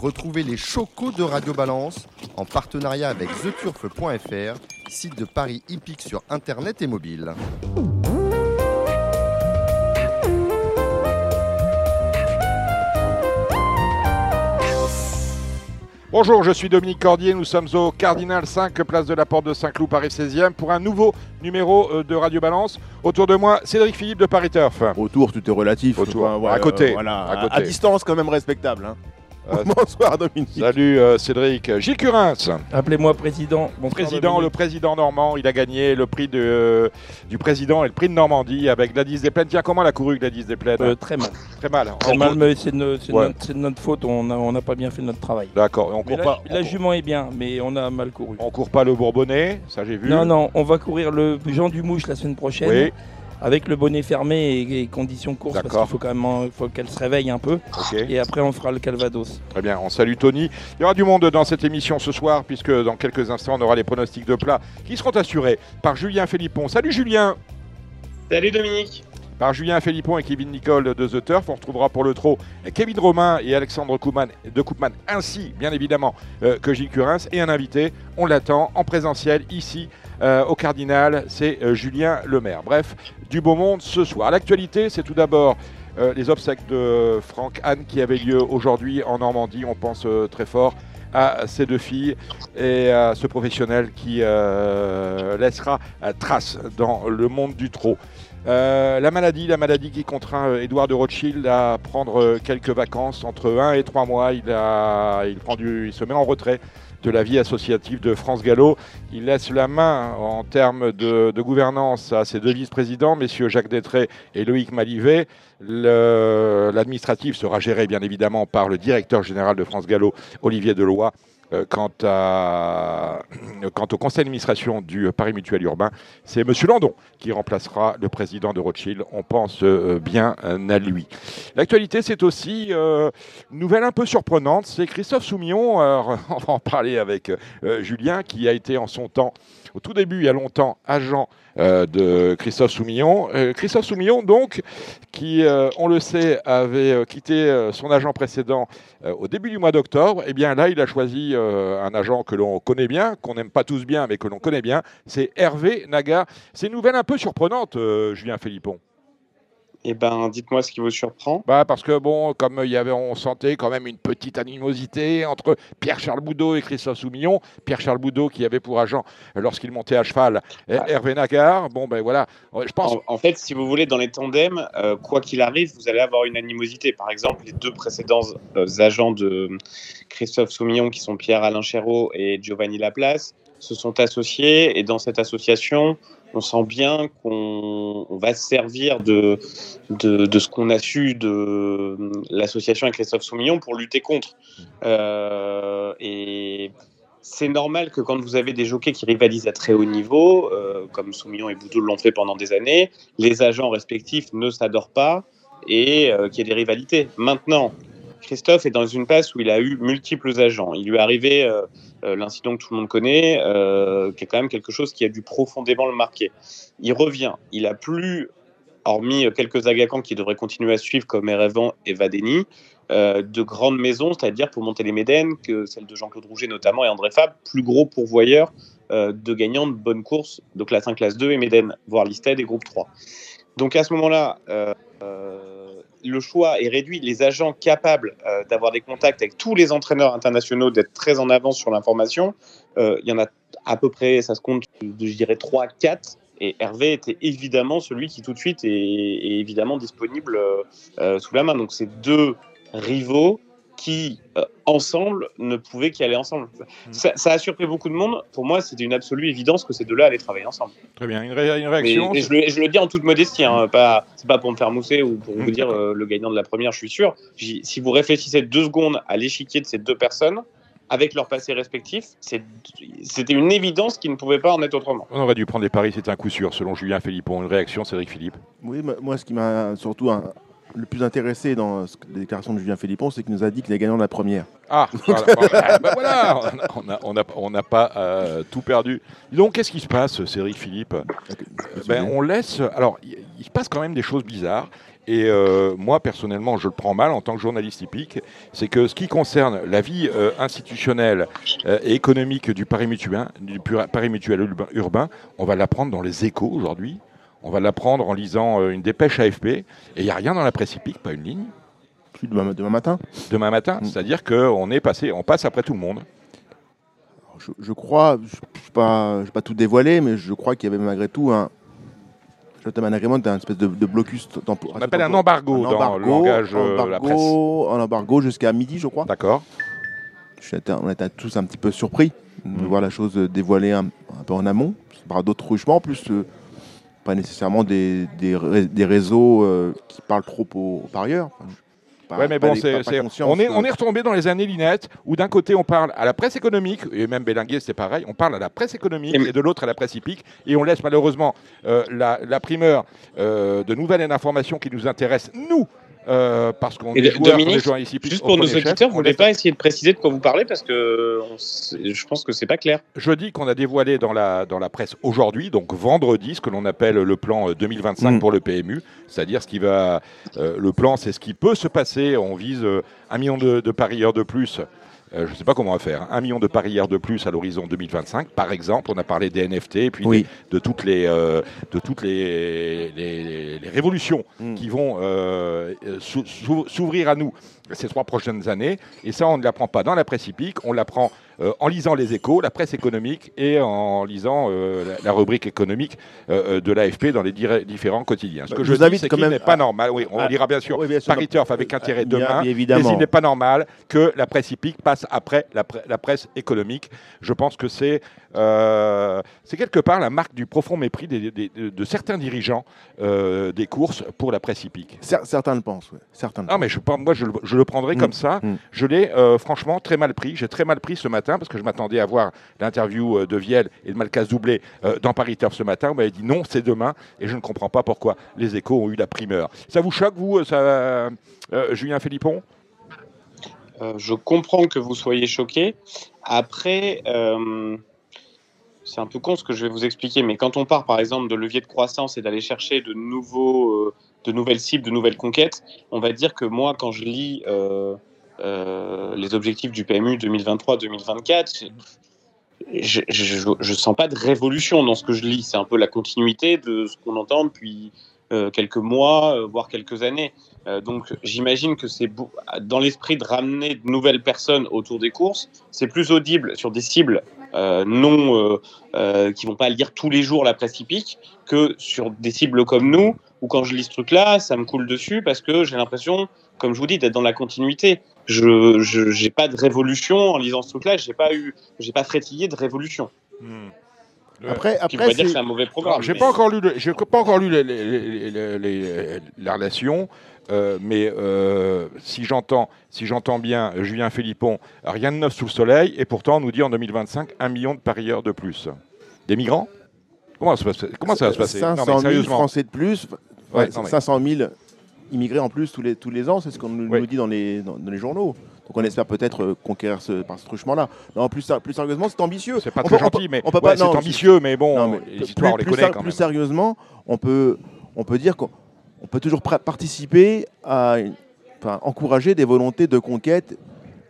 Retrouvez les chocos de Radio Balance en partenariat avec theturf.fr, site de Paris hippique sur internet et mobile. Bonjour, je suis Dominique Cordier, nous sommes au Cardinal 5, place de la Porte de Saint-Cloud, Paris 16e, pour un nouveau numéro euh, de Radio Balance. Autour de moi, Cédric Philippe de Paris Turf. Autour, tout est relatif. Autour, Enfin, ouais, à côté, euh, voilà, à à, côté. à distance quand même respectable. hein. Euh, Bonsoir Dominique. Salut euh, Cédric. Gilles Curins, Appelez-moi président. Bonsoir, président, le président normand, il a gagné le prix de, du président et le prix de Normandie avec Gladys Desplaines. Tiens, comment elle a couru Gladys Desplaines Euh, très mal. Très mal. Très On mal, mais c'est de, Ouais. notre, c'est de notre faute. On n'a on n'a pas bien fait notre travail. D'accord, on Mais court la, pas. la jument est bien, mais on a mal couru. On court pas le Bourbonnais, ça j'ai vu. Non, non, on va courir le Jean Dumouche la semaine prochaine. Oui, Avec le bonnet fermé et, et conditions de course, parce qu'il faut quand même en- il faut qu'elle se réveille un peu. Et après, on fera le Calvados. Très bien, on salue Tony. Il y aura du monde dans cette émission ce soir, puisque dans quelques instants, on aura les pronostics de plat qui seront assurés par Julien Philippon. Salut Julien Salut Dominique. Par Julien Philippon et Kevin Nicole de The Turf. On retrouvera pour le trot Kevin Romain et Alexandre Koopman, de Koopman, ainsi, bien évidemment, euh, que Gilles Curins. Et un invité, on l'attend en présentiel ici euh, au Cardinal, c'est euh, Julien Lemaire. Bref, du beau monde ce soir. L'actualité, c'est tout d'abord euh, les obsèques de Franck Anne qui avaient lieu aujourd'hui en Normandie. On pense très fort à ces deux filles et à ce professionnel qui laissera trace dans le monde du trot. La maladie, la maladie qui contraint euh, Édouard de Rothschild à prendre quelques vacances entre 1 et 3 mois. Il se met en retrait de la vie associative de France Gallo. Il laisse la main en termes de, gouvernance à ses deux vice-présidents, messieurs Jacques Détré et Loïc Malivet. L'administratif sera géré bien évidemment par le directeur général de France Gallo, Olivier Deloy. Euh, quant, à, quant au conseil d'administration du Paris Mutuel Urbain, c'est M. Landon qui remplacera le président de Rothschild. On pense euh, bien euh, à lui. L'actualité, c'est aussi euh, une nouvelle un peu surprenante. C'est Christophe Soumillon, on va en parler avec euh, Julien, qui a été en son temps, au tout début, il y a longtemps, agent euh, de Christophe Soumillon. Euh, Christophe Soumillon, donc, qui, euh, on le sait, avait quitté son agent précédent au début du mois d'octobre. Et bien là, il a choisi un agent que l'on connaît bien, qu'on n'aime pas tous bien, mais que l'on connaît bien. C'est Hervé Naga. C'est une nouvelle un peu surprenante, Julien Philippon. Eh ben, dites-moi ce qui vous surprend. Bah parce que bon, comme il y avait, on sentait quand même une petite animosité entre Pierre-Charles Boudot et Christophe Soumillon. Pierre-Charles Boudot qui avait pour agent, euh, lorsqu'il montait à cheval, euh, Hervé Nagar. Bon ben voilà, je pense. En, en fait, si vous voulez, dans les tandems, euh, quoi qu'il arrive, vous allez avoir une animosité. Par exemple, les deux précédents euh, agents de Christophe Soumillon, qui sont Pierre-Alain Chéreau et Giovanni Laplace, se sont associés. Et dans cette association, on sent bien qu'on on va se servir de, de, ce qu'on a su de l'association avec Christophe Soumillon pour lutter contre. Euh, et c'est normal que quand vous avez des jockeys qui rivalisent à très haut niveau, euh, comme Soumillon et Boudou l'ont fait pendant des années, les agents respectifs ne s'adorent pas et euh, qu'il y ait des rivalités. Maintenant, Christophe est dans une passe où il a eu multiples agents. Il lui est arrivé euh, euh, l'incident que tout le monde connaît, euh, qui est quand même quelque chose qui a dû profondément le marquer. Il revient, il a plus, hormis quelques agacans qui devraient continuer à suivre comme Erevan et Vadeni, de grandes maisons, c'est-à-dire pour monter les Médènes, que celle de Jean-Claude Rouget notamment et André Fab, plus gros pourvoyeurs de gagnants de bonnes courses, de classe 1, classe 2 et Médène, voire Listed et groupe 3. Donc à ce moment-là, le choix est réduit. Les agents capables euh, d'avoir des contacts avec tous les entraîneurs internationaux, d'être très en avance sur l'information, euh, il y en a à peu près, ça se compte, je dirais 3, 4. Et Hervé était évidemment celui qui tout de suite est, évidemment disponible euh, sous la main. Donc c'est deux rivaux qui, euh, ensemble, ne pouvaient qu'y aller ensemble. Ça, ça a surpris beaucoup de monde. Pour moi, c'était une absolue évidence que ces deux-là allaient travailler ensemble. Très bien, une, ré- une Mais, réaction. et je, le, je le dis en toute modestie, hein, pas, c'est pas pour me faire mousser ou pour vous dire euh, le gagnant de la première, je suis sûr. Si vous réfléchissez deux secondes à l'échiquier de ces deux personnes, avec leur passé respectif, c'était une évidence qui ne pouvait pas en être autrement. On aurait dû prendre des paris, c'est un coup sûr, selon Julien Philippon. Une réaction, Cédric Philippe? Oui, moi- moi, ce qui m'a surtout hein, le plus intéressé dans les déclarations de Julien Philippon, c'est qu'il nous a dit qu'il est gagnant de la première. Ah, voilà, Ah, bah voilà, on n'a on a, on n'a pas euh, tout perdu. Dis Donc, qu'est-ce qui se passe, Cédric Philippe? Ok, Ben, on laisse. Alors, il se passe quand même des choses bizarres. et euh, moi personnellement je le prends mal en tant que journaliste hippique, c'est que ce qui concerne la vie euh, institutionnelle euh, et économique du Paris mutuel, du Paris mutuel urbain, urbain, on va l'apprendre dans les échos aujourd'hui, on va l'apprendre en lisant euh, une dépêche AFP, et il n'y a rien dans la presse hippique, pas une ligne, Plus demain, demain matin. demain matin, Mm. c'est-à-dire qu'on est passé, on passe après tout le monde. Je, je crois, je ne vais pas, pas tout dévoiler, mais je crois qu'il y avait malgré tout un. Je un agrément d'un espèce de, de blocus temporaire. On appelle un embargo dans le langage euh, de la presse. embargo, un embargo jusqu'à midi, je crois. D'accord on était tous un petit peu surpris de Mm. voir la chose dévoilée un, un peu en amont, par d'autres truchements, en plus, euh, pas nécessairement des, des, ré- des réseaux euh, qui parlent trop aux, aux parieurs. Enfin, pas- Ouais, mais bon, les- c'est- on, est, on est retombé dans les années lunettes où d'un côté on parle à la presse économique, et même Bélinguer c'est pareil, on parle à la presse économique Et- et de l'autre à la presse hippique, et on laisse malheureusement euh, la, la primeur euh, de nouvelles et d'informations qui nous intéressent, nous, euh, parce qu'on est joueurs, Dominique, joueurs hippiques Juste pour nos auditeurs, vous voulez laisse- pas essayer de préciser de quoi vous parlez parce que on je pense que c'est pas clair. Je dis qu'on a dévoilé dans la, dans la presse aujourd'hui, donc vendredi, ce que l'on appelle le plan euh, 2025 Mm. pour le PMU, c'est-à-dire ce qui va. euh, le plan, c'est ce qui peut se passer. On vise euh, un million de, de parieurs de plus. Euh, je ne sais pas comment on va faire. hein. Un million de parieurs de plus à l'horizon 2025, par exemple. On a parlé des NFT et puis Oui. de toutes les, euh, de toutes les, les- les révolutions Mm. qui vont euh, sou- sou- s'ouvrir à nous ces trois prochaines années. Et ça, on ne l'apprend pas dans la presse hippique, on l'apprend en lisant les échos, la presse économique et en lisant euh, la, la rubrique économique euh, euh, de l'AFP dans les différents quotidiens. Ce Bah, que je je vous dis, invite c'est quand qu'il même n'est pas normal, oui, on à- lira bien sûr Oui, bien sûr. Paris Turf avec intérêt demain, mais évidemment. il n'est pas normal que la presse hippique passe après la, pre- la presse économique. Je pense que c'est euh, c'est quelque part la marque du profond mépris des- des- de, de certains dirigeants euh, des courses pour la presse hippique. Cer- Certains le pensent, ouais. Certains le Non, mais je, moi, je, le- je le prendrai Mm. comme ça. Mm. Je l'ai euh, franchement très mal pris. J'ai très mal pris ce matin parce que je m'attendais à voir l'interview euh, de Viel et de Malkas Doublé euh, dans Paris Turf ce matin. On m'avait dit non, c'est demain. Et je ne comprends pas pourquoi les échos ont eu la primeur. Ça vous choque, vous, euh, ça, euh, Julien Philippon? Euh, je comprends que vous soyez choqué. Après, euh, c'est un peu con ce que je vais vous expliquer, mais quand on part par exemple de levier de croissance et d'aller chercher de, nouveaux, euh, de nouvelles cibles, de nouvelles conquêtes, on va dire que moi, quand je lis euh, euh, les objectifs du PMU 2023-2024, je, je sens pas de révolution dans ce que je lis. C'est un peu la continuité de ce qu'on entend depuis quelques mois, voire quelques années. Donc j'imagine que c'est dans l'esprit de ramener de nouvelles personnes autour des courses. C'est plus audible sur des cibles non euh, euh, qui vont pas lire tous les jours la presse hippique que sur des cibles comme nous où quand je lis ce truc-là, ça me coule dessus parce que j'ai l'impression, comme je vous dis, d'être dans la continuité. Je je- j'ai pas de révolution en lisant ce truc-là. J'ai pas eu, j'ai pas frétillé de révolution. Après, veut après que c'est- un mauvais programme. J'ai mais- pas encore lu, le- j'ai pas encore lu les, les- les- les- la relation, euh, mais euh, si j'entends, si j'entends bien Julien Philippon, rien de neuf sous le soleil, et pourtant on nous dit en 2025 un million de parieurs de plus. Des migrants? Comment ça, va se- comment ça va se passer? 500 Non, mais 000 sérieusement. Français de plus, Ouais, ouais, non, mais- 500 000 immigrés en plus tous les, tous les ans, c'est ce qu'on nous, dit dans les, dans, dans les journaux. Donc on espère peut-être euh, conquérir ce, par ce truchement-là. Non, plus, plus sérieusement, c'est ambitieux. C'est pas très gentil, mais c'est ambitieux, mais bon, Non, mais les plus- histoires on les plus connaît quand plus sérieusement, on peut, on peut dire qu'on on peut toujours participer à une- enfin, encourager des volontés de conquête.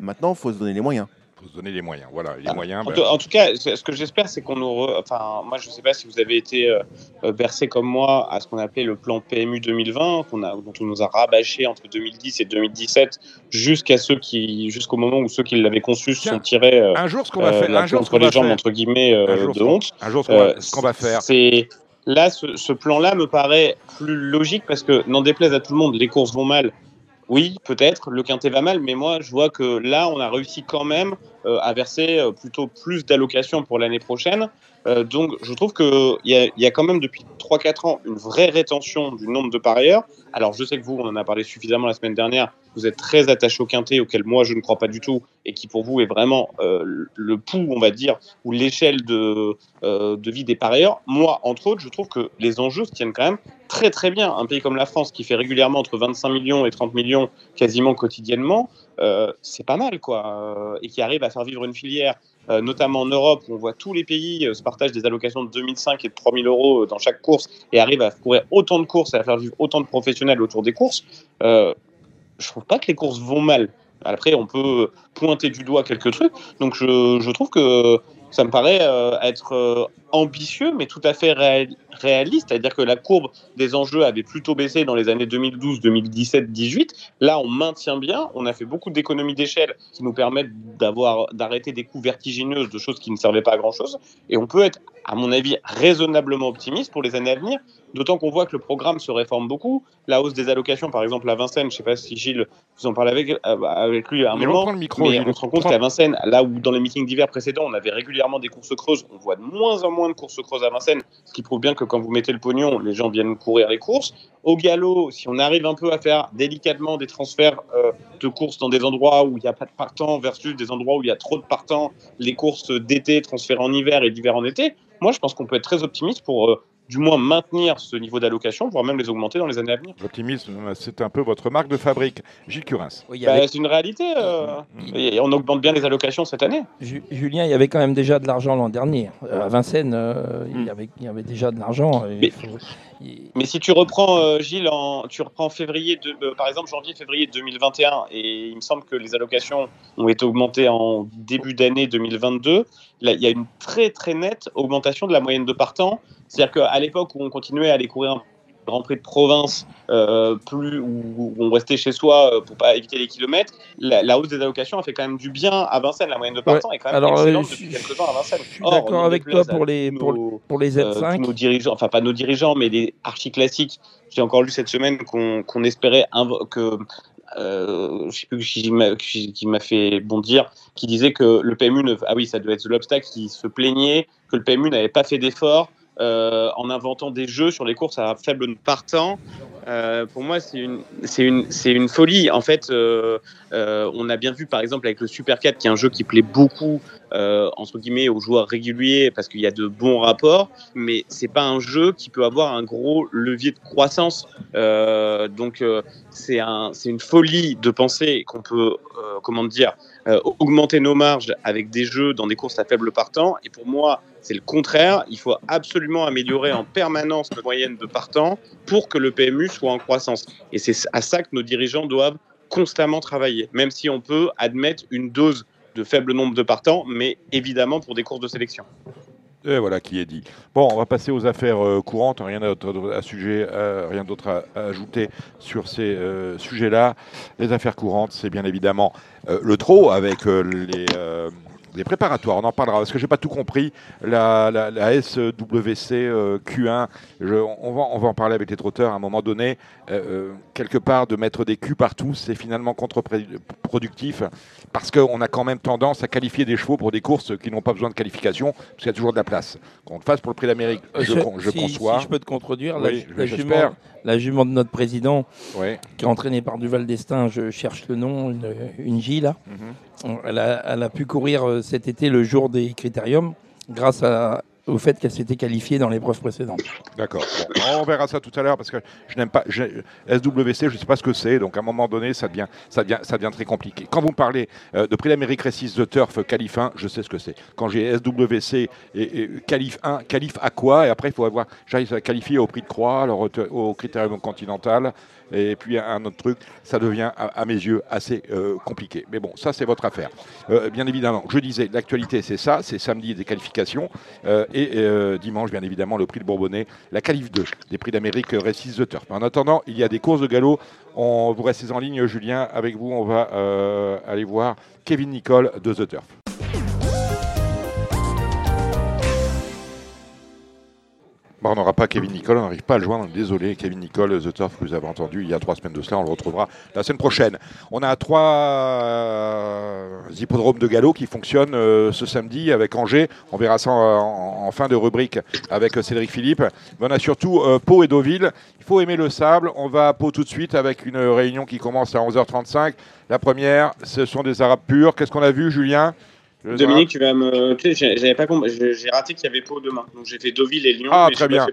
Maintenant, il faut se donner les moyens. Il faut se donner les moyens. Voilà, les Ah, moyens. En, ben, tout, en tout cas, ce ce que j'espère, c'est qu'on nous. re- Enfin, moi, je ne sais pas si vous avez été euh, euh, versé comme moi à ce qu'on appelait le plan PMU 2020, qu'on a, dont on nous a rabâché entre 2010 et 2017, jusqu'à ceux qui, jusqu'au moment où ceux qui l'avaient conçu se sont tirés euh, un jour, ce qu'on va euh, faire, la un jour, queue ce qu'on entre les va jambes faire, entre guillemets euh, un jour, de ce qu'on- honte. un jour, ce qu'on va- Euh, ce qu'on va faire. C'est là, ce, plan-là me paraît plus logique parce que, n'en déplaise à tout le monde, les courses vont mal. Oui, peut-être, le quintet va mal, mais moi, je vois que là, on a réussi quand même euh, à verser euh, plutôt plus d'allocations pour l'année prochaine. Euh, donc, je trouve qu'il y, a- quand même depuis 3-4 ans une vraie rétention du nombre de parieurs. Alors, je sais que vous, on en a parlé suffisamment la semaine dernière, vous êtes très attaché au quintet, auquel moi, je ne crois pas du tout, et qui pour vous est vraiment euh, le pouls, on va dire, ou l'échelle de, euh, de vie des parieurs. Moi, entre autres, je trouve que les enjeux se tiennent quand même très très bien. Un pays comme la France qui fait régulièrement entre 25 millions et 30 millions quasiment quotidiennement, c'est pas mal, quoi. Et qui arrive à faire vivre une filière, euh, notamment en Europe, où on voit tous les pays euh, se partagent des allocations de 2005 et de 3000 euros euh, dans chaque course et arrivent à courir autant de courses et à faire vivre autant de professionnels autour des courses. Je trouve pas que les courses vont mal. Après, on peut pointer du doigt quelques trucs. Donc, je, je trouve que ça me paraît euh, être euh, ambitieux, mais tout à fait réal- réaliste. C'est-à-dire que la courbe des enjeux avait plutôt baissé dans les années 2012, 2017, 18. Là, on maintient bien. On a fait beaucoup d'économies d'échelle qui nous permettent d'avoir, d'arrêter des coûts vertigineux de choses qui ne servaient pas à grand-chose. Et on peut être, à mon avis, raisonnablement optimiste pour les années à venir. D'autant qu'on voit que le programme se réforme beaucoup. La hausse des allocations, par exemple, à Vincennes, je ne sais pas si Gilles, vous en parlez avec, euh, avec lui à un Mais moment. reprends le micro, Mais on se rend compte qu'à Vincennes, là où dans les meetings d'hiver précédents, on avait régulièrement des courses creuses, on voit de moins en moins de courses creuses à Vincennes, ce qui prouve bien que quand vous mettez le pognon, les gens viennent courir les courses. Au galop, si on arrive un peu à faire délicatement des transferts euh, de courses dans des endroits où il n'y a pas de partants versus des endroits où il y a trop de partants, les courses d'été transférées en hiver et d'hiver en été, moi je pense qu'on peut être très optimiste pour euh, du moins maintenir ce niveau d'allocation, voire même les augmenter dans les années à venir. L'optimisme, c'est un peu votre marque de fabrique. Gilles Curins. Oui, Bah, c'est une réalité. euh, et on augmente bien les allocations cette année. Ju- Julien, il y avait quand même déjà de l'argent l'an dernier. Euh, à Vincennes, euh, il, y Mm. avait, il y avait déjà de l'argent. Mais- il faut- il- Mais si tu reprends, euh, Gilles, en, tu reprends février, de, euh, par exemple janvier-février 2021, et il me semble que les allocations ont été augmentées en début d'année 2022, là, il y a une très très nette augmentation de la moyenne de partants. C'est-à-dire qu'à l'époque où on continuait à aller courir un Grand Prix de province, euh, plus où, on restait chez soi euh, pour pas éviter les kilomètres, la, la hausse des allocations a fait quand même du bien à Vincennes. La moyenne de partants est quand même Alors, euh, excellente je depuis quelques temps à Vincennes. je suis Or, d'accord avec toi pour les- tous pour- nos- pour les euh, Z5, tous nos dirigeants, enfin pas nos dirigeants, mais les archi classiques. J'ai encore lu cette semaine qu'on espérait que euh, je sais plus qui m'a qui m'a fait bondir, qui disait que le PMU, ne, ah oui, ça devait être Lobstacle qui se plaignait que le PMU n'avait pas fait d'efforts euh, en inventant des jeux sur les courses à faible partant. Euh, pour moi, c'est une, folie. En fait, euh, on a bien vu, par exemple, avec le Super 4, qui est un jeu qui plaît beaucoup, entre guillemets, aux joueurs réguliers, parce qu'il y a de bons rapports, mais c'est pas un jeu qui peut avoir un gros levier de croissance. Donc, c'est un, c'est une folie de penser qu'on peut, comment dire, augmenter nos marges avec des jeux dans des courses à faible partant. Et pour moi, c'est le contraire. Il faut absolument améliorer en permanence nos moyennes de partant pour que le PMU soit en croissance. Et c'est à ça que nos dirigeants doivent constamment travailler, même si on peut admettre une dose de faible nombre de partants, mais évidemment pour des courses de sélection. Et voilà qui est dit. Bon, on va passer aux affaires euh, courantes. Rien d'autre à sujet, euh, rien d'autre à, ajouter sur ces euh, sujets-là. Les affaires courantes, c'est bien évidemment le trot avec les, les préparatoires. On en parlera parce que j'ai pas tout compris. La, la, la SWC euh, Q1, je- on, va, on va en parler avec les trotteurs à un moment donné. Euh, euh, quelque part, de mettre des Q partout, c'est finalement contre-productif parce qu'on a quand même tendance à qualifier des chevaux pour des courses qui n'ont pas besoin de qualification parce qu'il y a toujours de la place. Qu'on le fasse pour le prix d'Amérique, je, je si, conçois. si je peux te contredire, la, Oui, la j'espère. jument, la jument de notre président, qui est entraînée par Duval d'Estaing, je cherche le nom, une, une J là. Mhm. Elle a, elle a pu courir euh, cet été le jour des critériums grâce au fait qu'elle s'était qualifiée dans l'épreuve précédente. D'accord. On verra ça tout à l'heure parce que je n'aime pas SWC, je ne sais pas ce que c'est, donc à un moment donné, ça devient, ça devient, ça devient très compliqué. Quand vous me parlez euh, de Prix d'Amérique Récis de Turf Calif 1, je sais ce que c'est. Quand j'ai SWC et, et Calif 1, Calif à quoi? Et après, il faut avoir, j'arrive à qualifier au prix de croix, alors au, au critérium continental, et puis un autre truc, ça devient à, mes yeux assez euh, compliqué. Mais bon, ça c'est votre affaire. Euh, bien évidemment, je disais, l'actualité c'est ça, c'est samedi des qualifications, euh, et dimanche, bien évidemment, le prix de Bourbonnais, la qualif 2 des prix d'Amérique euh, Récis The Turf. En attendant, il y a des courses de galop. On, vous restez en ligne, Julien. Avec vous, on va aller voir Kevin Nicole de The Turf. Bon, on n'aura pas Kevin Nicole, on n'arrive pas à le joindre. Désolé, Kevin Nicole, The Turf, vous avez entendu il y a trois semaines de cela, on le retrouvera la semaine prochaine. On a trois euh, hippodromes de galop qui fonctionnent euh, ce samedi avec Angers. On verra ça en, fin de rubrique avec euh, Cédric Philippe. Mais on a surtout euh, Pau et Deauville. Il faut aimer le sable. On va à Pau tout de suite avec une réunion qui commence à 11h35. La première, ce sont des Arabes purs. Qu'est-ce qu'on a vu, Julien? Dominique, tu vas me. Tu sais, j'ai- j'avais pas compris. j'ai- raté qu'il y avait Pau demain. Donc j'ai fait Deauville et Lyon. Ah, mais très pas bien.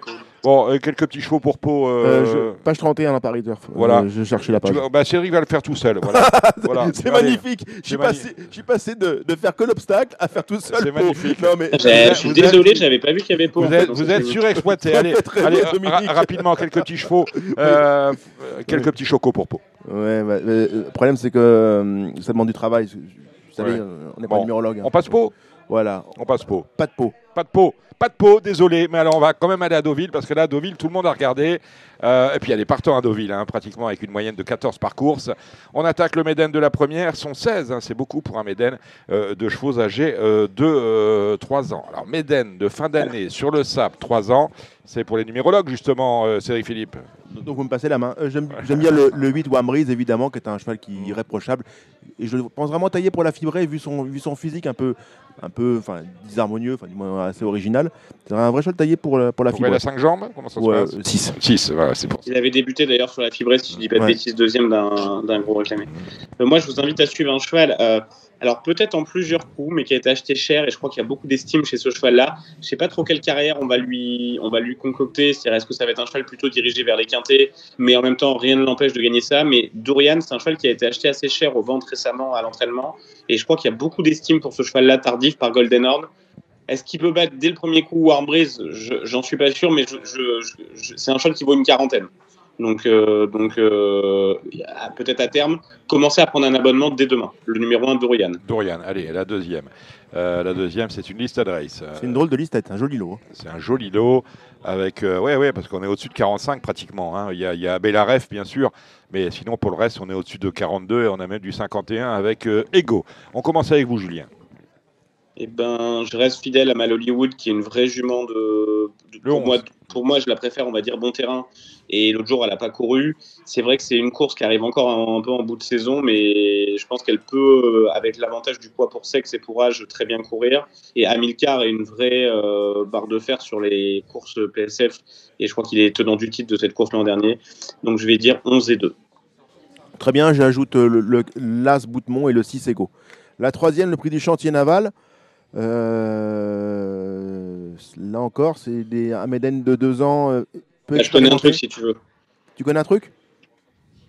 Bon, euh, quelques petits chevaux pour Pau. Euh, euh, je- page 31 à Paris Turf. Voilà. Euh, je cherchais la page. vas- bah, Cédric va le faire tout seul. Voilà. Voilà. C'est magnifique. Je suis passé, de, de faire que l'obstacle à faire tout seul. C'est magnifique. Non mais Je suis vous êtes- désolé, j'avais pas vu qu'il y avait Pau. Vous êtes, vous surexploité. Allez, allez bien, ra- Dominique. rapidement, quelques petits chevaux. Euh, euh, quelques petits chocos pour Pau. Ouais, bah, euh, le problème c'est que euh, ça demande du travail. Vous savez, Ouais. on n'est pas numérologue. hein. On passe Pau Voilà, On passe Pau. pas de peau. Pas de Pau. Pas de Pau, désolé. Mais alors, on va quand même aller à Deauville parce que là, à Deauville, tout le monde a regardé. Euh, et puis, elle est partant à Deauville, hein, pratiquement avec une moyenne de 14 par course. On attaque le Méden de la première. Sont 16. hein, c'est beaucoup pour un Méden euh, de chevaux âgés euh, de euh, 3 ans. Alors, Méden de fin d'année sur le SAP, 3 ans. C'est pour les numérologues, justement, euh, Cédric Philippe. Donc vous me passez la main. Euh, J'aime bien le, le 8 Wambrise, évidemment, qui est un cheval qui est irréprochable. Et je le pense vraiment taillé pour la fibrée, vu son, vu son physique un peu, un peu enfin, disharmonieux, enfin, du moins assez original. C'est un vrai cheval taillé pour, la- pour la Pourquoi il fibrée. a 5 jambes Comment ça se Ouais, passe 6. 6, voilà, c'est pour ça. Il avait débuté d'ailleurs sur la fibrée, si je dis pas de Ouais. bêtises, deuxième d'un d'un gros réclamé. Euh, moi, je vous invite à suivre un cheval. Alors peut-être en plusieurs coups, mais qui a été acheté cher et je crois qu'il y a beaucoup d'estime chez ce cheval-là. Je sais pas trop quelle carrière on va lui, on va lui concocter. C'est-à-dire est-ce que ça va être un cheval plutôt dirigé vers les quintés, mais en même temps rien ne l'empêche de gagner ça. Mais Dorian, c'est un cheval qui a été acheté assez cher au ventre récemment à l'entraînement et je crois qu'il y a beaucoup d'estime pour ce cheval-là tardif par Golden Horn. Est-ce qu'il peut battre dès le premier coup Warmbreeze Je- J'en suis pas sûr, mais c'est un cheval qui vaut une quarantaine. Donc, euh, donc euh, peut-être à terme, commencer à prendre un abonnement dès demain. Le numéro 1 Dorian. Dorian, allez, la deuxième. Euh, la deuxième, c'est une liste. Euh, C'est une drôle de liste, un joli lot. C'est un joli lot avec, euh, ouais, ouais, parce qu'on est au-dessus de 45 pratiquement. hein. Il y a, il y a Bellaref, bien sûr, mais sinon pour le reste, on est au-dessus de 42 et on a même du 51 avec euh, Ego. On commence avec vous, Julien. Eh ben, je reste fidèle à Mal Hollywood, qui est une vraie jument de. pour, 11. moi, pour moi, je la préfère, on va dire, bon terrain. Et l'autre jour, elle n'a pas couru. C'est vrai que c'est une course qui arrive encore un, un peu en bout de saison, mais je pense qu'elle peut, euh, avec l'avantage du poids pour sexe et pour âge, très bien courir. Et Amilcar est une vraie euh, barre de fer sur les courses PSF. Et je crois qu'il est tenant du titre de cette course l'an dernier. Donc je vais dire 11 et 2. Très bien, j'ajoute euh, l'As Boutemont et le 6 Ego. La troisième, le prix du chantier naval. Euh, là encore, c'est des, un Méden de 2 ans. euh, Là, je connais un truc si tu veux. Tu connais un truc?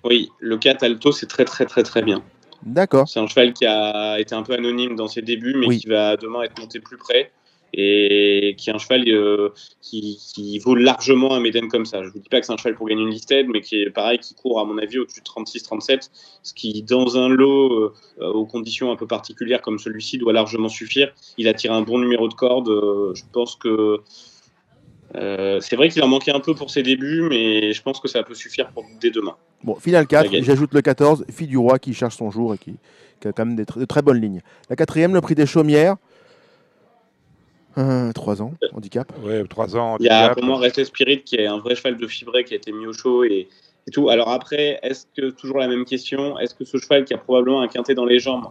Oui, le 4 Alto, c'est très très très très bien. D'accord. C'est un cheval qui a été un peu anonyme dans ses débuts, mais Oui. qui va demain être monté plus près et qui est un cheval euh, qui, qui vaut largement un Méden comme ça. Je vous dis pas que c'est un cheval pour gagner une listed, mais qui est pareil, qui court à mon avis au-dessus de 36-37, ce qui dans un lot euh, aux conditions un peu particulières comme celui-ci doit largement suffire. Il a tiré un bon numéro de corde. euh, je pense que c'est vrai qu'il en manquait un peu pour ses débuts, mais je pense que ça peut suffire pour dès demain. Bon, finale 4, Ça gagne. j'ajoute le 14, Fille du Roi qui cherche son jour et qui, qui a quand même des tr- de très bonnes lignes. La quatrième, le prix des chaumières. 3 ans, handicap. Ouais, 3 ans. Il y a moi Restless Spirit qui est un vrai cheval de fibré qui a été mis au chaud et, et tout. Alors après, est-ce que toujours la même question Est-ce que ce cheval qui a probablement un quintet dans les jambes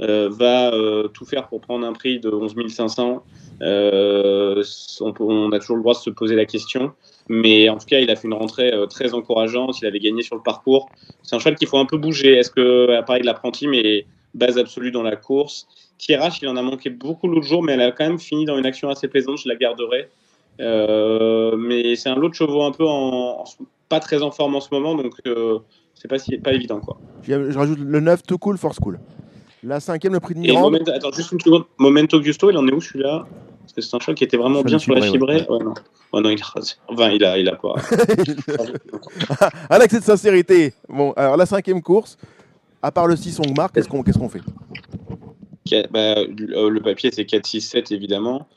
euh, va euh, tout faire pour prendre un prix de 11 500 Euh, on, peut- on a toujours le droit de se poser la question. Mais en tout cas, il a fait une rentrée euh, très encourageante. Il avait gagné sur le parcours. C'est un cheval qu'il faut un peu bouger. Est-ce que, à Paris de l'apprenti, mais base absolue dans la course Tirage, il en a manqué beaucoup l'autre jour, mais elle a quand même fini dans une action assez plaisante. Je la garderai. Euh, mais c'est un lot de chevaux un peu en, en- pas très en forme en ce moment, donc euh, c'est pas, si, pas évident. Quoi. Je rajoute le 9, Too Cool, Force Cool. La cinquième, le prix de Et Mirande. Momento, attends, juste une seconde. Momento Gusto, il en est où celui-là? Parce que c'est un cheval qui était vraiment bien sur la fibré, fibrée. Ouais, non. Ouais, non, il a, enfin, il a, il a pas. à l'accès de sincérité. Bon, alors la cinquième course, à part le 6 Ongmar, qu'est-ce qu'on qu'est-ce qu'on fait? Bah, le le papier, c'est 4, 6, 7, évidemment.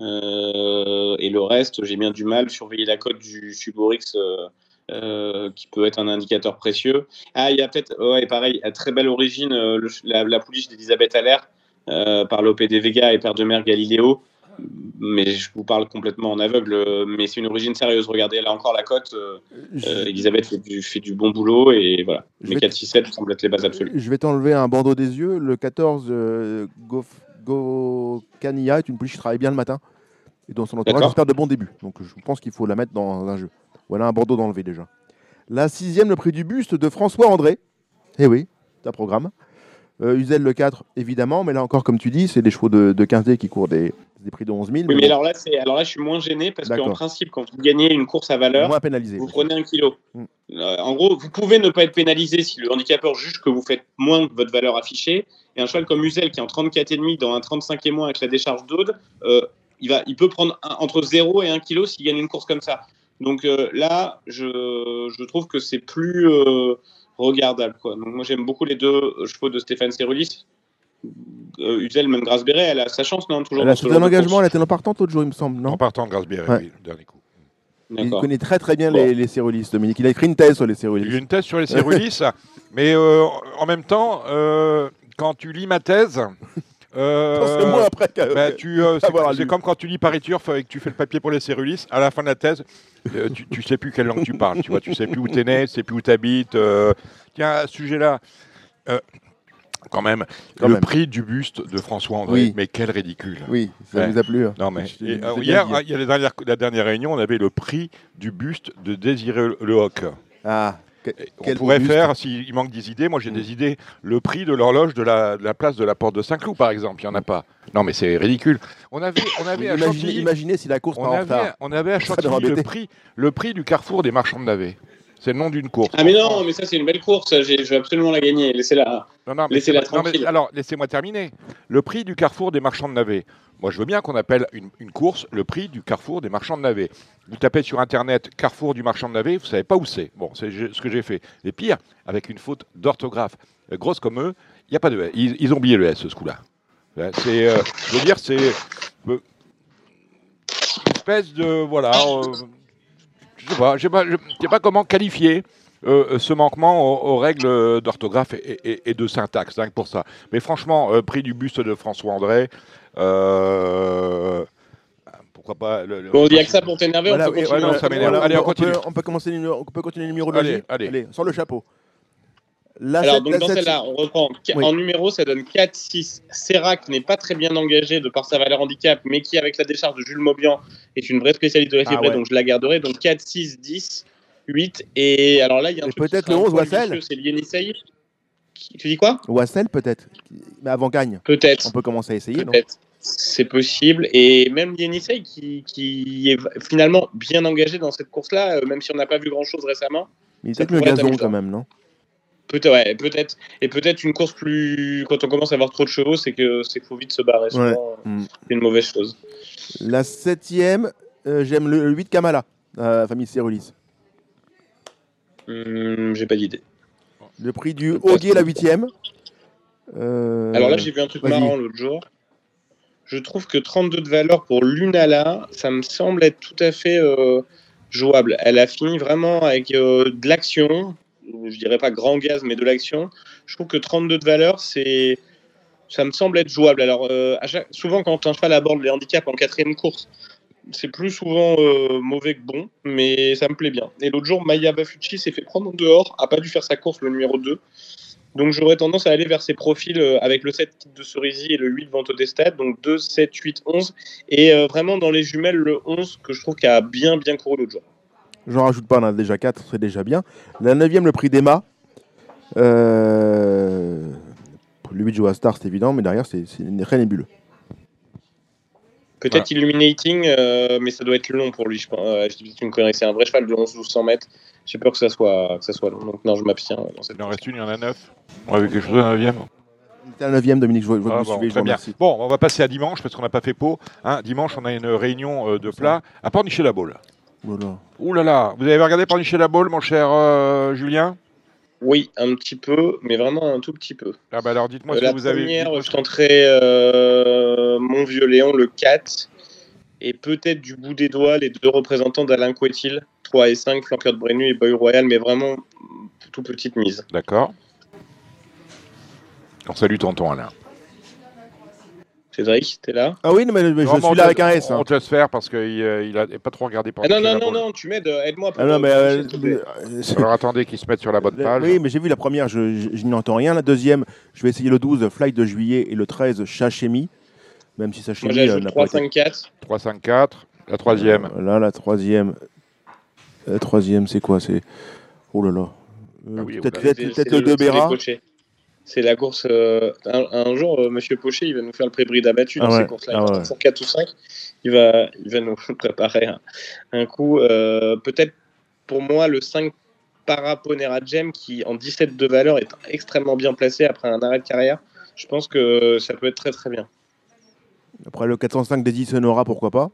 Euh, et le reste, j'ai bien du mal. Surveiller la cote du Suborix, euh, euh, qui peut être un indicateur précieux. Ah, il y a peut-être, ouais, pareil, à très belle origine, euh, la, la pouliche d'Elisabeth Allaire, euh, par l'OPD Vega et père de mère Galiléo. Mais je vous parle complètement en aveugle, euh, mais c'est une origine sérieuse. Regardez là encore la cote. euh, euh, Elisabeth fait du, fait du bon boulot et voilà. Mais vais- 4, 6, 7 semblent être les bases absolues. Je vais t'enlever un bandeau des yeux. Le 14, euh, Gof- Gokania est une pouliche qui travaille bien le matin. Et dans son entourage, j'espère de bons débuts. Donc je pense qu'il faut la mettre dans un jeu. Voilà un bandeau d'enlever déjà. La sixième, le prix du buste de François André. Eh oui, un programme. Euh, Uzel le 4, évidemment, mais là encore, comme tu dis, c'est des chevaux de, de 15D qui courent des, des prix de 11 000. Oui, mais alors là, c'est alors là, je suis moins gêné parce qu'en principe, quand vous gagnez une course à valeur, moins pénalisé. vous prenez un kilo. Mm. Euh, en gros, vous pouvez ne pas être pénalisé si le handicapeur juge que vous faites moins que votre valeur affichée. Et un cheval comme Uzel qui est en 34,5 dans un 35 et moins avec la décharge d'Aude, euh, il, va, il peut prendre un- entre 0 et 1 kg s'il gagne une course comme ça. Donc euh, là, je, je trouve que c'est plus regardable. Quoi. Donc moi, j'aime beaucoup les deux chevaux de Stéphane Cerulis. Euh, Uzel, même Grace Béret, elle a sa chance, non Toujours Elle a un engagement, elle était en partante l'autre jour, il me semble, En non partant de Grasbière, Ouais. oui, le dernier coup. Il connaît très très bien Bon. les, les cérulis, Dominique. Il a écrit une thèse sur les Il y a cérulis. une thèse sur les cérulis, mais euh, en même temps, euh, quand tu lis ma thèse, euh, C'est moi après. qu'à- bah, tu, euh, c'est, avoir c'est lu. comme quand tu lis Paris Turf et que tu fais le papier pour les cérulis, à la fin de la thèse, euh, tu, tu sais plus quelle langue tu parles, tu vois, tu sais plus où t'es né, tu sais plus où t'habites. euh. tiens, à ce sujet-là, euh, quand même, Quand le même. prix du buste de François André, Oui. mais quel ridicule. Oui, ça Ouais. vous a plu. hein. Non mais Je- et, je euh, hier, il y a la dernière, la dernière réunion, on avait le prix du buste de Désiré Le Hoc. Ah, que- On pourrait buste. faire, s'il manque des idées, moi j'ai Mm. des idées, le prix de l'horloge de la, de la place de la porte de Saint-Cloud, par exemple. Il n'y en a pas. Non, mais c'est ridicule. On avait, on avait à Imaginez, si la course on part en avait, retard. on avait à Chantilly le prix, le prix du carrefour des marchands de navets. C'est le nom d'une course. Ah mais non, mais ça c'est une belle course, je vais absolument la gagner. Laissez-la. Non, non, non, mais tranquille. alors, laissez-moi terminer. Le prix du carrefour des marchands de navets. Moi, je veux bien qu'on appelle une, une course le prix du carrefour des marchands de navets. Vous tapez sur Internet carrefour du marchand de navets, vous savez pas où c'est. Bon, c'est ce que j'ai fait. Et pire, avec une faute d'orthographe euh, grosse comme eux, il n'y a pas de S. Ils, ils ont oublié le S, ce coup-là. Ouais, C'est, euh, je veux dire, c'est euh, une espèce de voilà. euh, je sais pas, je sais pas, je sais pas comment qualifier euh, ce manquement aux, aux règles d'orthographe et, et- et de syntaxe, rien que pour ça. Mais franchement, euh, prix du buste de François André, euh, pourquoi pas le, le- Bon, il n'y a que ça pour t'énerver, Voilà, on peut continuer. ouais, non, ça m'énerve. voilà, Allez, on peut- continue. peut- On peut commencer le numéro- on peut continuer le numérologie. Allez, allez. sans le chapeau. La Alors, donc la dans celle-là, on reprend. Oui. En numéro, ça donne 4, 6. Serra, qui n'est pas très bien engagé de par sa valeur handicap, mais qui, avec la décharge de Jules Maubian, est une vraie spécialiste de la Ah fibrée, ouais. donc je la garderai. Donc 4, 6, 10, 8. Et alors là, il y a un Et truc peut-être le un 11, poil Wassel C'est Lienissei. Tu dis quoi? Wassel peut-être. Mais avant gagne. Peut-être. On peut commencer à essayer, non? Peut-être. C'est possible. Et même Lienissei, qui, qui est finalement bien engagé dans cette course-là, euh, même si on n'a pas vu grand-chose récemment. Il est peut-être mieux gazon quand même, non? Peut-être, ouais, peut-être. Et peut-être une course plus. Quand on commence à avoir trop de chevaux, c'est que c'est qu'il faut vite se barrer. Souvent, euh, Mm. C'est une mauvaise chose. La septième, euh, j'aime le, 8 Kamala, euh, famille Cérulis. Hum, J'ai pas d'idée. Le prix du Auguier, la huitième. Euh, Alors là, j'ai vu un truc vas-y. marrant l'autre jour. Je trouve que 32 de valeur pour Lunala, ça me semble être tout à fait euh, jouable. Elle a fini vraiment avec euh, de l'action. Je dirais pas grand gaz, mais de l'action. Je trouve que 32 de valeur, c'est. Ça me semble être jouable. Alors, euh, souvent, quand un cheval aborde les handicaps en quatrième course, c'est plus souvent euh, mauvais que bon, mais ça me plaît bien. Et l'autre jour, Maya Bafucci s'est fait prendre en dehors, a pas dû faire sa course, le numéro 2. Donc j'aurais tendance à aller vers ces profils euh, avec le 7 kit de Cerisy et le 8 Vento des Stades, donc 2, 7, 8, 11. Et vraiment dans les jumelles, le 11 que je trouve qui a bien bien couru l'autre jour. J'en rajoute pas, on en a déjà 4, c'est déjà bien. La neuvième, le prix d'Emma. Euh... 8 joue à Star, c'est évident, mais derrière, c'est très nébuleux. Peut-être Illuminating, euh, mais ça doit être long pour lui, je pense. Euh, je dis une connerie, c'est un vrai cheval de 11-1200 mètres. J'ai peur que ça, soit, que ça soit long, donc non, je m'abstiens. Il en reste une, il y en a neuf. On a vu quelque chose à la 9 C'était la neuvième, Dominique, je vois, je vois Ah, que vous bon, suivez, bien. Bon, on va passer à dimanche parce qu'on n'a pas fait pot. Hein, dimanche, on a une réunion euh, de plat à Pornichet-la-Baule. Là là. Ouh là là, vous avez regardé Pornichet-la-Baule, mon cher euh, Julien? Oui, un petit peu, mais vraiment un tout petit peu. Ah bah alors dites-moi Euh, ce la que vous avez première, dites-moi je tenterai euh, Mon Vieux Léon, le 4, et peut-être du bout des doigts les deux représentants d'Alain Couetil, 3 et 5, Flanqueur de Brenu et Boy Royal, mais vraiment tout petite mise. D'accord. On salue tonton Alain. Cédric, t'es là? Ah oui, non, mais, mais je Non, suis là avec un S. hein. On te laisse faire parce qu'il euh, il a pas trop regardé ah, Non, non, non, non, tu m'aides, euh, aide-moi. Ah non, mais. euh, euh, Alors attendez qu'ils se mettent sur la bonne page. Oui, mais j'ai vu la première, je, je, je n'entends rien. La deuxième, je vais essayer le 12, Flight de juillet, et le 13, Chachemi. Même si Moi, Chachemi euh, j'ajoute n'a 3, pas été 5, 4. 3, 5, 4. La troisième. Là, la troisième. La troisième, c'est quoi C'est. Oh là là. Euh, Ah oui, peut-être peut-être- peut-être le 2 c'est la course. euh, un, un jour, euh, Monsieur Pochet, il va nous faire le pré-bride abattu Ah dans ouais, ces courses-là. ah Il va ouais. faire 4 ou 5. Il va, il va nous préparer un, un coup. euh, Peut-être pour moi, le 5 Paraponera Gem, qui en 17 de valeur est extrêmement bien placé après un arrêt de carrière. Je pense que ça peut être très très bien. Après le 405 d'Eddie Sonora, pourquoi pas?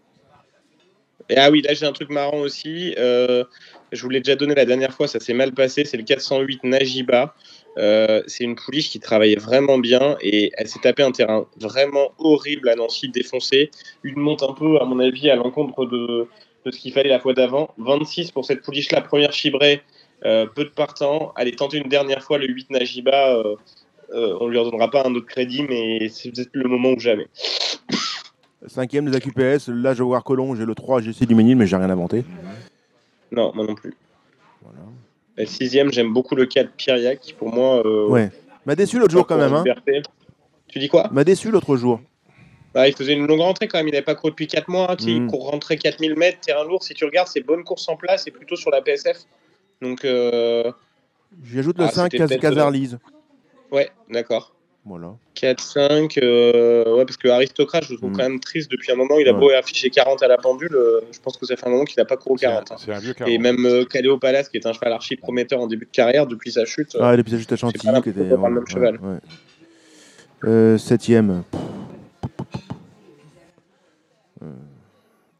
Et ah oui, là j'ai un truc marrant aussi. Euh, je vous l'ai déjà donné la dernière fois, ça s'est mal passé. C'est le 408 Najiba. Euh, c'est une pouliche qui travaillait vraiment bien et elle s'est tapé un terrain vraiment horrible à Nancy, défoncé. Une monte un peu, à mon avis, à l'encontre de, de ce qu'il fallait la fois d'avant. 26 pour cette pouliche-là, première chibrée, euh, peu de partants. Allez tenter une dernière fois le 8 Najiba. Euh, on lui redonnera pas un autre crédit, mais c'est peut-être le moment ou jamais. Cinquième des AQPS, là je vais voir Colomb, j'ai le 3 GC du Ménil, mais j'ai rien inventé. Non, moi non plus. Voilà. Et sixième, j'aime beaucoup le 4 Piriac, qui pour moi. euh, Ouais. M'a déçu l'autre jour quand même. Hein. Tu dis quoi? M'a déçu l'autre jour. bah, Il faisait une longue rentrée quand même, il n'avait pas couru depuis 4 mois. Sais, Il Mm. court rentrer 4000 mètres, terrain lourd. Si tu regardes, ses bonnes courses en place, c'est plutôt sur la PSF. Donc, euh, J'ajoute le Ah, 5 c'était Cas- peut-être, Casarlise. ouais, d'accord. Voilà. 4-5, euh, ouais, parce que Aristocrate, je le trouve Mm. quand même triste depuis un moment. Il a Ouais. beau afficher 40 à la pendule, euh, je pense que ça fait un moment qu'il n'a pas couru C'est un, 40. hein. c'est un vieux Et carreau. même euh, Caléo Palace, qui est un cheval archi prometteur en début de carrière, depuis sa chute, Ah, l'épisode juste à Chantilly qui était. voilà, même cheval. ouais, ouais. Euh, septième. Euh,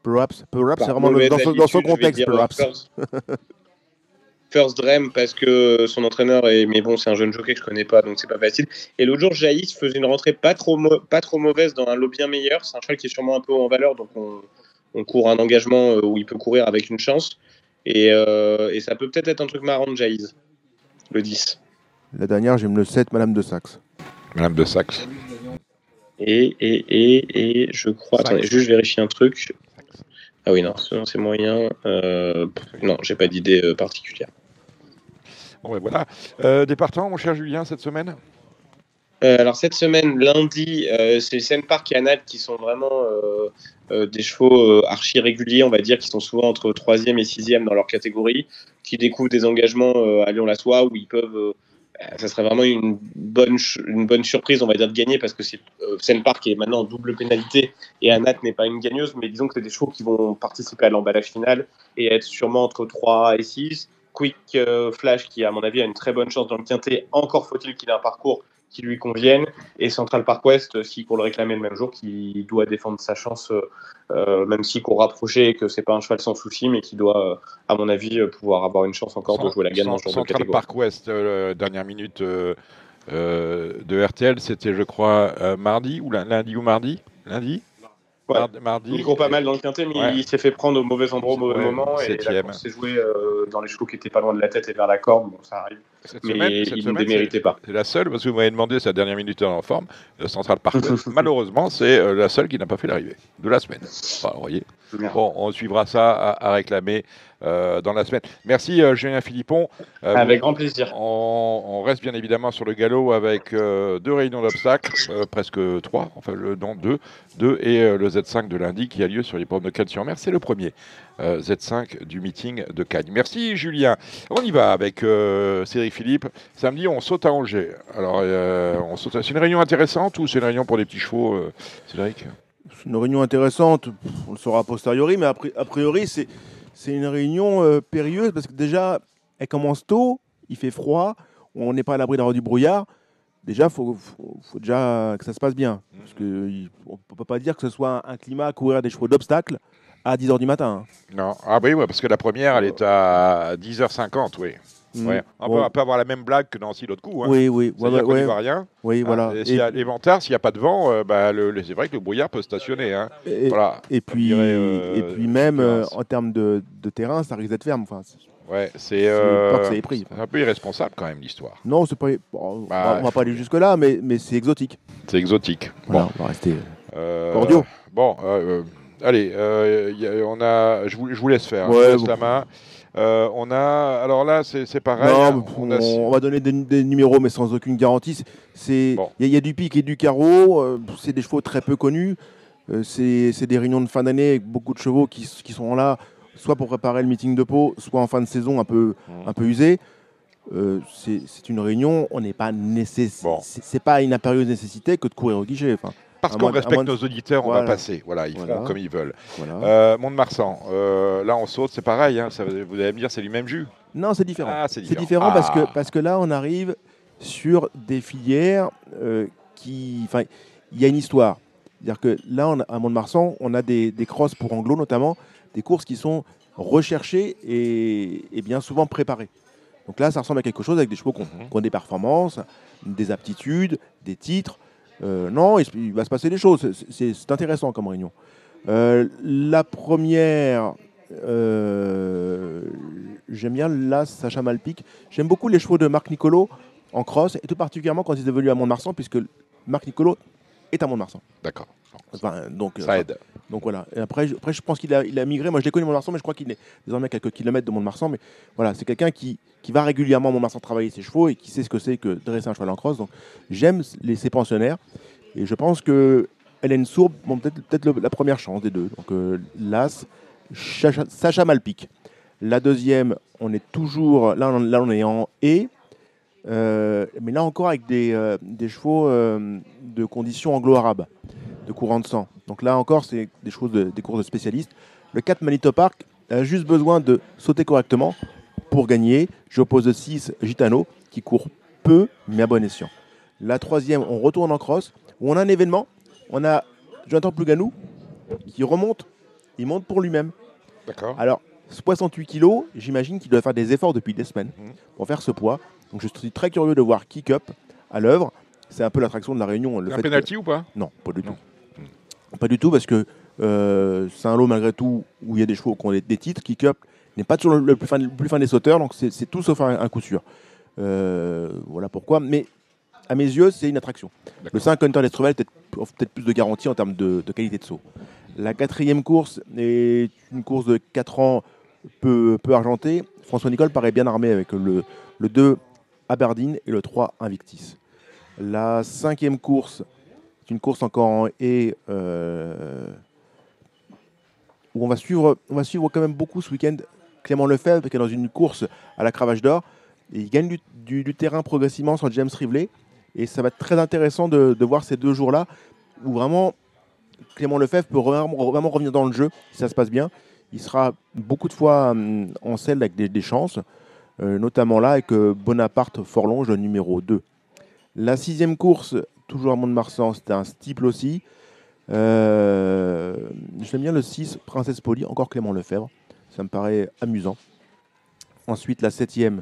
Perhaps, perhaps c'est vraiment dans, son- dans son contexte, perhaps. First, Dream parce que son entraîneur est mais bon c'est un jeune jockey que je connais pas donc c'est pas facile. Et l'autre jour Jaïs faisait une rentrée pas trop pas trop mauvaise dans un lot bien meilleur. C'est un cheval qui est sûrement un peu haut en valeur donc on, on court un engagement euh, où il peut courir avec une chance. Et, euh, et ça peut peut-être être un truc marrant de Jaïs le 10 La dernière, j'aime le 7, Madame de Saxe. Madame de Saxe. et et et, et je crois attendez juste je vérifie un truc. Ah oui non sinon c'est moyen euh, non j'ai pas d'idée euh, particulière Bon, ben voilà. Euh, mon cher Julien, cette semaine Euh, alors cette semaine, lundi, euh, c'est Seine Park et Anat qui sont vraiment des chevaux archi réguliers, on va dire, qui sont souvent entre 3e et 6e dans leur catégorie, qui découvrent des engagements à Lyon-la-Soie où ils peuvent... euh, ça serait vraiment une bonne, une bonne surprise, on va dire, de gagner parce que Seine Park est maintenant en double pénalité et Anat n'est pas une gagneuse, mais disons que c'est des chevaux qui vont participer à l'emballage final et être sûrement entre 3 et 6. Quick euh, Flash qui, à mon avis, a une très bonne chance dans le quintet. Encore faut-il qu'il ait un parcours qui lui convienne. Et Central Park West, s'il court le réclamer le même jour, qui doit défendre sa chance, euh, euh, même s'il court rapproché et que c'est pas un cheval sans souci, mais qui doit, à mon avis, pouvoir avoir une chance encore de jouer la gagne dans ce genre de Central catégorie. Park West, euh, dernière minute euh, de RTL, c'était, je crois, mardi ou lun- lundi ou mardi? Lundi? Ouais. Mardi, mardi. Il court pas mal dans le quintet, mais Ouais. il s'est fait prendre au mauvais endroit au mauvais moment. Et s'est jouée euh, dans les chevaux qui étaient pas loin de la tête et vers la corde. Bon, ça arrive. Cette Mais semaine, cette il ne semaine, déméritait pas. C'est la seule, parce que vous m'avez demandé sa dernière minute en forme, le Central Park. Malheureusement, c'est euh, la seule qui n'a pas fait l'arrivée de la semaine. Vous voyez. Bon, on suivra ça à, à réclamer euh, dans la semaine. Merci euh, Julien Philippon. Euh, Avec grand plaisir. on, on reste bien évidemment sur le galop avec euh, deux réunions d'obstacles, euh, presque trois, enfin le, non, deux, deux et euh, le Z5 de lundi qui a lieu sur les pommes de Cannes-sur-Mer. C'est le premier euh, Z5 du meeting de Cannes. Merci Julien. On y va avec euh, Cédric Philippe. Samedi, on saute à Angers. Alors, euh, on saute à- c'est une réunion intéressante ou c'est une réunion pour les petits chevaux, euh, Cédric C'est une réunion intéressante, on le saura a posteriori, mais a pri- a priori, c'est une réunion euh, périlleuse parce que déjà, elle commence tôt, il fait froid, on n'est pas à l'abri d'avoir du brouillard. Déjà, il faut, faut- faut déjà que ça se passe bien. Parce ne peut pas dire que ce soit un, un climat à courir des chevaux d'obstacle à 10h du matin. hein. Non. Ah oui, ouais, parce que la première, elle est à 10h50, oui. Mm. Ouais. On, peut, on peut avoir la même blague que Nancy l'autre coup. Hein. Oui, oui, C'est-à-dire ouais, voit rien. oui, Ah, voilà. et s'il y a les s'il n'y a pas de vent, euh, bah, c'est vrai que le brouillard peut stationner. Hein. et- Voilà. et puis, dirait, euh, et puis même euh, en termes de, de terrain, ça risque d'être ferme. Enfin, Ouais, c'est un peu irresponsable quand même l'histoire. Non, c'est pas. bon, Bah, on va- pas aller jusque là, mais, mais c'est exotique. C'est exotique. Voilà, Bon, on va rester. Cordiaux. Bon, allez, y a- on a, je vous, je vous laisse faire. je vous laisse bon. la main. Euh, on a, alors là, c'est pareil. non, hein, on on, a- on va donner des, des numéros, mais sans aucune garantie. Il Bon. y, a- il y a du pic et du carreau. euh, c'est des chevaux très peu connus. euh, c'est, des réunions de fin d'année avec beaucoup de chevaux qui, sont là, soit pour préparer le meeting de Pau, soit en fin de saison un peu, Mhm. un peu usés. euh, c'est une réunion, on n'est pas nécessaire. Bon. C'est pas une impérieuse nécessité que de courir au guichet. Parce qu'on respecte nos auditeurs, on va passer. Voilà, ils Voilà. feront comme ils veulent. voilà. Euh, Mont-de-Marsan, euh, là on saute, c'est pareil. hein, ça- vous allez me dire, c'est du même jus. Non, c'est différent. Ah, c'est différent. parce, Ah. que, parce que là, on arrive sur des filières euh, qui. Enfin, il y a une histoire. C'est-à-dire que là, on a- à Mont-de-Marsan, on a des, des crosses pour anglo notamment, des courses qui sont recherchées et, et bien souvent préparées. Donc là, ça ressemble à quelque chose avec des chevaux qui ont, Mhm. qui ont des performances, des aptitudes, des titres. Euh, non, il, va se passer des choses. C'est- intéressant comme réunion. Euh, la première, euh, j'aime bien là, Sacha Malpic. J'aime beaucoup les chevaux de Marc Nicolo en cross, et tout particulièrement quand ils évoluent à Mont-de-Marsan, puisque Marc Nicolo est à Mont-de-Marsan. D'accord. Enfin, donc, Ça aide. Donc voilà. Et après, je, pense qu'il a, migré. Moi, je l'ai connu à Mont-de-Marsan, mais je crois qu'il est désormais à quelques kilomètres de Mont-de-Marsan. Mais voilà, c'est quelqu'un qui, va régulièrement à Mont-de-Marsan travailler ses chevaux et qui sait ce que c'est que dresser un cheval en cross. Donc j'aime les, ces pensionnaires. Et je pense que Hélène Sourbe, bon, peut-être le- la première chance des deux. Donc euh, l'As, Sacha Malpic. La deuxième, on est toujours. Là, on, est en E. Euh, mais là encore avec des, euh, des chevaux euh, de conditions anglo-arabes, de courant de sang. Donc là encore, c'est des choses de- des courses de spécialistes. Le 4 Manito Park a juste besoin de sauter correctement pour gagner. J'oppose 6 Gitano qui court peu mais à bon escient. La troisième, on retourne en cross où on a un événement. On a Jonathan Plouganou qui remonte. Il monte pour lui-même. D'accord. Alors, 68 kilos, j'imagine qu'il doit faire des efforts depuis des semaines Mhm. pour faire ce poids. Donc je suis très curieux de voir Kick Up à l'œuvre. C'est un peu l'attraction de la Réunion. Le Un que- penalty ou pas? Non, pas du tout. Pas du tout parce que euh, c'est un lot malgré tout où il y a des chevaux qui ont des, des titres. Kick Up n'est pas toujours le, le plus, fin, le plus fin des sauteurs, donc c'est tout sauf un, un coup sûr. Euh, voilà pourquoi. Mais à mes yeux, c'est une attraction. Le D'accord. 5 Hunter peut-être offre peut-être plus de garantie en termes de, de qualité de saut. La quatrième course est une course de 4 ans peu, peu argentée. François Nicole paraît bien armé avec le, le 2 Aberdeen et le 3 Invictis. La cinquième course, une course encore en et euh, où on va suivre, on va suivre quand même beaucoup ce week-end Clément Lefebvre qui est dans une course à la cravache d'or il gagne du, terrain progressivement sur James Rivley et ça va être très intéressant de, voir ces deux jours-là où vraiment Clément Lefebvre peut vraiment, revenir dans le jeu si ça se passe bien. Il sera beaucoup de fois hum, en selle avec des, chances, euh, notamment là avec euh, Bonaparte Forlonge, numéro 2. La sixième course, toujours à Mont-de-Marsan, c'était un steeple aussi. Euh, J'aime bien le 6, Princesse Polly, encore Clément Lefebvre. Ça me paraît amusant. Ensuite, la septième,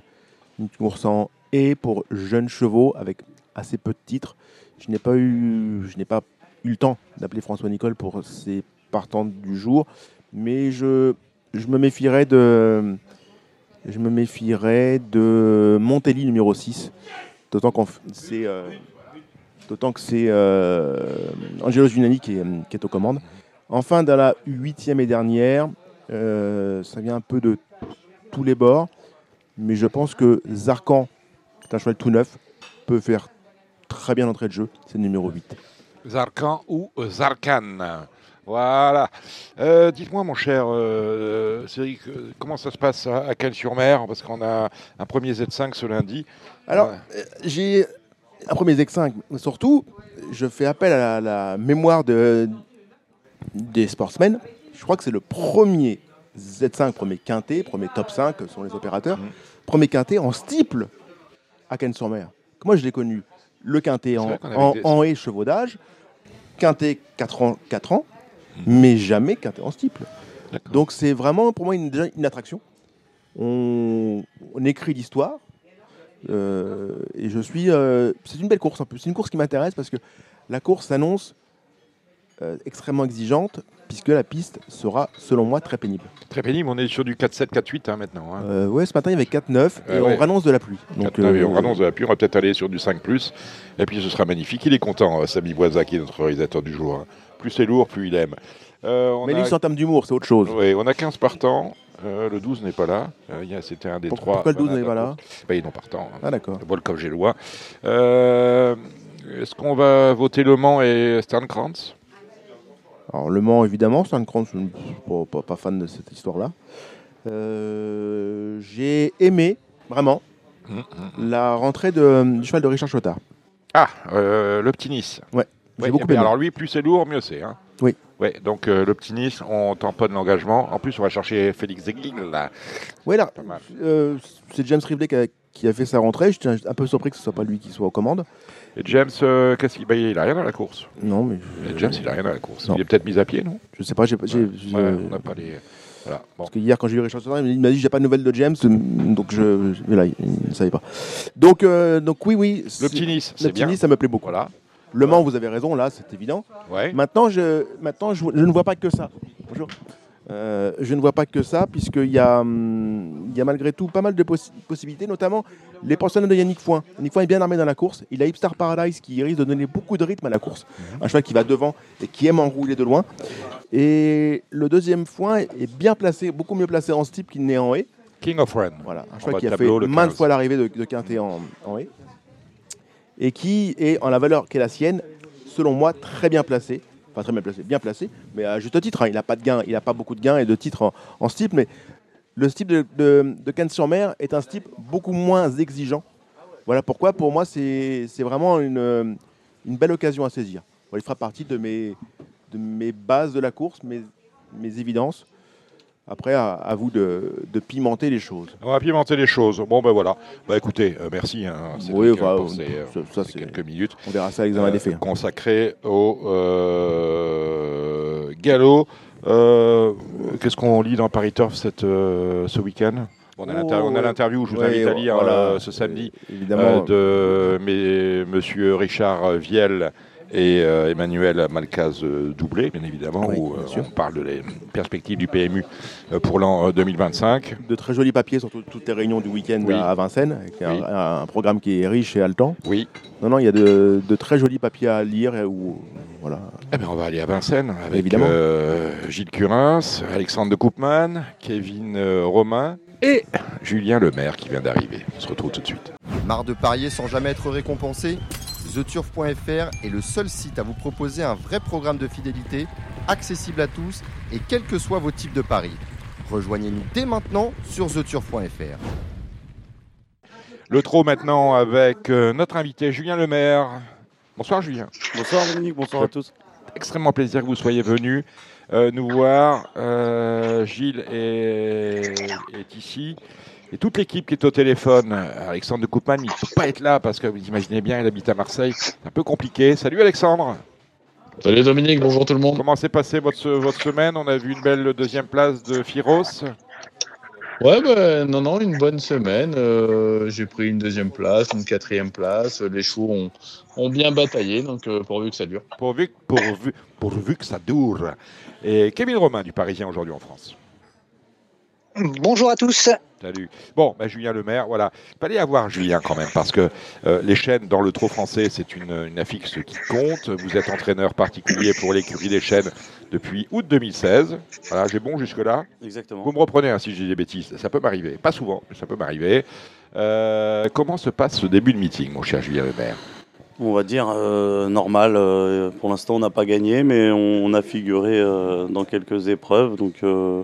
une course en et pour jeunes chevaux avec assez peu de titres. Je n'ai pas eu, pas eu le temps d'appeler François Nicole pour ces partants du jour, mais je, je me méfierais de, je me méfierais de Montelli numéro 6, d'autant qu'on c'est euh, d'autant que c'est euh, Angelo Giuliani qui est, qui est aux commandes. Enfin, dans la huitième et dernière, euh, ça vient un peu de tous les bords, mais je pense que Zarkan, qui est un cheval tout neuf, peut faire très bien l'entrée de jeu. C'est le numéro 8. Zarkan ou Zarkan. Voilà. Euh, Dites-moi, mon cher euh, Cédric, comment ça se passe à, à Cannes-sur-Mer Parce qu'on a un premier Z5 ce lundi. Alors, Ouais. euh, j'ai un premier Z5, mais surtout, je fais appel à la, la mémoire de, des sportsmen. Je crois que c'est le premier Z5, premier quintet, premier top 5, sont les opérateurs, Mhm. premier quintet en steeple à Cannes-sur-Mer. Moi, je l'ai connu, le quintet en, en, des- en haie chevaudage, quintet 4 ans, 4 ans, Mhm. mais jamais quintet en steeple. D'accord. Donc c'est vraiment pour moi une, déjà une attraction. On, on écrit l'histoire. Euh, et je suis. euh, c'est une belle course en plus. C'est une course qui m'intéresse parce que la course s'annonce euh, extrêmement exigeante puisque la piste sera, selon moi, très pénible. Très pénible, on est sur du 4-7, 4-8 hein, maintenant. Hein. Ouais, ce matin il y avait 4-9 et Ouais, on rannonce de la pluie. Donc, 4-9 et on annonce de la pluie, on va peut-être aller sur du 5 Et puis ce sera magnifique. Il est content, Samy Boisa, qui est notre réalisateur du jour. hein. Plus c'est lourd, plus il aime. Euh, on mais a- lui, c'est en termes d'humour, c'est autre chose. Ouais, on a 15 partants. Euh, le 12 n'est pas là. Euh, C'était un des Pourquoi- trois. pourquoi le 12 Voilà, n'est pas là bah, Il est non partant. Ah d'accord. Volkov Gélois. Euh, Est-ce qu'on va voter Le Mans et Sternkrantz Alors Le Mans, évidemment, grand, je ne suis pas, pas- pas fan de cette histoire-là. Euh, J'ai aimé, vraiment, Mhm. la rentrée de, du cheval de Richard Chotard. Ah, le petit Nice. Ouais, Ouais, beaucoup eh bien, aimé. alors lui, plus c'est lourd, mieux c'est. hein. Oui. Ouais, donc euh, Nice, on tamponne l'engagement. En plus, on va chercher Félix Zegling, là. Ouais, là, euh, c'est James Rivley qui a, qui a fait sa rentrée. J'étais un peu surpris que ce soit pas lui qui soit aux commandes. Et James, euh, qu'est-ce qu'il bah, il a rien dans la course. Non, mais Et James, il a rien dans la course. Non. Il est peut-être mis à pied, non? Je sais pas. J'ai, Ouais, ouais, on n'a pas les. Voilà. Bon. Parce que hier, quand j'ai vu Richard Chotard, il m'a dit j'ai pas de nouvelles de James, donc je, je- voilà, il ne savait pas. Donc, euh, donc oui, oui. Le petit Nice, c'est bien. Nice, ça me plaît beaucoup. Voilà. Le Mans, vous avez raison, là, c'est évident. Ouais. Maintenant, je, maintenant je, je ne vois pas que ça. Bonjour. Euh, je ne vois pas que ça, puisqu'il y, a, hum, y a malgré tout pas mal de possi- possibilités, notamment les pensionnats de Yannick Foin. Yannick Foin est bien armé dans la course. Il a Hipstar Paradise qui risque de donner beaucoup de rythme à la course. Un cheval qui va devant et qui aime enrouler de loin. Et le deuxième Foin est bien placé, beaucoup mieux placé en steep qu'il n'est en haie. King of Ren. Voilà, un cheval qui a fait maintes 15. fois l'arrivée de, de Quintet en, en haie. Et qui est, en la valeur qu'est la sienne, selon moi, très bien placé. Enfin, très bien placé, bien placé, mais à juste titre. hein. Il n'a pas de gain, il n'a pas beaucoup de gains et de titres en, en mais le steep de, de, de Cannes-sur-Mer est un steep beaucoup moins exigeant. Voilà pourquoi, pour moi, c'est vraiment une, une belle occasion à saisir. Il fera partie de mes, de mes bases de la course, mes, mes évidences. Après, à, à vous de, de pimenter les choses. On va pimenter les choses. Bon, ben voilà. Bah écoutez, euh, merci. Hein, Oui, enfin, pour ces, euh, ça- ça, ces quelques minutes. On verra ça à l'examen euh, des faits. hein. consacré au galop. Qu'est-ce qu'on lit dans Paris Turf cette, ce week-end? On a Oh, l'interview, je vous ouais, invite à lire voilà. ce samedi Évidemment, de mes- Monsieur Richard Viel et euh, Emmanuel Malcaz euh, doublé, bien évidemment, Oui, où bien euh, on parle de les perspectives du PMU pour l'an euh, 2025. de très jolis papiers sur tout- toutes les réunions du week-end Oui. à Vincennes, avec un- Oui. un, programme qui est riche et haletant. Oui, Non, non, il y a de, de très jolis papiers à lire. Et où, voilà. Eh ben, on va aller à Vincennes avec Évidemment. euh, Gilles Curins, Alexandre de Koopman, Kevin euh, Romain et Julien Lemaire qui vient d'arriver. On se retrouve tout de suite. Marre de parier sans jamais être récompensé? TheTurf.fr est le seul site à vous proposer un vrai programme de fidélité, accessible à tous et quels que soient vos types de paris. Rejoignez-nous dès maintenant sur TheTurf.fr. Le trot maintenant avec euh, notre invité Julien Lemaire. Bonsoir Julien. Bonsoir Dominique, bonsoir à tous. Extrêmement plaisir que vous soyez venu euh, nous voir. Euh, Gilles est, est ici. Et toute l'équipe qui est au téléphone, Alexandre de Koopman, il ne peut pas être là parce que vous imaginez bien, il habite à Marseille. C'est un peu compliqué. Salut Alexandre. Salut Dominique, bonjour tout le monde. Comment s'est passée votre, votre semaine? On a vu une belle deuxième place de Firos. Ouais, bah, non, non, une bonne semaine. Euh, J'ai pris une deuxième place, une quatrième place. Les chevaux ont, ont bien bataillé, donc euh, pourvu que ça dure. Pourvu, pourvu, pourvu que ça dure. Et Kevin Romain du Parisien aujourd'hui en France. Bonjour à tous. Salut. Bon, bah, Julien Lemaire, voilà. Il fallait avoir Julien quand même, parce que euh, les chaînes dans le trot français, c'est une, une affixe qui compte. Vous êtes entraîneur particulier pour l'écurie des chaînes depuis août 2016. Voilà, j'ai bon jusque-là. Exactement. Vous me reprenez hein, si je dis des bêtises, ça peut m'arriver. Pas souvent, mais ça peut m'arriver. Euh, comment se passe ce début de meeting, mon cher Julien Lemaire? On va dire euh, normal. euh, pour l'instant, on n'a pas gagné, mais on, on a figuré euh, dans quelques épreuves, donc euh,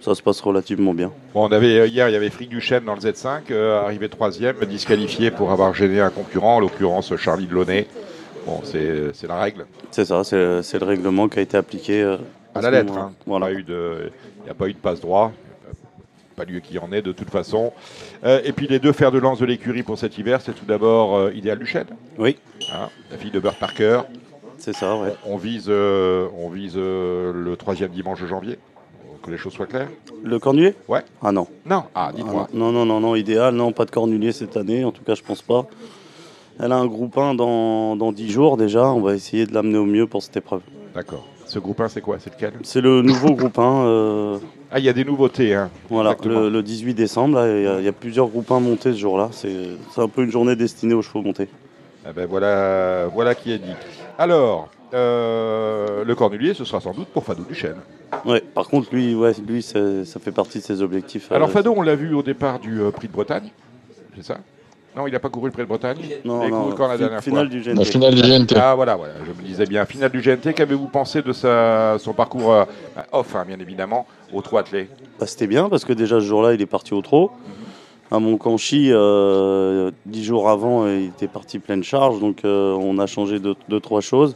ça se passe relativement bien. Bon, on avait, euh, hier, il y avait Frick Duchesne dans le Z5, euh, arrivé troisième, disqualifié pour avoir gêné un concurrent, en l'occurrence Charlie Delaunay. Bon, c'est la règle. C'est ça, c'est le règlement qui a été appliqué. euh, À la lettre. hein. Voilà. Il n'y a pas eu de passe droit. Pas lieu qu'il y en ait de toute façon. Euh, et puis les deux fers de lance de l'écurie pour cet hiver, c'est tout d'abord Idéal Duchesne. Oui. Hein, la fille de Burt Parker. C'est ça, ouais. On vise, on vise euh, le troisième dimanche de janvier. Que les choses soient claires. Le cornulier? Ouais. Ah non. Non. Ah, Ah dites-moi. non, non, non, non, idéal, non, pas de cornulier cette année, en tout cas, je pense pas. Elle a un groupe 1 dans, dans 10 jours déjà, on va essayer de l'amener au mieux pour cette épreuve. D'accord. Ce groupe 1, c'est quoi? C'est lequel? C'est le nouveau groupe 1, euh, Ah, il y a des nouveautés. Hein. voilà, le, le 18 décembre, il y a- il y, a plusieurs groupes 1 montés ce jour-là. C'est c'est un peu une journée destinée aux chevaux montés. Eh ben voilà, voilà qui est dit. Alors, euh, le Cornulier, ce sera sans doute pour Fadou Duchesne. Ouais, par contre, lui, ouais, lui c'est- ça fait partie de ses objectifs. Alors euh, Fado, on l'a vu au départ du euh, Prix de Bretagne, c'est ça? Non, il n'a pas couru le Prix de Bretagne? Non, il a non, couru quand la dernière finale fois? du La GNT. finale du GNT. Ah voilà, voilà, je me disais bien. Finale du GNT, qu'avez-vous pensé de sa, son parcours euh, off, hein, bien évidemment, au trot attelé? Bah, C'était bien parce que déjà ce jour-là, il est parti au trot. à Montcanchy, euh, dix jours avant, il était parti pleine charge, donc euh, on a changé deux, deux, trois choses.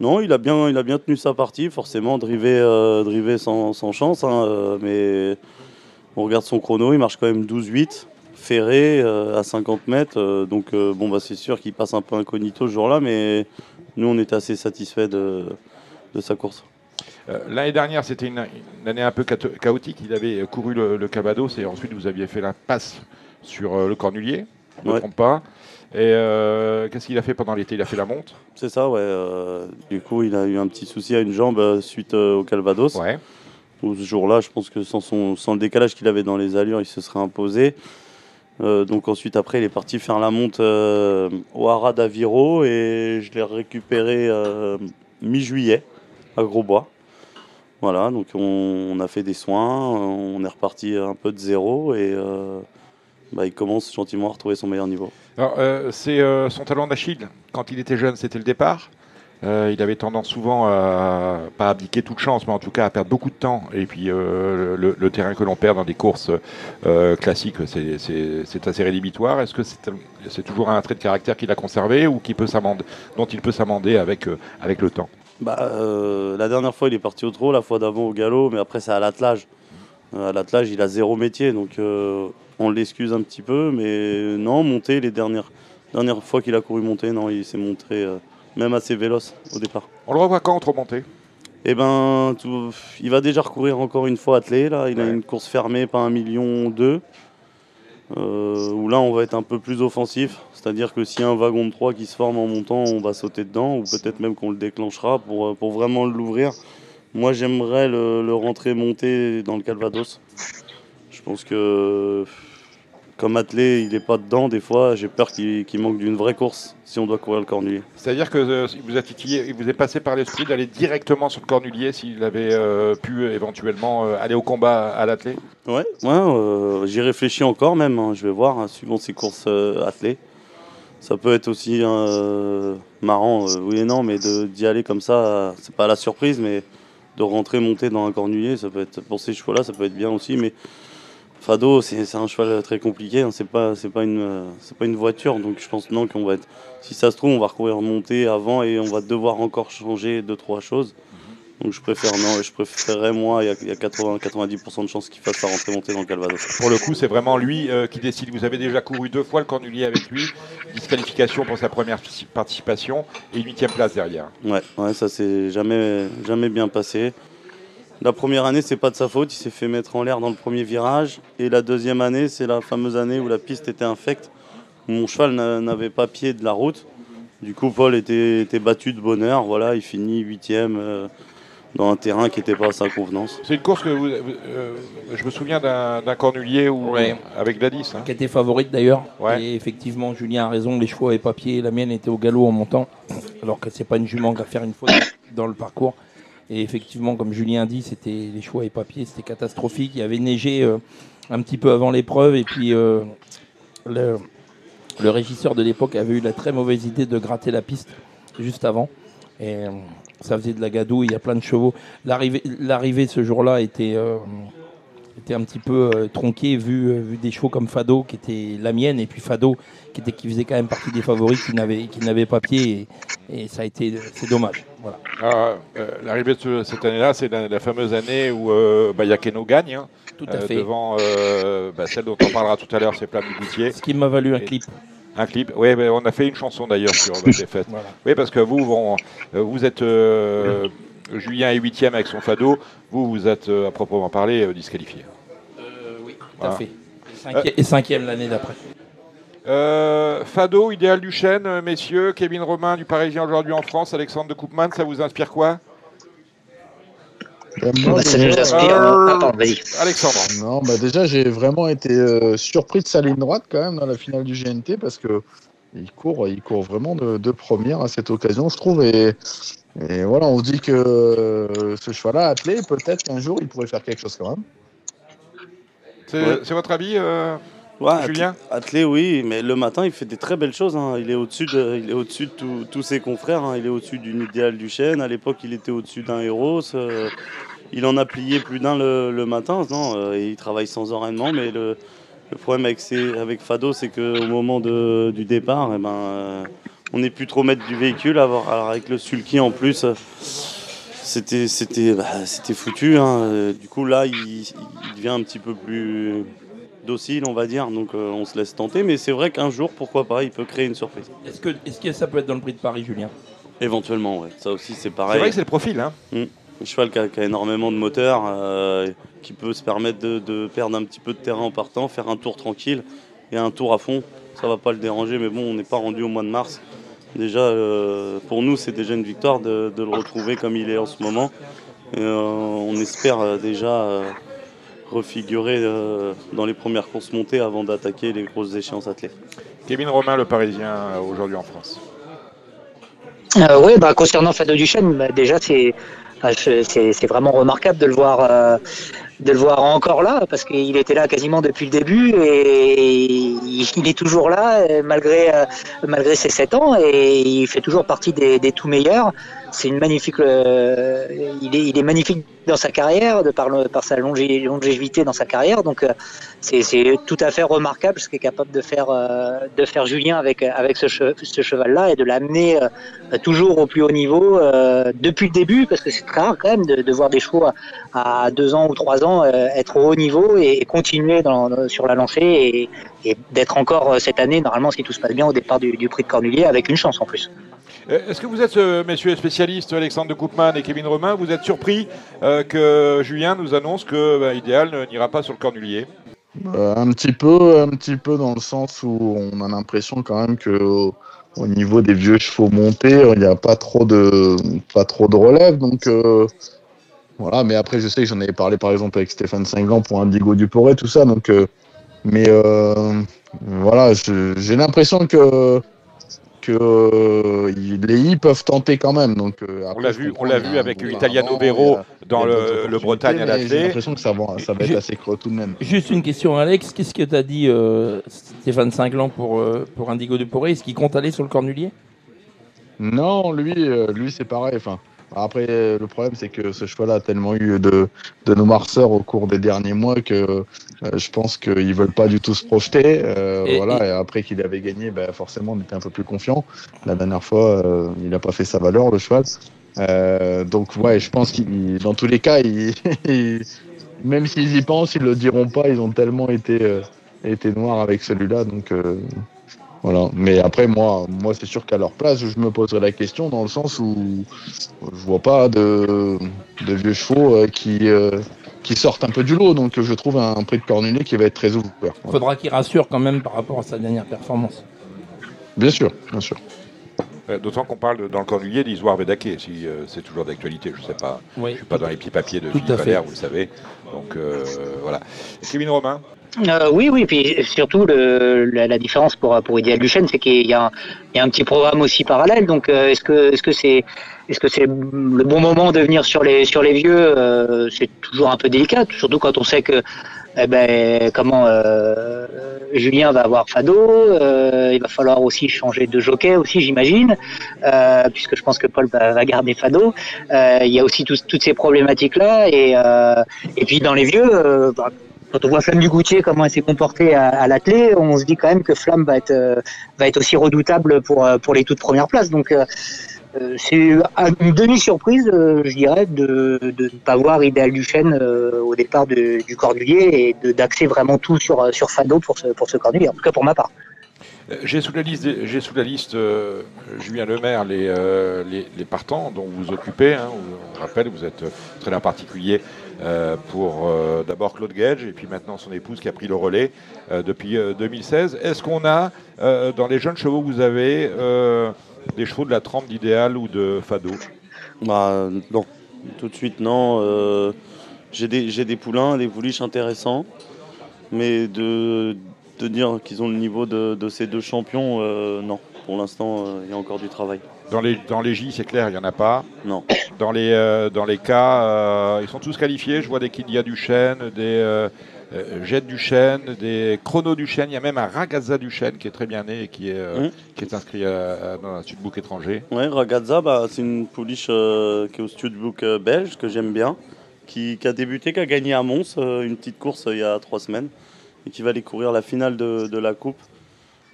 Non, il a bien, il a bien tenu sa partie, forcément, drivé, euh, sans, sans chance, hein, euh, mais on regarde son chrono, il marche quand même 12-8, ferré euh, à 50 mètres, donc bon, bah, c'est sûr qu'il passe un peu incognito ce jour-là, mais nous, on était assez satisfaits de, de sa course. L'année dernière, c'était une, une année un peu chaotique. Il avait couru le, le Calvados et ensuite vous aviez fait la passe sur le Cornulier, je ne me Ouais. trompe pas. Et euh, qu'est-ce qu'il a fait pendant l'été? Il a fait la monte C'est ça, ouais. euh, du coup, il a eu un petit souci à une jambe euh, suite au Calvados. Ouais. Ce jour-là, je pense que sans, son, sans le décalage qu'il avait dans les allures, il se serait imposé. Donc ensuite, après, il est parti faire la monte au Haras d'Aviro et je l'ai récupéré mi-juillet à Grosbois. Voilà, donc on, on a fait des soins, on est reparti un peu de zéro et bah, il commence gentiment à retrouver son meilleur niveau. Euh, c'est euh, son talent d'Achille. Quand il était jeune, c'était le départ. Euh, il avait tendance souvent à pas abdiquer toute chance, mais en tout cas à perdre beaucoup de temps. Et puis euh, le, terrain que l'on perd dans des courses classiques, c'est- assez rédhibitoire. Est-ce que c'est toujours un trait de caractère qu'il a conservé ou qui peut dont il peut s'amender avec, avec le temps? Bah, la dernière fois, il est parti au trot, la fois d'avant au galop, mais après, c'est à l'attelage. À l'attelage, il a zéro métier, donc on l'excuse un petit peu, mais non, monter, les dernières, dernières fois qu'il a couru monter, non, il s'est montré euh, même assez véloce au départ. On le revoit quand trop monté? Eh ben, tout- il va déjà recourir encore une fois attelé, là. Il a une course fermée, pas un million deux. Euh, où là, on va être un peu plus offensif. C'est-à-dire que s'il y a un wagon de 3 qui se forme en montant, on va sauter dedans, ou peut-être même qu'on le déclenchera pour, euh, pour vraiment l'ouvrir. Moi, j'aimerais le, le rentrer monter dans le Calvados. Je pense que, comme attelé, il n'est pas dedans. Des fois, j'ai peur qu'il manque d'une vraie course si on doit courir le cornulier. C'est-à-dire que euh, il vous a titillé, il vous est passé par l'esprit d'aller directement sur le cornulier s'il avait euh, pu euh, éventuellement euh, aller au combat à l'athlé? Ouais, ouais j'y réfléchis encore même. hein. Je vais voir, hein, suivant ces courses attelées. Ça peut être aussi euh, marrant, oui et non, mais d'y aller comme ça, c'est pas la surprise, mais de rentrer, monter dans un cornulier, ça peut être pour ces chevaux-là, ça peut être bien aussi. Mais Fado, c'est un cheval très compliqué. hein. C'est pas, c'est pas une, c'est pas une voiture, donc je pense non qu'on va être. Si ça se trouve, on va recourir monter avant et on va devoir encore changer deux trois choses. Donc je préfère non, je préférerais moi, il y a, il y a 80-90% de chances qu'il fasse sa rentrée montée dans le Calvados. Pour le coup, c'est vraiment lui euh, qui décide. Vous avez déjà couru deux fois le cornulier avec lui, disqualification pour sa première participation et une huitième place derrière. Ouais, ouais, ça s'est jamais, jamais bien passé. La première année, c'est pas de sa faute, il s'est fait mettre en l'air dans le premier virage. Et la deuxième année, c'est la fameuse année où la piste était infecte. où Mon cheval n'a- n'avait pas pied de la route. Du coup, Paul était, était battu de bonheur. Voilà, il finit huitième euh, dans un terrain qui n'était pas à sa convenance. C'est une course que vous, euh, je me souviens d'un d'un cornulier où, Ouais. avec Gladys. hein. qui était favorite d'ailleurs. Ouais. Et effectivement, Julien a raison, les chevaux avaient pas pied, la mienne était au galop en montant, alors que c'est pas une jument qui va faire une faute dans le parcours. Et effectivement, comme Julien dit, c'était les avaient pas pied, c'était catastrophique. Il y avait neigé euh, un petit peu avant l'épreuve et puis euh, le, régisseur de l'époque avait eu la très mauvaise idée de gratter la piste juste avant. Et euh, ça faisait de la gadouille, il y a plein de chevaux. L'arrivée ce jour-là était, était un petit peu euh, tronquée vu, euh, vu des chevaux comme Fado qui était la mienne et puis Fado qui, était, qui faisait quand même partie des favoris qui n'avaient qui n'avaient pas pied et, et ça a été c'est dommage. Voilà. Ah, euh, L'arrivée de ce- cette année-là, c'est la, la fameuse année où euh, bah, Yakeno gagne. hein, Tout à euh, fait. Devant euh, bah, celle dont on parlera tout à l'heure, c'est du Goutier. Ce qui m'a valu un Et- clip. Un clip. Oui, on a fait une chanson d'ailleurs sur votre défaite. Voilà. Oui, parce que vous, euh, vous êtes euh, Julien est huitième avec son fado. Vous, vous êtes euh, à proprement parler euh, disqualifié. oui, tout Voilà. à fait. Et cinquième, et cinquième l'année d'après. Euh, fado, idéal du chêne, euh, messieurs. Kevin Romain du Parisien aujourd'hui en France. Alexandre de Koopman, ça vous inspire quoi? Euh, moi, Bah, ça déjà- nous inspire. Euh, Attends. Alexandre. Non, bah déjà, j'ai vraiment été euh, surpris de sa ligne droite quand même dans la finale du GNT parce que il court, il court vraiment de, de première à cette occasion, je trouve. Et, et voilà, on se dit que euh, ce cheval-là, attelé, peut-être qu'un jour, il pourrait faire quelque chose quand même. C'est Ouais. votre avis, euh, Ouais, Julien? Attelé, oui, mais le matin, il fait des très belles choses. hein. Il est au-dessus de, il est au-dessus de tous- tous ses confrères. hein. Il est au-dessus d'une idéal du chêne. À l'époque, il était au-dessus d'un héros. il en a plié plus d'un le, le matin. Non, euh, et il travaille sans enraînement, mais le, Le problème avec, ces- avec Fado, c'est qu'au moment de- du départ, eh ben, euh, on n'est plus trop maître du véhicule. Alors, alors avec le sulky en plus, euh, c'était c'était bah, c'était foutu. hein. Euh, Du coup, là, il, il devient un petit peu plus docile, on va dire. Donc, euh, on se laisse tenter. Mais c'est vrai qu'un jour, pourquoi pas, il peut créer une surprise. Est-ce que, est-ce que ça peut être dans le prix de Paris, Julien? Éventuellement, ouais. Ça aussi, c'est C'est pareil. vrai que c'est le profil. Hein. Un cheval qui a, qui a énormément de moteur, euh, qui peut se permettre de, de perdre un petit peu de terrain en partant, faire un tour tranquille et un tour à fond. Ça va pas le déranger, mais bon, on n'est pas rendu au mois de mars. Déjà, euh, pour nous, c'est déjà une victoire de, de le retrouver comme il est en ce moment. Et, euh, on espère euh, déjà euh, refigurer euh, dans les premières courses montées avant d'attaquer les grosses échéances athlètes. Kevin Romain, le Parisien, aujourd'hui en France. Euh, oui, bah, concernant Fado Duchesne, bah, déjà c'est bah, c'est c'est vraiment remarquable de le voir euh, de le voir encore là parce qu'il était là quasiment depuis le début et il est toujours là malgré euh, malgré ses 7 ans et il fait toujours partie des tout meilleurs. C'est une magnifique euh, il, est, magnifique dans sa carrière de par, sa longé- longévité dans sa carrière donc euh, c'est tout à fait remarquable ce qu'est capable de faire euh, de faire Julien avec ce, che- ce cheval là et de l'amener toujours au plus haut niveau depuis le début, parce que c'est très rare quand même de, voir des chevaux à, deux ans ou trois ans être au haut niveau et, continuer sur la lancée et, d'être encore cette année, normalement, si tout se passe bien, au départ du, du prix de Cornulier avec une chance en plus. Euh, Est-ce que vous êtes, euh, messieurs spécialistes, Alexandre de Koopman et Kevin Romain, vous êtes surpris euh, que Julien nous annonce que bah, Idéal n'ira pas sur le cornulier? Un petit peu, un petit peu dans le sens où on a l'impression quand même que au, au niveau des vieux chevaux montés, il n'y a pas trop de, pas trop de relève. Donc voilà. Mais après, je sais que j'en avais parlé par exemple avec Stéphane Singlan pour Indigo Duporé, tout ça. Donc, mais voilà, j'ai l'impression que que euh, les I peuvent tenter quand même. Donc euh, On l'a vu, on l'a vu avec gros Italiano Vero dans le, Bretagne à mais J'ai l'impression que ça va, ça va être assez creux tout de même. Juste une question, Alex. Qu'est-ce que tu as dit, euh, Stéphane Singlan, pour, euh, pour Indigo de Poré? Est-ce qu'il compte aller sur le cornulier? Non, lui, euh, lui c'est pareil. Enfin, après, le problème, c'est que ce cheval a tellement eu de, de noirceurs au cours des derniers mois que euh, je pense qu'ils veulent pas du tout se projeter. Euh, Et- voilà, et... après qu'il avait gagné, ben, forcément, on était un peu plus confiant. La dernière fois, euh, il n'a pas fait sa valeur, le cheval. Euh, donc, ouais, je pense qu'il, dans tous les cas, il- même s'ils y pensent, ils le diront pas. Ils ont tellement été, euh, été noirs avec celui-là. Donc, euh, voilà. Mais après, moi, moi c'est sûr qu'à leur place, je me poserais la question dans le sens où je vois pas de, de vieux chevaux euh, qui, euh, qui sortent un peu du lot. Donc, je trouve un prix de cornulier qui va être très ouvert. Il Voilà. faudra qu'il rassure quand même par rapport à sa dernière performance. Bien sûr, bien sûr. Euh, D'autant qu'on parle de- dans le cornulier d'Isoire Védaké, si euh, c'est toujours d'actualité, je ne sais pas. Oui. Je suis pas dans les petits papiers de Tout Philippe vous le savez. Donc euh, voilà. Kevin Romain, Euh, oui, oui, puis surtout le, la, la différence pour pour Ideal Duchesne, c'est qu'il y, y a un petit programme aussi parallèle. Donc, euh, est-ce que est-ce que c'est est-ce que c'est le bon moment de venir sur les sur les vieux euh, C'est toujours un peu délicat, surtout quand on sait que eh ben comment euh, Julien va avoir Fado, euh, il va falloir aussi changer de jockey aussi, j'imagine, euh, puisque je pense que Paul va, garder Fado. Il y a aussi tous- toutes ces problématiques là et et puis dans les vieux. bah, quand on voit Flamme du Goutier, comment elle s'est comportée à, à on se dit quand même que Flamme va être, euh, va être aussi redoutable pour, euh, pour les toutes premières places. Donc euh, c'est une demi-surprise, je dirais, de de ne pas voir Idéal Duchesne au départ du Cornulier et d'axer vraiment tout sur, sur pour ce, pour ce Cornulier, en tout cas pour ma part. Euh, J'ai sous la liste, euh, Julien Lemaire les, euh, les, les partants dont vous occupez. hein. on rappelle, vous êtes très en particulier pour d'abord Claude Gage et puis maintenant son épouse qui a pris le relais depuis euh, 2016. Est-ce qu'on a dans les jeunes chevaux vous avez des chevaux de la trempe d'idéal ou de Fado? Bah non, tout de suite non. J'ai des, des poulains, des pouliches intéressants, mais de, de dire qu'ils ont le niveau de, de ces deux champions, euh, non. Pour l'instant, euh, il y a encore du travail. dans les, dans les J, c'est clair, il n'y en a pas. Non. Dans les, euh, dans les cas, ils sont tous qualifiés. Je vois des Kidia du Chêne, des euh, euh, Jet du Chêne, des Chrono du Chêne. Il y a même un Ragazza du Chêne qui est très bien né et qui est, Mhm. qui est inscrit à- à- dans un studbook étranger. Ouais, Ragazza, bah, c'est une pouliche qui est au studbook belge que j'aime bien, qui, qui a débuté, qui a gagné à Mons, une petite course il y a trois semaines. Et qui va aller courir la finale de, de la Coupe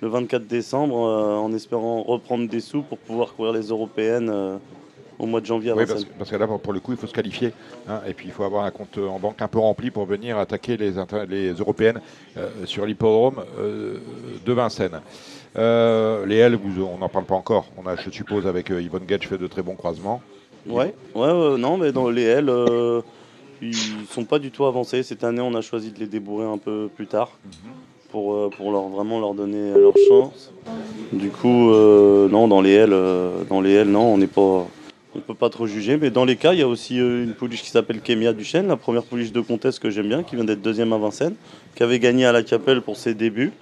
le 24 décembre euh, en espérant reprendre des sous pour pouvoir courir les européennes euh, au mois de janvier à Oui, Vincennes. parce, parce que là, pour le coup, il faut se qualifier. hein, et puis, il faut avoir un compte en banque un peu rempli pour venir attaquer les, européennes euh, sur l'hippodrome de Vincennes. Les L, vous- on n'en parle pas encore. On a, je suppose, avec Yvonne Getch, fait de très bons croisements. Ouais, ouais, ouais, non, mais dans les L, ils sont pas du tout avancés. Cette année, on a choisi de les débourrer un peu plus tard pour, euh, pour leur, vraiment leur donner leur chance. Du coup, euh, non, dans les L, euh, dans les L, non, on n'est pas, on peut pas trop juger. Mais dans les cas, il y a aussi une pouliche qui s'appelle Kémia Duchesne, la première pouliche de comtesse que j'aime bien, qui vient d'être deuxième à Vincennes, qui avait gagné à la Capelle pour ses débuts.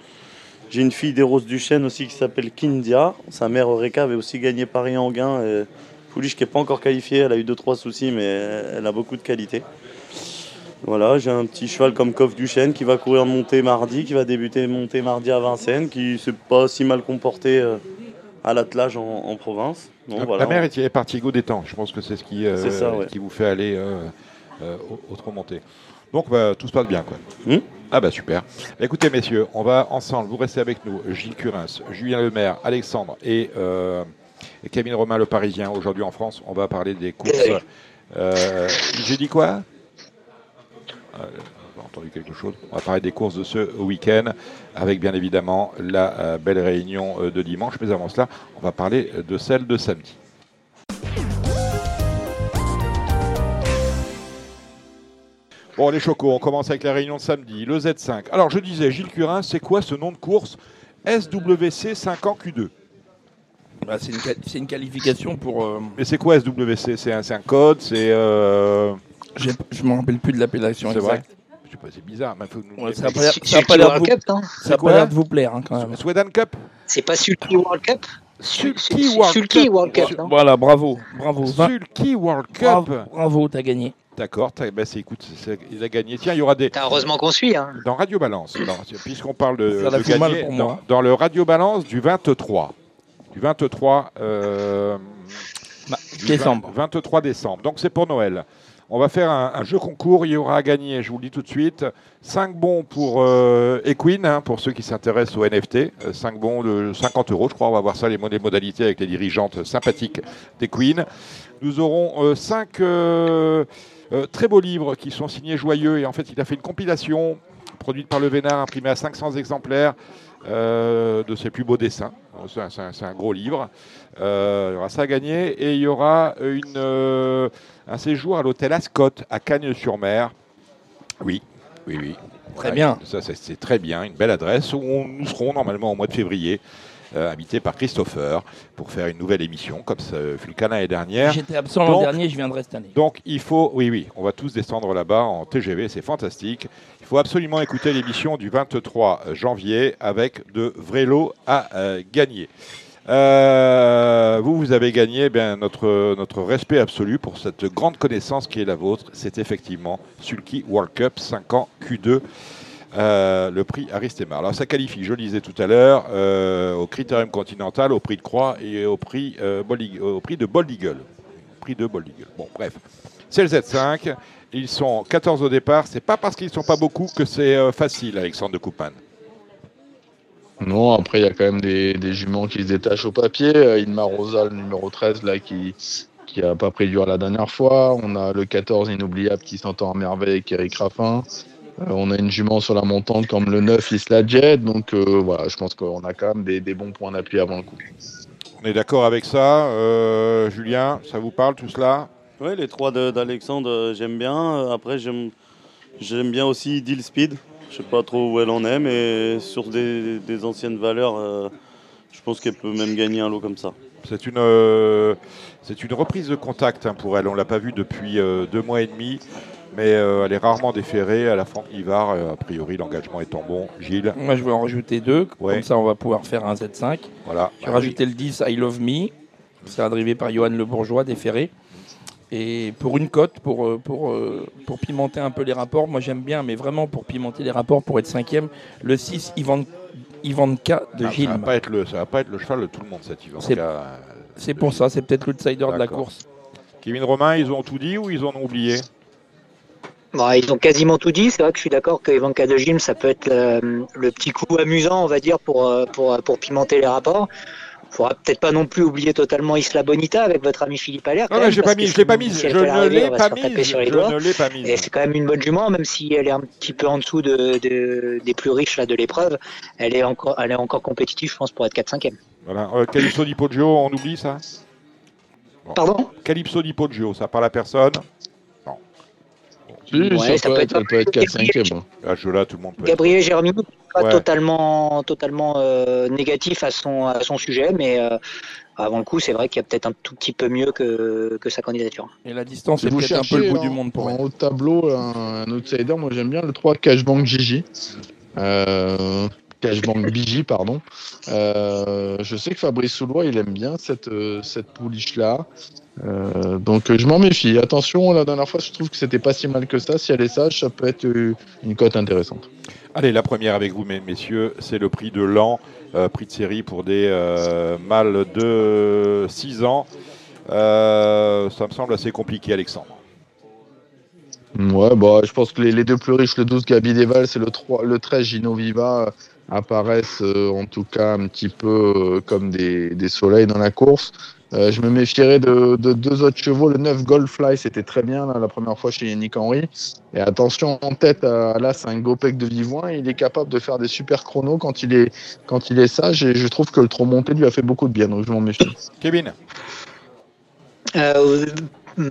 J'ai une fille des Roses Duchesne aussi qui s'appelle Kindia. Sa mère Eureka avait aussi gagné Paris-Anguin. et Pouliche qui n'est pas encore qualifiée, elle a eu 2-3 soucis, mais elle a beaucoup de qualité. Voilà, j'ai un petit cheval comme Coff Duchesne qui va courir monter mardi, qui va débuter monter mardi à Vincennes, qui s'est pas si mal comporté euh, à l'attelage en, en province. Donc, La- voilà. La mère est, est partie go des temps. Je pense que c'est ce qui, euh, C'est ça, ouais. qui vous fait aller euh, euh, montée. Donc, bah, tout se passe bien. Quoi. Hmm. ah, bah super. Écoutez, messieurs, on va ensemble, vous restez avec nous, Gilles Curins, Julien Lemaire, Alexandre et, euh, et Kevin Romain, le Parisien, aujourd'hui en France. On va parler des courses. Euh, J'ai dit quoi? Euh, J'ai entendu quelque chose. On va parler des courses de ce week-end, avec bien évidemment la euh, belle réunion euh, de dimanche. Mais avant cela, on va parler de celle de samedi. Bon, les chocos, on commence avec la réunion de samedi, le Z5. Alors, je disais, Gilles Curin, c'est quoi ce nom de course SWC 5 ans Q2 Bah, c'est une, qualification pour. euh, Mais c'est quoi SWC C'est un, code C'est. Euh... je me rappelle plus de l'appellation C'est vrai exacte. Je sais pas, c'est bizarre. mais faut nous- Ouais, ça a pas l'air- de vous- plaire hein, quand même. Sweden Cup C'est pas Sulky World Cup Sulky World Sulky. World Cup, non Voilà, bravo, bravo. Sulky World Cup. Bravo, bravo, t'as gagné. D'accord, bah, c'est- écoute, il a gagné. Tiens, il y aura des. Heureusement qu'on suit. Hein. Dans Radio Balance, puisqu'on parle de, de gagner, pour dans, moi. dans le Radio Balance du 23. Du 23 euh, Bah, du décembre. 20 23 décembre. Donc c'est pour Noël. On va faire un, jeu concours. Il y aura à gagner, je vous le dis tout de suite, 5 bons pour euh, Equine, hein, pour ceux qui s'intéressent au NFT. 5 bons de 50 euros, je crois. On va voir ça, les, mo- les modalités avec les dirigeantes sympathiques d'Equine. Nous aurons 5 très beaux livres qui sont signés Joyeux. Et en fait, il a fait une compilation produite par le Vénard, imprimée à 500 exemplaires euh, de ses plus beaux dessins. C'est un, gros livre. Euh, il y aura ça à gagner. Et il y aura une, euh, un séjour à l'hôtel Ascot à Cagnes-sur-Mer. Oui, oui, oui. Très bien. Ça, c'est- c'est très bien. Une belle adresse où on- nous serons normalement au mois de février. Euh, invités par Christopher pour faire une nouvelle émission, comme ça fut le cas l'année dernière. J'étais absent l'an dernier, je viendrai cette année. Donc il faut, oui, oui, on va tous descendre là-bas en TGV, c'est fantastique. Il faut absolument écouter l'émission du 23 janvier avec de vrais lots à euh, gagner. Euh, vous, vous avez gagné eh bien, notre, notre respect absolu pour cette grande connaissance qui est la vôtre. C'est effectivement Sulky World Cup 5 ans Q2. Euh, le prix Aristemar. Alors ça qualifie, je le disais tout à l'heure, euh, au Critérium Continental, au prix de Croix et au prix, euh, de Bold Eagle. Prix de Bold. Bon, bref. C'est le Z5. Ils sont 14 au départ. C'est pas parce qu'ils ne sont pas beaucoup que c'est facile, Alexandre de Coupane. Non, après, il y a quand même des, juments qui se détachent au papier. Inma Rosa, le numéro 13, là, qui qui a pas pris dur la dernière fois. On a le 14 inoubliable qui s'entend à merveille avec Eric Raffin. Euh, on a une jument sur la montante comme le 9 Isla Jet. Donc euh, voilà, je pense qu'on a quand même des, des bons points d'appui avant le coup. On est d'accord avec ça. Euh, Julien, ça vous parle tout cela? Ouais, les trois de- d'Alexandre, j'aime bien. Après, j'aime j'aime bien aussi Deal Speed. Je sais pas trop où elle en est, mais sur des, des anciennes valeurs, euh, je pense qu'elle peut même gagner un lot comme ça. C'est une, euh, c'est une reprise de contact hein, pour elle. On l'a pas vue depuis euh, deux mois et demi, mais euh, elle est rarement déférée à la Franck Livard. Euh, a priori, l'engagement étant bon. Gilles, Moi, je vais en rajouter deux. Ouais. Comme ça, on va pouvoir faire un Z5. voilà. Je vais rajouter le 10 I Love Me. C'est drivé par Johan Le Bourgeois, déféré. Et pour une cote, pour, euh, pour, euh, pour pimenter un peu les rapports, moi j'aime bien, mais vraiment pour pimenter les rapports, pour être cinquième, le 6 Ivan, Ivanka de Ah, Gilles. ça va le, ça va pas être le cheval de tout le monde cet Ivan. C'est- pour ça, c'est peut-être l'outsider de la course. Kevin Romain, ils ont tout dit ou ils en ont oublié? Bon, ils ont quasiment tout dit. C'est vrai que je suis d'accord que Ivanka de Gym, ça peut être le, le petit coup amusant, on va dire, pour, euh, pour, pour pimenter les rapports. Faudra peut-être pas non plus oublier totalement Isla Bonita avec votre ami Philippe Allaire. Non, quand mais même, pas mis, que je l'ai pas mise, si je ne l'ai pas mise, je doigts. ne l'ai pas Et mise. c'est quand même une bonne jument, même si elle est un petit peu en dessous de, de- des plus riches là, de l'épreuve. Elle est encore, elle est encore compétitive, je pense, pour être 4-5e. Voilà. Euh, Calypso di Poggio, on oublie ça? Pardon? Calypso di Poggio, ça parle à personne. Si, Ouais, ça, peut être, ça peut être 4-5e. hein. À ce jeu-là, tout le monde peut. être- Gabriel Germi, pas Ouais. totalement, totalement euh, négatif à son, à son sujet, mais euh, avant le coup, c'est vrai qu'il y a peut-être un tout petit peu mieux que, que sa candidature. Et la distance, c'est peut-être un peu le bout hein, du monde pour en haut de tableau un, un outsider, moi j'aime bien le 3 Cashbank Gigi. Euh, Cashbank Bigi, pardon. Euh, je sais que Fabrice Soulois, il aime bien cette, cette pouliche-là. Euh, donc je m'en méfie. Attention, la dernière fois, je trouve que c'était pas si mal que ça. Si elle est sage, ça peut être euh, une cote intéressante. Allez, la première avec vous, mes- messieurs, c'est le prix de l'an, euh, prix de série pour des euh, mâles de 6 ans. Ça me semble assez compliqué, Alexandre. Ouais, bah, je pense que les, les deux plus riches, le 12 Gabi Deval, c'est le, 3, le 13 Gino Viva, apparaissent en tout cas un petit peu comme des, des soleils dans la course. Euh, je me méfierais de, de deux autres chevaux. Le 9 Goldfly, c'était très bien là, la première fois chez Yannick Henry. Et attention en tête, à, là, c'est un Gopek de Vivoin. Il est capable de faire des super chronos quand il est, quand il est sage. Et je trouve que le trop monté lui a fait beaucoup de bien. Donc je m'en méfie. Kevin Euh,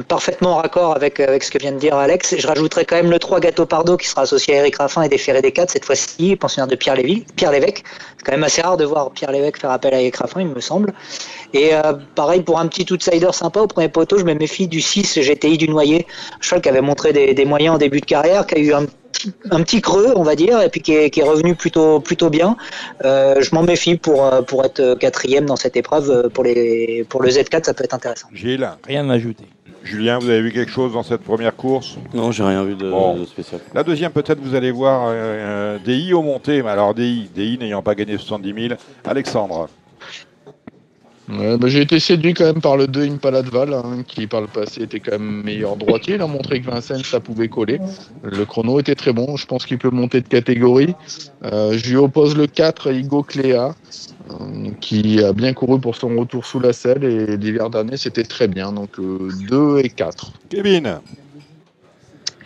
parfaitement en raccord avec, avec ce que vient de dire Alex. Je rajouterais quand même le 3 Gâteau Pardo qui sera associé à Eric Raffin et déféré des 4 cette fois-ci, pensionnaire de Pierre, Lévy, Pierre Lévesque. C'est quand même assez rare de voir Pierre Lévesque faire appel à Eric Raffin, il me semble. Et euh, pareil, pour un petit outsider sympa au premier poteau, je me méfie du 6 GTI du Noyer, un cheval qui avait montré des, des moyens en début de carrière, qui a eu un petit, un petit creux, on va dire, et puis qui est, qui est revenu plutôt, plutôt bien. Euh, je m'en méfie pour, euh, pour être quatrième dans cette épreuve. euh, Pour, les, pour le Z4, ça peut être intéressant. Gilles Rien à ajouter. Julien, vous avez vu quelque chose dans cette première course? Non, j'ai rien vu de, Bon. de spécial. La deuxième, peut-être, vous allez voir euh, euh, DI au monté. Mais alors, DI, DI n'ayant pas gagné 70 000. Alexandre Ouais, bah, j'ai été séduit quand même par le 2 Impala de Val, hein, qui par le passé était quand même meilleur droitier. Il a montré que Vincennes, ça pouvait coller. Le chrono était très bon. Je pense qu'il peut monter de catégorie. Euh, je lui oppose le 4 Igo Cléa, qui a bien couru pour son retour sous la selle. Et l'hiver dernier, c'était très bien. Donc euh, 2 et 4. Kevin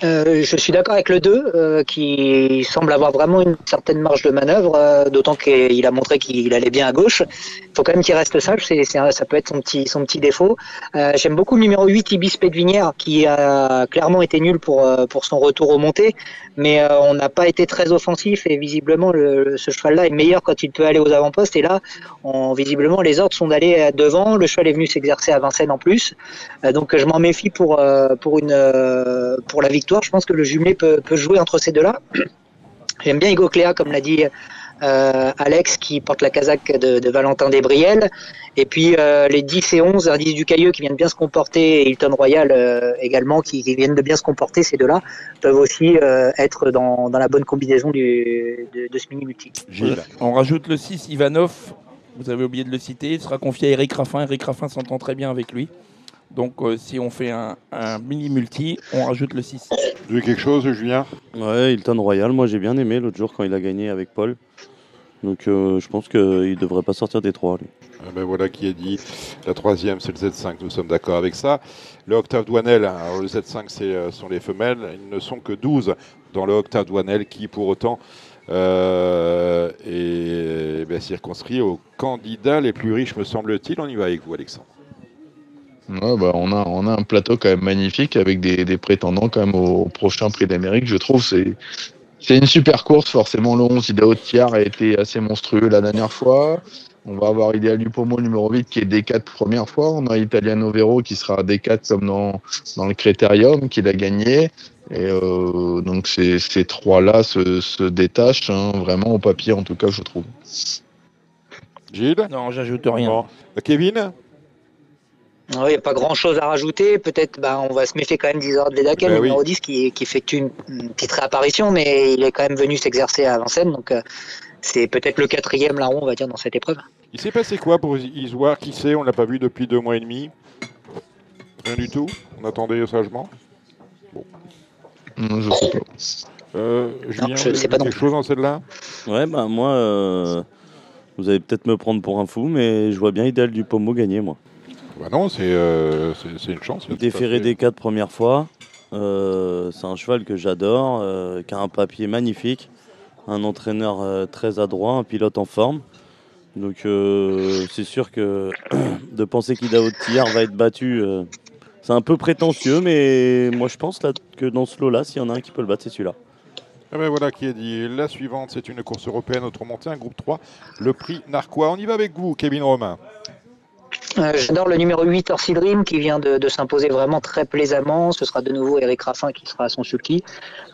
Euh, je suis d'accord avec le 2, euh, qui semble avoir vraiment une certaine marge de manœuvre, euh, d'autant qu'il a montré qu'il allait bien à gauche. Il faut quand même qu'il reste sage, c'est, ça peut être son petit, son petit défaut. J'aime beaucoup le numéro 8, Ibis Pédvinière, qui a clairement été nul pour, pour son retour au monté, mais on n'a pas été très offensif et visiblement le, le- ce cheval-là est meilleur quand il peut aller aux avant-postes. Et là, visiblement, les ordres sont d'aller devant. Le cheval est venu s'exercer à Vincennes en plus. Donc je m'en méfie pour, pour, une, pour la victoire. Je pense que le jumelé peut, peut jouer entre ces deux-là. J'aime bien Hugo Cléa, comme l'a dit euh, Alex, qui porte la casaque de, de Valentin Desbriel. Et puis euh, les 10 et 11, Indice du Cailleux, qui viennent bien se comporter, et Hilton Royal euh, également, qui, qui viennent de bien se comporter, ces deux-là, peuvent aussi euh, être dans, dans la bonne combinaison du, de, de ce mini-multi. On rajoute le 6 Ivanov. Vous avez oublié de le citer. Il sera confié à Eric Raffin. Eric Raffin s'entend très bien avec lui. Donc euh, si on fait un, un mini multi, on rajoute le 6. Vous avez vu quelque chose, Julien? Ouais, Hilton Royal, moi j'ai bien aimé l'autre jour quand il a gagné avec Paul. Donc euh, je pense qu'il devrait pas sortir des trois. Lui. Ah ben voilà qui est dit. La troisième, c'est le Z5. Nous sommes d'accord avec ça. Le Octave Douanel, alors le Z5, c'est, euh, sont les femelles. Ils ne sont que 12 dans le Octave Douanel qui, pour autant, euh, est ben, circonscrit aux candidats les plus riches, me semble-t-il. On y va avec vous, Alexandre. Ouais, bah, on, a, on a un plateau quand même magnifique avec des, des prétendants quand même au, au prochain prix d'Amérique. Je trouve c'est c'est une super course. Forcément, le 11 Idaho Tiar a été assez monstrueux la dernière fois. On va avoir Ideal du Pomo numéro 8 qui est D4 première fois. On a Italiano Vero qui sera D4 comme dans, dans le Critérium, qui l'a gagné. Et euh, donc ces, ces trois-là se, se détachent hein, vraiment au papier en tout cas je trouve. Gilles? Non, j'ajoute rien. Bon. Kevin? Il n'y a pas grand chose à rajouter. Peut-être bah, on va se méfier quand même d'Isard de Ledakel, Ben le oui. numéro 10, qui, qui effectue une, une petite réapparition, mais il est quand même venu s'exercer à Vincennes. Donc euh, c'est peut-être le quatrième larron, on va dire, dans cette épreuve. Il s'est passé quoi pour Isoire Qui sait On l'a pas vu depuis deux mois et demi? Rien du tout? On attendait sagement? Non, je sais pas. Euh, Julien, je vous sais pas non quelque chose dans celle-là? Ouais, bah moi, euh, vous allez peut-être me prendre pour un fou, mais je vois bien Idéal du Pomo gagner, moi. Bah non, c'est euh, c'est- une chance. Déféré des quatre premières fois. Euh, c'est un cheval que j'adore, euh, qui a un papier magnifique, un entraîneur très adroit, un pilote en forme. Donc c'est sûr que de penser qu'Idao Tillard va être battu, c'est un peu prétentieux, mais moi je pense là, que dans ce lot-là, s'il y en a un qui peut le battre, c'est celui-là. Ah ben voilà qui est dit. La suivante, c'est une course européenne autrement dit un groupe 3, le prix Narquois. On y va avec vous, Kevin Romain. Euh, J'adore le numéro 8, Orsi Dream, qui vient de, s'imposer vraiment très plaisamment. Ce sera de nouveau Eric Raffin qui sera à son sulky.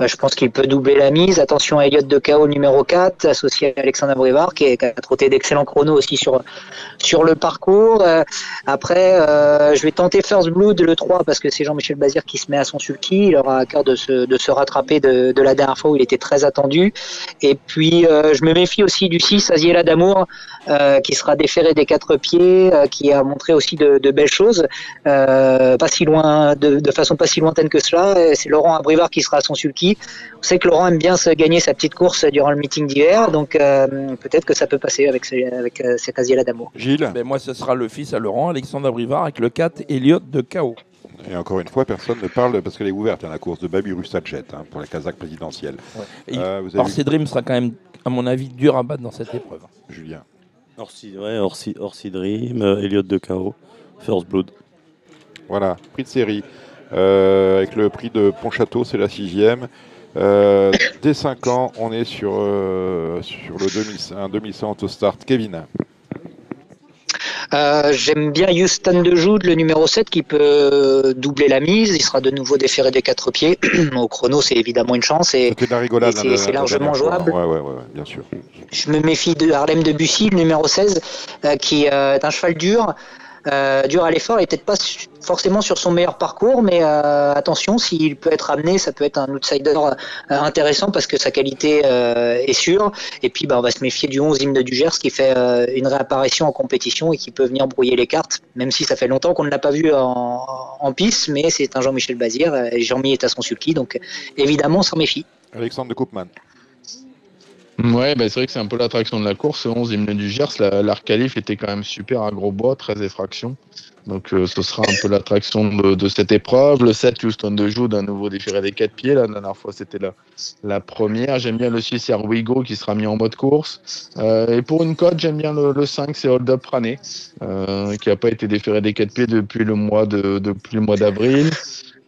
Euh, je pense qu'il peut doubler la mise. Attention à Elliott de KO numéro 4, associé à Alexandre Brivard, qui, a trotté d'excellents chronos aussi sur, sur le parcours. Euh, après, je vais tenter First Blood, le 3, parce que c'est Jean-Michel Bazir qui se met à son sulky. Il aura à cœur de se, de se rattraper de, la dernière fois où il était très attendu. Et puis, je me méfie aussi du 6, Aziela d'amour, euh, qui sera déféré des quatre pieds, euh, qui a montré aussi de, de belles choses, euh, pas si loin, de, de façon pas si lointaine que cela. C'est Laurent Abrivard qui sera à son sulky. On sait que Laurent aime bien se gagner sa petite course durant le meeting d'hiver, donc euh, peut-être que ça peut passer avec, ce- avec euh, cet Asiela d'amour. Gilles Ben, moi, ce sera le fils à Laurent, Alexandre Brivard, avec le 4, Elliott de KO. Et encore une fois, personne ne parle parce qu'elle est ouverte, hein, la course de Babi Russadjet hein, pour la Kazakh présidentielle. Et Euh, vous avez Dream sera quand même, à mon avis, dur à battre dans cette épreuve. Julien. Orsi, ouais, Orsi, Dream, euh, Elliott de KO, First Blood. Voilà, prix de série. Euh, avec le prix de Pontchâteau, c'est la sixième. Euh, dès 5 ans, on est sur, sur le 2000, un 2100 autostart. Kevin, Euh, J'aime bien Houston de Jude, le numéro 7, qui peut doubler la mise. Il sera de nouveau déféré des quatre pieds. Au chrono, c'est évidemment une chance. Et c'est- hein, largement jouable. Ouais, ouais, ouais, ouais, bien sûr. Je me méfie de Harlem de Bussy, le numéro 16, euh, qui euh, est un cheval dur, euh, dur à l'effort, et peut-être pas forcément sur son meilleur parcours, mais euh, attention, s'il peut être amené, ça peut être un outsider euh, intéressant parce que sa qualité euh, est sûre. Et puis, bah, on va se méfier du 11 hymne du Gers qui fait une réapparition en compétition et qui peut venir brouiller les cartes, même si ça fait longtemps qu'on ne l'a pas vu en, piste, mais c'est un Jean-Michel Bazir, et Jean-Mi est à son sulky, donc évidemment, on s'en méfie. Alexandre de Koopman. Ouais, bah, c'est vrai que c'est un peu l'attraction de la course. Ce 11 hymne du Gers, la- l'arc qualif était quand même super à gros bois, 13 effractions. Donc euh, ce sera un peu l'attraction de, cette épreuve. Le 7 Houston de Joux, d'un nouveau déféré des 4 pieds. La dernière fois, c'était la, première. J'aime bien le 6 Erwigo qui sera mis en mode course. Euh, et pour une cote, j'aime bien le, le 5, c'est Hold Up Prané, euh, qui n'a pas été déféré des 4 pieds depuis le mois de- depuis le mois d'avril.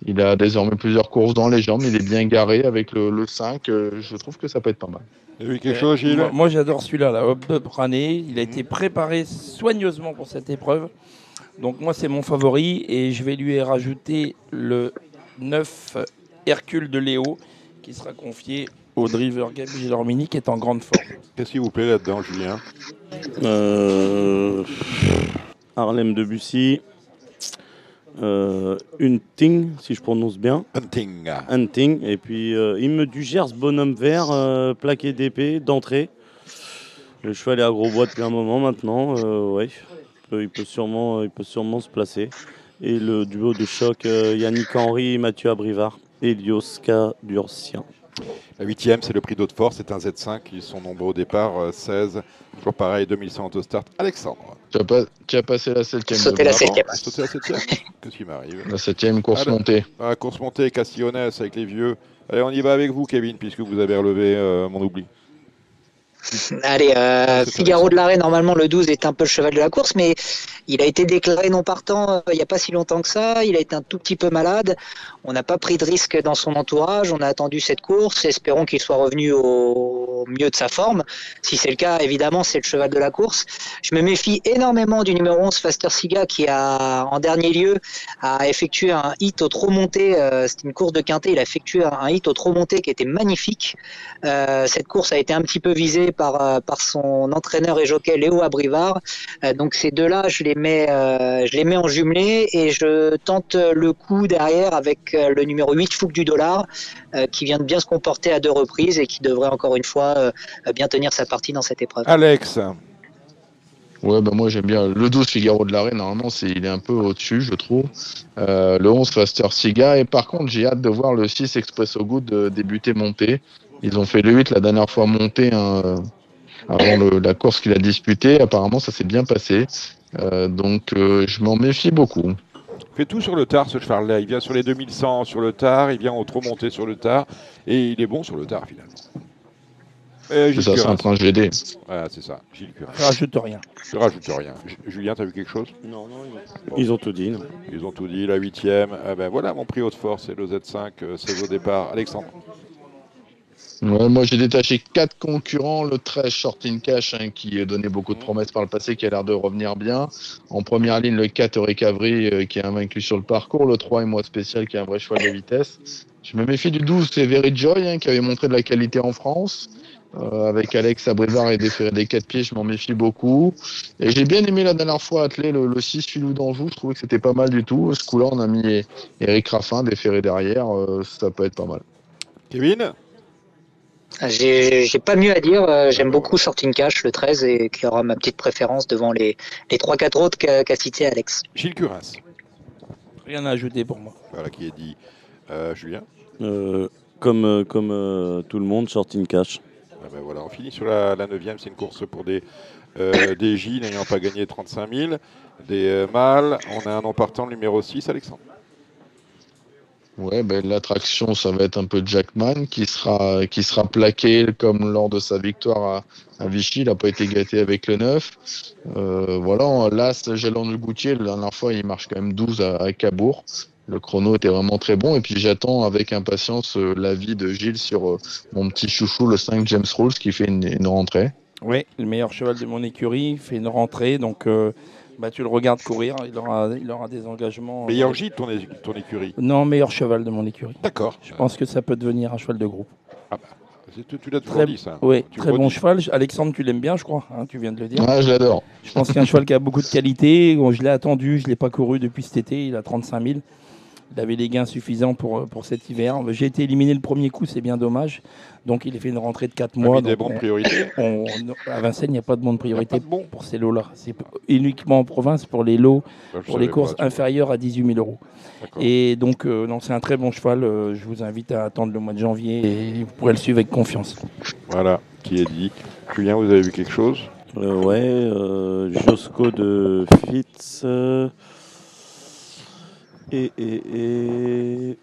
Il a désormais plusieurs courses dans les jambes. Il est bien garé avec le, le 5. Euh, je trouve que ça peut être pas mal. Vous avez vu quelque chose, Gilles Moi, moi, j'adore celui-là, la Hop de Prané. Il a été préparé soigneusement pour cette épreuve. Donc moi, c'est mon favori et je vais lui rajouter le 9 Hercule de Léo qui sera confié au driver Gabi Gélormini qui est en grande forme. Qu'est-ce qui vous plaît là-dedans, Julien? Euh, Harlem de Bussy. Euh, Hunting, si je prononce bien. Hunting. Hunting. Et puis, euh, Hymne du Gers, bonhomme vert, euh, plaqué d'épée, d'entrée. Le cheval est à gros bois depuis un moment maintenant. euh, ouais. Il peut, sûrement, il peut sûrement se placer. Et le duo de choc, Yannick Henry, Mathieu Abrivard. Elios Durcien. La huitième, c'est le prix d'Haute-Force. C'est un Z5. Ils sont nombreux au départ. euh, 16. Toujours pareil, 2100 autostart. Alexandre. Tu as, pas, tu as passé la septième. Sauter la de Brabant. septième. Vous sautez la septième Qu'est-ce qui m'arrive La septième course Alors. montée. Ah, course montée, Castillonnès avec les vieux. Allez, on y va avec vous, Kevin, puisque vous avez relevé euh, mon oubli. Allez, euh, Figaro de l'arrêt, normalement le 12 est un peu le cheval de la course, mais il a été déclaré non partant euh, il n'y a pas si longtemps que ça. Il a été un tout petit peu malade. On n'a pas pris de risque dans son entourage. On a attendu cette course. Espérons qu'il soit revenu au mieux de sa forme. Si c'est le cas, évidemment, c'est le cheval de la course. Je me méfie énormément du numéro 11, Faster Siga, qui a, en dernier lieu, a effectué un hit au trop monté. euh, C'était une course de quintet. Il a effectué un, hit au trop monté qui était magnifique. Euh, cette course a été un petit peu visée par, euh, par son entraîneur et jockey Léo Abrivard. Donc ces deux-là, je les mets, je les mets en jumelé et je tente le coup derrière avec euh, le numéro 8 Fouque du Dollar, euh, qui vient de bien se comporter à deux reprises et qui devrait encore une fois euh, bien tenir sa partie dans cette épreuve. Alex, Ouais, bah moi j'aime bien le 12 Figaro de l'arrêt. Normalement, c'est, il est un peu au-dessus, je trouve. Euh, le 11 Faster Siga. Et par contre, j'ai hâte de voir le 6 Expresso Good débuter monté. Ils ont fait le 8 la dernière fois monté hein, euh, avant le- la course qu'il a disputée. Apparemment, ça s'est bien passé. Euh, donc, euh, je m'en méfie beaucoup. Fait tout sur le tard, ce cheval-là. Il vient sur les 2100 sur le tard, il vient au trop monté sur le tard, et il est bon sur le tard, finalement. Euh, C'est Gilles ça, c'est un train GD. Voilà, c'est ça, Gilles Curin. Je rajoute rien. Je rajoute rien. Ju- Julien, t'as vu quelque chose? Non, non, ils ont tout dit. non? Ils ont tout dit, la huitième. Ah ben voilà, mon prix haute force, c'est le Z5, euh, 16 au départ. Alexandre. Ouais, moi, j'ai détaché quatre concurrents. Le 13 Short in Cash, hein, qui donnait beaucoup de promesses par le passé, qui a l'air de revenir bien. En première ligne, le 4 Eureka Avry, euh, qui est invaincu sur le parcours. Le 3 Moi Spécial, qui est un vrai cheval de vitesse. Je me méfie du 12, c'est Very Joy, hein, qui avait montré de la qualité en France. Euh, avec Alex Abrivard et Déféré des 4 pieds, je m'en méfie beaucoup. Et j'ai bien aimé la dernière fois atteler le, le 6 Filou d'Anjou. Je trouvais que c'était pas mal du tout. Ce coup-là, on a mis Eric Raffin, Déféré derrière. euh, ça peut être pas mal. Kevin? J'ai pas mieux à dire. euh, J'aime beaucoup Shorting Cash, le 13, et qui aura ma petite préférence devant les, les 3-4 autres qu'a cité Alex. Gilles Curin. Rien à ajouter pour moi. Voilà qui est dit. Euh, Julien Euh, comme comme euh, tout le monde, short in cash. Ah ben voilà, on finit sur la, la 9 C'est une course pour des, euh, des J n'ayant pas gagné 35 000. Des euh, mâles. On a un non partant, le numéro 6, Alexandre. Ouais, ben, l'attraction, ça va être un peu Jackman qui sera, qui sera plaqué comme lors de sa victoire à, Vichy. Il n'a pas été gâté avec le 9. Euh, voilà, là, Jalon Le Goutier, la dernière fois, il marche quand même 12 à, Cabourg. Le chrono était vraiment très bon. Et puis, j'attends avec impatience euh, l'avis de Gilles sur euh, mon petit chouchou, le 5 James Rules, qui fait une, rentrée. Oui, le meilleur cheval de mon écurie, fait une rentrée, donc bah, tu le regardes courir, il aura, il aura des engagements. Meilleur J de ton, écurie. Non, meilleur cheval de mon écurie. D'accord. Je pense que ça peut devenir un cheval de groupe. C'est- Tu, tu l'as toujours Très, dit, ça. oui, Tu très bon cheval. Alexandre, tu l'aimes bien, je crois, hein, tu viens de le dire. Ouais, je l'adore. Je pense qu'il y a un cheval qui a beaucoup de qualité. Bon, je l'ai attendu, je ne l'ai pas couru depuis cet été, il a 35 000. Il avait les gains suffisants pour, pour cet hiver. J'ai été éliminé le premier coup, c'est bien dommage. Donc il a fait une rentrée de 4 On a mois. des donc bonnes on- priorités. on- à Vincennes, il n'y a pas de bonne priorité pas de bon. pour ces lots-là. C'est uniquement en province pour les lots, Bah, pour les courses pas, inférieures à 18 000 euros. Et donc, euh, non, c'est un très bon cheval. euh, je vous invite à attendre le mois de janvier et vous pourrez le suivre avec confiance. Voilà, qui est dit. Julien, vous avez vu quelque chose? Euh, ouais, euh, Josco de Fitz. Euh, et, et, et.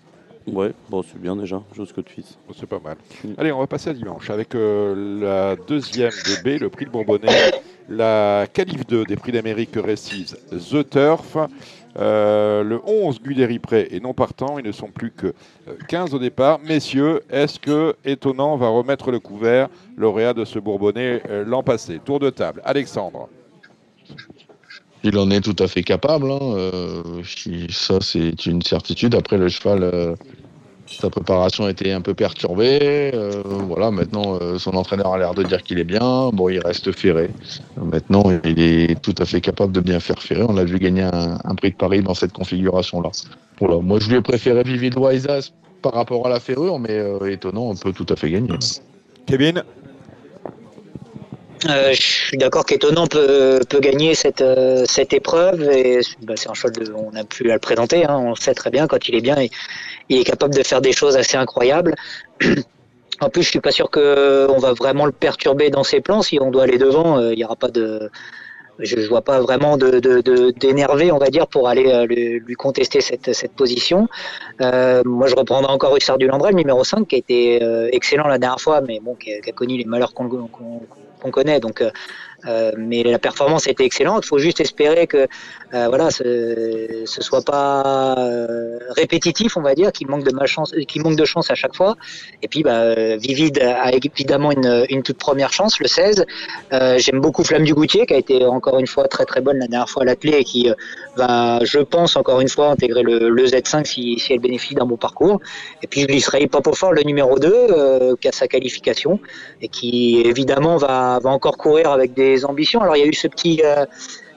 Ouais, bon, c'est bien déjà, de Fitz. Bon, C'est pas mal. Mm. Allez, on va passer à dimanche avec euh, la deuxième de B, le prix de Bourbonnais, la qualif 2 des prix d'Amérique Récise, The Turf, euh, le 11 Guderipré et non partant. Ils ne sont plus que euh, 15 au départ. Messieurs, est-ce que Étonnant va remettre le couvert, lauréat de ce Bourbonnais euh, l'an passé? Tour de table. Alexandre. Il en est tout à fait capable. hein, euh, ça, c'est une certitude. Après, le cheval, euh, sa préparation a été un peu perturbée. euh, voilà, maintenant, son entraîneur a l'air de dire qu'il est bien. Bon, il reste ferré. Maintenant, il est tout à fait capable de bien faire ferrer. On l'a vu gagner un, prix de Paris dans cette configuration-là. Voilà. Moi, je lui ai préféré Vivid Waisas par rapport à la ferrure, mais étonnant, on peut tout à fait gagner. Kevin Euh, je suis d'accord qu'étonnant peut, gagner cette, euh, épreuve et bah, c'est un cheval de, on n'a plus à le présenter, hein, on le sait très bien quand il est bien, il, il est capable de faire des choses assez incroyables. En plus, je suis pas sûr que on va vraiment le perturber dans ses plans. Si on doit aller devant, euh, il y aura pas de, je, je vois pas vraiment de de- on va dire, pour aller lui, contester cette, position. Moi, je reprendrai encore Hussard du numéro 5, qui a été excellent la dernière fois, mais bon, qui a, a connu les malheurs qu'on- qu'on connaît. Donc, euh, mais la performance était excellente. Il faut juste espérer que euh, voilà, ce, ce soit pas euh, répétitif, on va dire, qu'il manque de manque de chance à chaque fois. Et puis, bah, Vivid a évidemment une, toute première chance, le 16. Euh, J'aime beaucoup Flamme du Goutier, qui a été encore une fois très très bonne la dernière fois à l'atelier et qui va, je pense, encore une fois intégrer le, le Z5 si, elle bénéficie d'un bon parcours. Et puis, je glisserai Papofort, le numéro 2, euh, qui a sa qualification et qui évidemment va encore courir avec des ambitions. Alors il y a eu ce petit, euh,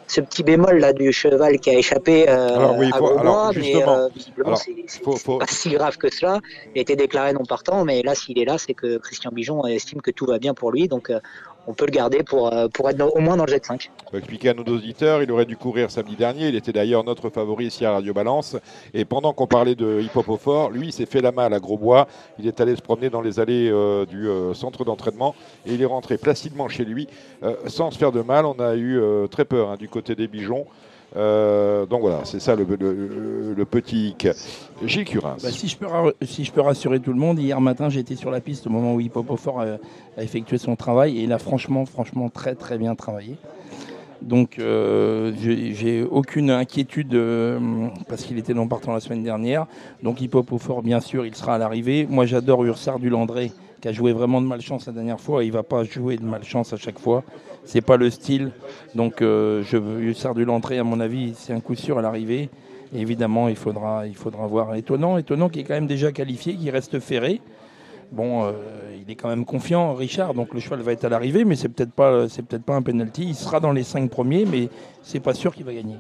ce petit bémol là du cheval qui a échappé euh, Alors oui, à faut- Grosbois, alors, mais euh, visiblement c'est faut- faut- pas si grave que cela. Il a été déclaré non partant, mais là s'il est là, c'est que Christian Bijon estime que tout va bien pour lui. Donc euh, on peut le garder pour, euh, être au moins dans le Z5. Pour expliquer à nos auditeurs, il aurait dû courir samedi dernier. Il était d'ailleurs notre favori ici à Radio Balance. Et pendant qu'on parlait de hip-hop au fort, lui, s'est fait la main à Grosbois. Il est allé se promener dans les allées euh, du euh, centre d'entraînement et il est rentré placidement chez lui sans se faire de mal. On a eu très peur hein, du côté des Bijons. Euh, donc voilà, c'est ça le, petit hic. Gilles Curins. Bah, si, je peux rassurer tout le monde, hier matin j'étais sur la piste au moment où Hip Hop au Fort a, a effectué son travail et il a franchement, franchement très très bien travaillé. Donc euh, j'ai aucune inquiétude euh, parce qu'il était non partant la semaine dernière. Donc Hip Hop au Fort, bien sûr, il sera à l'arrivée. Moi j'adore Ursard du Landré qui a joué vraiment de malchance la dernière fois. Il va pas jouer de malchance à chaque fois. C'est pas le style. Donc euh, je veux du Landré, à mon avis, c'est un coup sûr à l'arrivée. Évidemment, il faudra, il faudra voir étonnant, étonnant qui est quand même déjà qualifié, qui reste ferré. Bon, euh, il est quand même confiant, Richard, donc le cheval va être à l'arrivée, mais c'est peut-être pas, c'est peut-être pas un penalty. Il sera dans les cinq premiers, mais c'est pas sûr qu'il va gagner.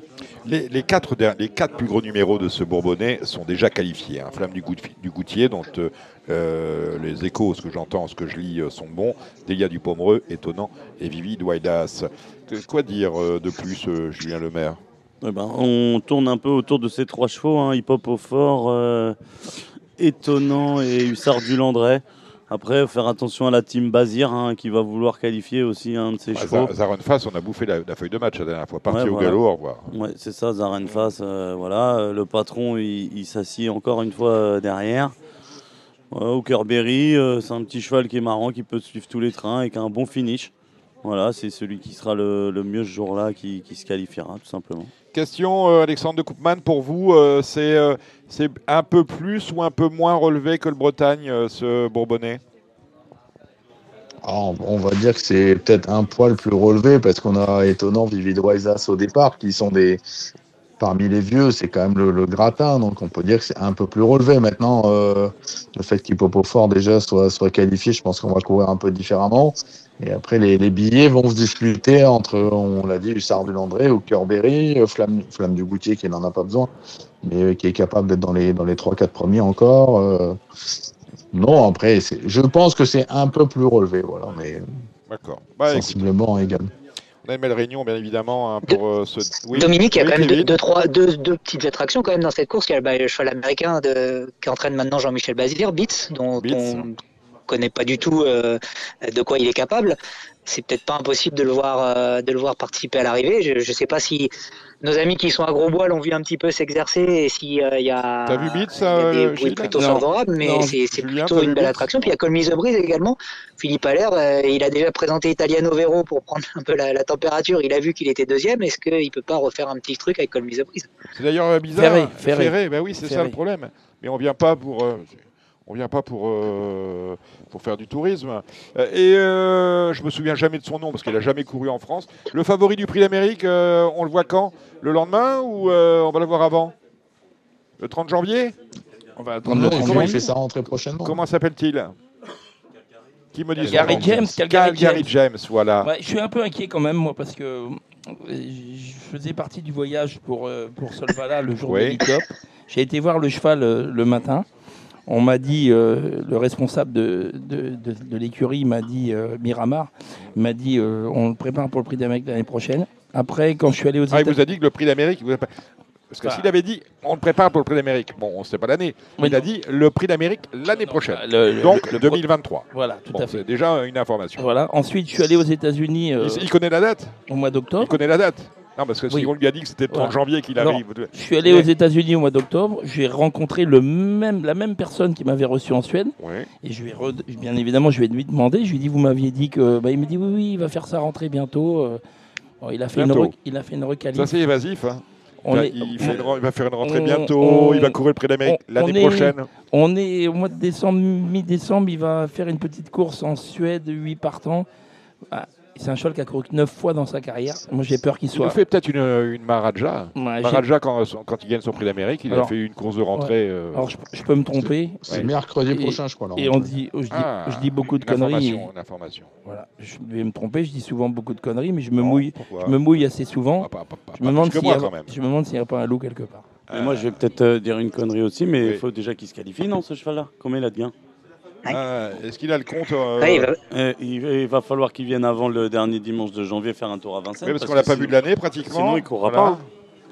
Les, les quatre, der- les quatre plus gros numéros de ce Bourbonnais sont déjà qualifiés. hein. Flamme du, Gout- du Goutier, dont euh, euh, les échos, ce que j'entends, ce que je lis, sont bons. Delia du Pomereux, étonnant, et Vivi Douaidas. Que- Quoi dire de plus, Julien Lemaire? Eh ben, on tourne un peu autour de ces trois chevaux, hein, Hip Hop au fort, euh, étonnant et Hussard du Landré. Après, faire attention à la team Bazir hein, qui va vouloir qualifier aussi un de ses Ah, chevaux. On a bouffé la, la feuille de match la dernière fois. Parti Ouais, au voilà. galop, au revoir. Ouais, c'est ça, Zaren Fass. euh, voilà, Euh, le patron, il, il s'assied encore une fois euh, derrière. Ouais, Hookerberry, euh, c'est un petit cheval qui est marrant, qui peut suivre tous les trains et qui a un bon finish. Voilà, c'est celui qui sera le, le mieux ce jour-là qui, qui se qualifiera, tout simplement. Question, euh, Alexandre de Koopman, pour vous, euh, c'est euh, c'est un peu plus ou un peu moins relevé que le Bretagne, euh, ce Bourbonnais? Ah, on va dire que c'est peut-être un poil plus relevé parce qu'on a étonnant Vivid Waisas au départ, qui sont des. Parmi les vieux, c'est quand même le, gratin, donc on peut dire que c'est un peu plus relevé. Maintenant, le fait qu'Hippopo Fort déjà soit, soit qualifié, je pense qu'on va courir un peu différemment. Et après, les, les billets vont se disputer entre, on l'a dit, Hussard du Landré ou Kerberry, euh, Flamme, Flamme du Goutier qui n'en a pas besoin, mais euh, qui est capable d'être dans les, dans les 3-4 premiers encore. euh. non, après, c'est- je pense que c'est un peu plus relevé, voilà, mais D'accord. Bah, sensiblement égal. on a une belle réunion, bien évidemment, hein, pour euh, ce. Oui. Dominique, il y a Oui, quand même deux, trois, deux, deux petites attractions quand même dans cette course. Il y a bah, le cheval américain de, qui entraîne maintenant Jean-Michel Bazir, Beats, dont Beats. on ne connaît pas du tout euh, de quoi il est capable. C'est peut-être pas impossible de le voir, euh, de le voir participer à l'arrivée. Je ne sais pas si nos amis qui sont à Grosbois l'ont vu un petit peu s'exercer et s'il y a, T'as vu Beats, euh, des bruits plutôt favorables, mais c'est plutôt une belle attraction. Puis il y a Colmise de Brise également. Philippe Allaire, euh, il a déjà présenté Italiano Vero pour prendre un peu la, la température. Il a vu qu'il était deuxième. Est-ce qu'il peut pas refaire un petit truc avec Colmise de Brise C'est d'ailleurs euh, bizarre. Ferré, hein. Ferré. bah oui, c'est ça Ferré. le problème. Mais on vient pas pour. euh, on vient pas pour, euh, pour faire du tourisme. Euh, et euh, je me souviens jamais de son nom parce qu'il a jamais couru en France. Le favori du Prix d'Amérique, euh, on le voit quand? Le lendemain ou euh, on va le voir avant? Le 30 janvier? On va attendre Non, le il, 30 fait, il janvier. fait sa rentrée prochainement. Comment s'appelle-t-il? Qui me dit nom? James, Calgary Calgary James, voilà. Ouais, je suis un peu inquiet quand même, moi, parce que je faisais partie du voyage pour, euh, pour Solvala le jour Oui. de l'ICOP. J'ai été voir le cheval euh, le matin. On m'a dit, euh, le responsable de, de, de- de l'écurie m'a dit, euh, Miramar, m'a dit, euh, on le prépare pour le prix d'Amérique l'année prochaine. Après, quand je suis allé aux Ah, il États- vous a dit que le Prix d'Amérique. il vous a pas- Parce que Bah. s'il avait dit on le prépare pour le Prix d'Amérique, bon, on ne sait pas l'année. Oui, il a non. dit le Prix d'Amérique l'année prochaine. Le- le- Donc le- le- 2023. Voilà, tout Bon, à fait. c'est déjà une information. Voilà. Ensuite, je suis allé aux États-Unis euh, Il, il connaît la date au mois Il d'octobre. connaît la date Non, parce que Oui. si on lui a dit que c'était le 30 Voilà. janvier qu'il arrive. Je suis allé aux États-Unis au mois d'octobre. J'ai rencontré le même, la même personne qui m'avait reçu en Suède. Ouais. Et je lui ai re- bien évidemment, je vais lui demander. Je lui ai dit, vous m'aviez dit que. Bah, il me dit, oui, oui, il va faire sa rentrée bientôt. Euh, bon, il, a fait une rec- il a fait une. Ça, c'est évasif. hein. on, Là, est, il, fait une re- il va faire une rentrée on- bientôt. on- il va courir le Prix d'Amérique l'année est- prochaine. on est au mois de décembre, mi-décembre. Il va faire une petite course en Suède, 8 partants. C'est un cheval qui a couru que 9 fois dans sa carrière. Moi, j'ai peur qu'il Il soit. nous fait peut-être une, une Maharaja. Ouais, Maharaja, quand, quand il gagne son Prix d'Amérique, il a fait une course de rentrée. euh, Alors, je, je peux me tromper. C'est Ouais. mercredi Et- prochain, je crois. Et on dit, je dis, ah, je dis beaucoup de conneries. information, une information. Voilà, je vais me tromper, je dis souvent beaucoup de conneries, mais je me Non, mouille, pourquoi je me mouille assez souvent. Pas- pas- pas- Je me demande s'il moi, y a- quand même. je me demande s'il n'y a pas un loup quelque part. Moi, je vais peut-être euh, dire une connerie aussi, mais il oui. faut déjà qu'il se qualifie, non, ce cheval-là Combien il a de gains Ouais. Ah, Est-ce qu'il a le compte euh, Ouais, il va- Et il, il va falloir qu'il vienne avant le dernier dimanche de janvier faire un tour à Vincennes. oui, parce qu'on l'a pas sinon- vu de l'année pratiquement. Sinon, il courra Voilà. pas.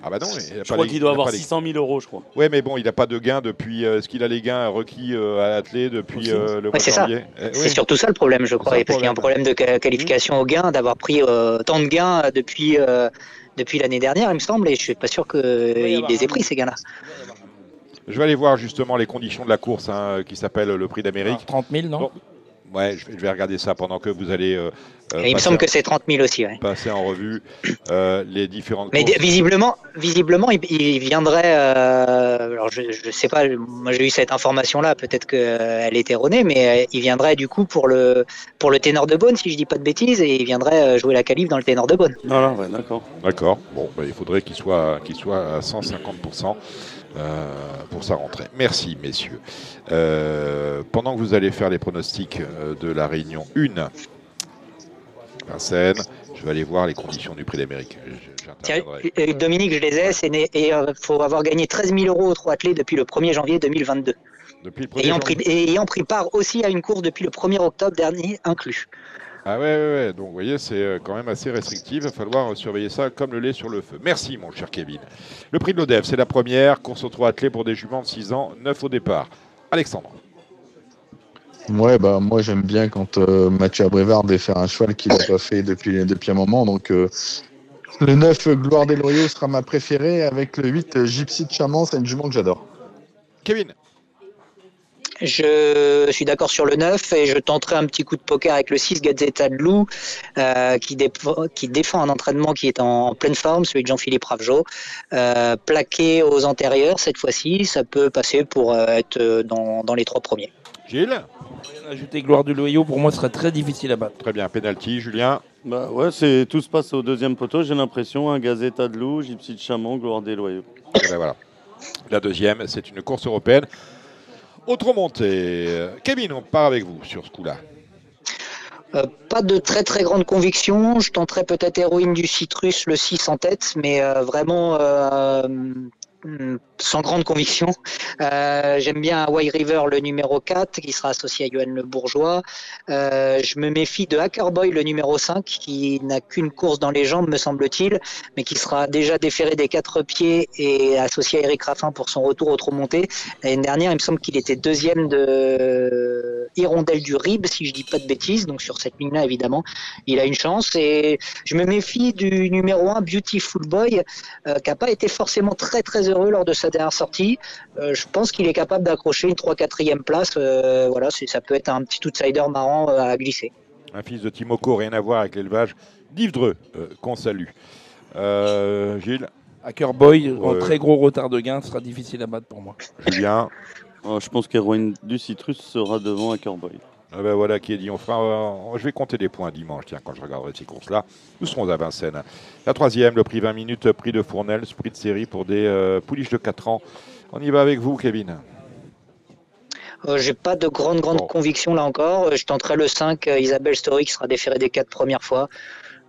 Ah bah non, il a Je pas crois les- qu'il doit avoir pas les- 600 000 euros, je crois. Ouais, mais bon, il n'a pas de gains depuis. euh, Est-ce qu'il a les gains requis euh, à l'athlé depuis euh, le mois de c'est janvier Eh, C'est oui. surtout ça le problème, je crois, parce qu'il y a un problème de ca- qualification au gain, d'avoir pris euh, tant de gains euh, depuis, euh, depuis l'année dernière, il me semble, et je suis pas sûr qu'il les ait pris ces gains-là. Je vais aller voir justement les conditions de la course hein, qui s'appelle le Prix d'Amérique. 30 000, non Bon. Ouais, je vais, regarder ça pendant que vous allez euh, euh, il me semble que c'est 30 000 aussi. ouais. passer en revue euh, les différentes Mais courses. visiblement, visiblement, il, il viendrait. euh, alors je, je sais pas. Moi, j'ai eu cette information-là. Peut-être qu'elle est erronée, mais euh, il viendrait du coup pour le pour le ténor de Beaune, si je dis pas de bêtises, et il viendrait jouer la qualif dans le ténor de Beaune. Voilà, ouais, d'accord. D'accord. Bon, bah, il faudrait qu'il soit, qu'il soit à 150% euh, pour sa rentrée. Merci, messieurs. Euh, pendant que vous allez faire les pronostics euh, de la réunion 1, Vincennes, je vais aller voir les conditions du prix d'Amérique. Euh, Dominique, je les ai. C'est né- et il faut avoir gagné 13 000 euros au trois athlètes depuis le 1er janvier 2022. Depuis le 1er Ayant pris, janvier. et ayant pris part aussi à une course depuis le 1er octobre dernier inclus. Ah ouais, ouais, ouais. Donc, vous voyez, c'est euh, quand même assez restrictif. Il va falloir surveiller ça comme le lait sur le feu. Merci, mon cher Kevin. Le prix de l'ODEF, c'est la première course aux trois athlètes pour des juments de 6 ans, 9 au départ. Alexandre. Ouais, bah moi j'aime bien quand euh, Mathieu Abrévard de faire un cheval qu'il n'a pas fait depuis, depuis un moment. Donc euh, le 9 Gloire des Loyaux sera ma préférée avec le 8 euh, Gypsy de Chamans, c'est une jument que j'adore. Kevin. Je suis d'accord sur le 9 et je tenterai un petit coup de poker avec le 6 Gazzetta de Loup euh, qui, défend, qui défend un entraînement qui est en pleine forme, celui de Jean-Philippe Ravgeot. Euh, plaqué aux antérieurs cette fois-ci, ça peut passer pour euh, être dans, dans les trois premiers. Gilles? Ajouter Gloire du Loyau, pour moi, ce serait très difficile à battre. Très bien. Penalty, Julien? Bah ouais, c'est tout se passe au deuxième poteau, j'ai l'impression. Un Gazeta de Loup, Gypsy de Chamon, Gloire des Loyaux. Ben voilà. La deuxième, c'est une course européenne. Autre montée. Euh, Kevin, on part avec vous sur ce coup-là. Euh, pas de très très grande conviction. Je tenterai peut-être Héroïne du Citrus, le 6 en tête, mais euh, vraiment sans grande conviction. Euh, J'aime bien Hawaii River, le numéro 4, qui sera associé à Johan Le Bourgeois. Euh, je me méfie de Hacker Boy, le numéro 5, qui n'a qu'une course dans les jambes, me semble-t-il, mais qui sera déjà déféré des quatre pieds et associé à Eric Raffin pour son retour au trot monté. L'année dernière, il me semble qu'il était deuxième de Hirondelle du Rib, si je dis pas de bêtises. Donc sur cette ligne-là, évidemment, il a une chance. Et je me méfie du numéro 1, Beautiful Boy, euh, qui n'a pas été forcément très très heureux lors de sa dernière sortie. Euh, je pense qu'il est capable d'accrocher une 3-4e place. Euh, voilà, c'est- ça peut être un petit outsider marrant euh, à glisser. Un fils de Timoko, rien à voir avec l'élevage d'Yves Dreux, euh, qu'on salue. Euh, Gilles, Hacker Boy, en très gros retard de gain, ce sera difficile à battre pour moi. Julien. Oh, je pense qu'Héroïne du Citrus sera devant un Boy. Ah ben voilà qui est dit. On fera, euh, je vais compter les points dimanche, tiens, quand je regarderai ces courses-là. Nous serons à Vincennes. La troisième, le prix 20 minutes, prix de Fournel, prix de série pour des euh, pouliches de 4 ans. On y va avec vous, Kevin. Euh, J'ai pas de grande grande Bon. conviction là encore. Euh, Je tenterai le 5, euh, Isabelle Story, qui sera déférée des quatre premières fois.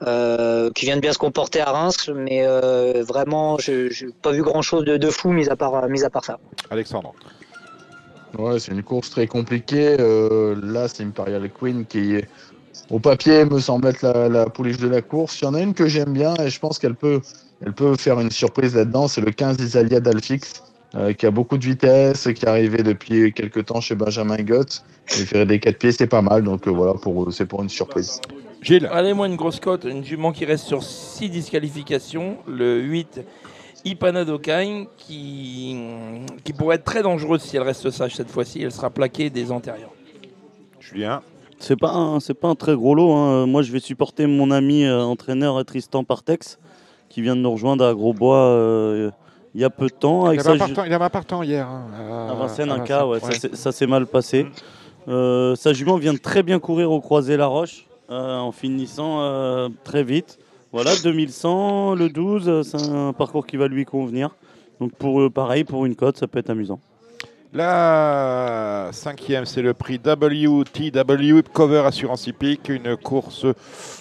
euh, qui vient de bien se comporter à Reims, mais euh, vraiment, je n'ai pas vu grand-chose de, de fou, mis à part, mis à part ça. Alexandre. Ouais, c'est une course très compliquée. Euh, là, c'est Imperial Queen qui, au papier, me semble être la, la pouliche de la course. Il y en a une que j'aime bien et je pense qu'elle peut, elle peut faire une surprise là-dedans. C'est le 15 Isalia d'Alfix, euh, qui a beaucoup de vitesse, qui est arrivé depuis quelques temps chez Benjamin Gott. Il fait des quatre pieds, c'est pas mal. Donc euh, voilà, pour, c'est pour une surprise. Gilles. Allez, moi, une grosse cote, une jument qui reste sur 6 disqualifications. Le 8, Ipana Dokain, qui, qui pourrait être très dangereuse si elle reste sage cette fois-ci. Elle sera plaquée des antérieurs. Julien. C'est pas un, c'est pas un très gros lot. hein. Moi, je vais supporter mon ami euh, entraîneur Tristan Partex, qui vient de nous rejoindre à Grosbois euh, il y a peu de temps. Il Avec avait, sa un ju- partant, il avait un partant hier. hein, à Vincennes, à un cas, ouais, ça s'est- ça s'est mal passé. Euh, sa jument vient de très bien courir au croisé La Roche, euh, en finissant euh, très vite. Voilà, 2100, le 12, euh, c'est un parcours qui va lui convenir. Donc pour eux, pareil, pour une cote, ça peut être amusant. La cinquième, c'est le prix WTW Cover Assurance Hippique, une course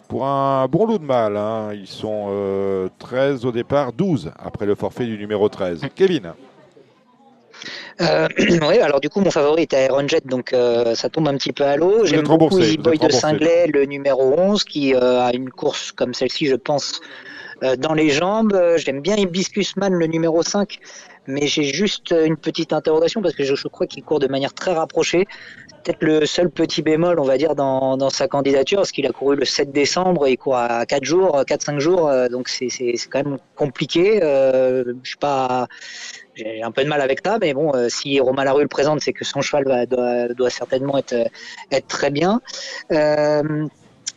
pour un bon lot de mal. hein. Ils sont euh, 13 au départ, 12 après le forfait du numéro 13. Kevin. Euh, oui, alors du coup, mon favori était Iron Jet, donc euh, ça tombe un petit peu à l'eau. J'aime beaucoup Easy Boy de. Singlet, le numéro 11, qui euh, a une course comme celle-ci, je pense, dans les jambes. J'aime bien Hibiscus Man, le numéro 5, mais j'ai juste une petite interrogation parce que je, je crois qu'il court de manière très rapprochée. Peut-être le seul petit bémol, on va dire, dans, dans sa candidature, parce qu'il a couru le 7 décembre et il court à 4 jours, 4-5 jours, donc c'est quand même compliqué. Je suis pas j'ai un peu de mal avec ça, mais bon, euh, si Romain Larue le présente, c'est que son cheval va- doit, doit certainement être, euh, être très bien. Euh,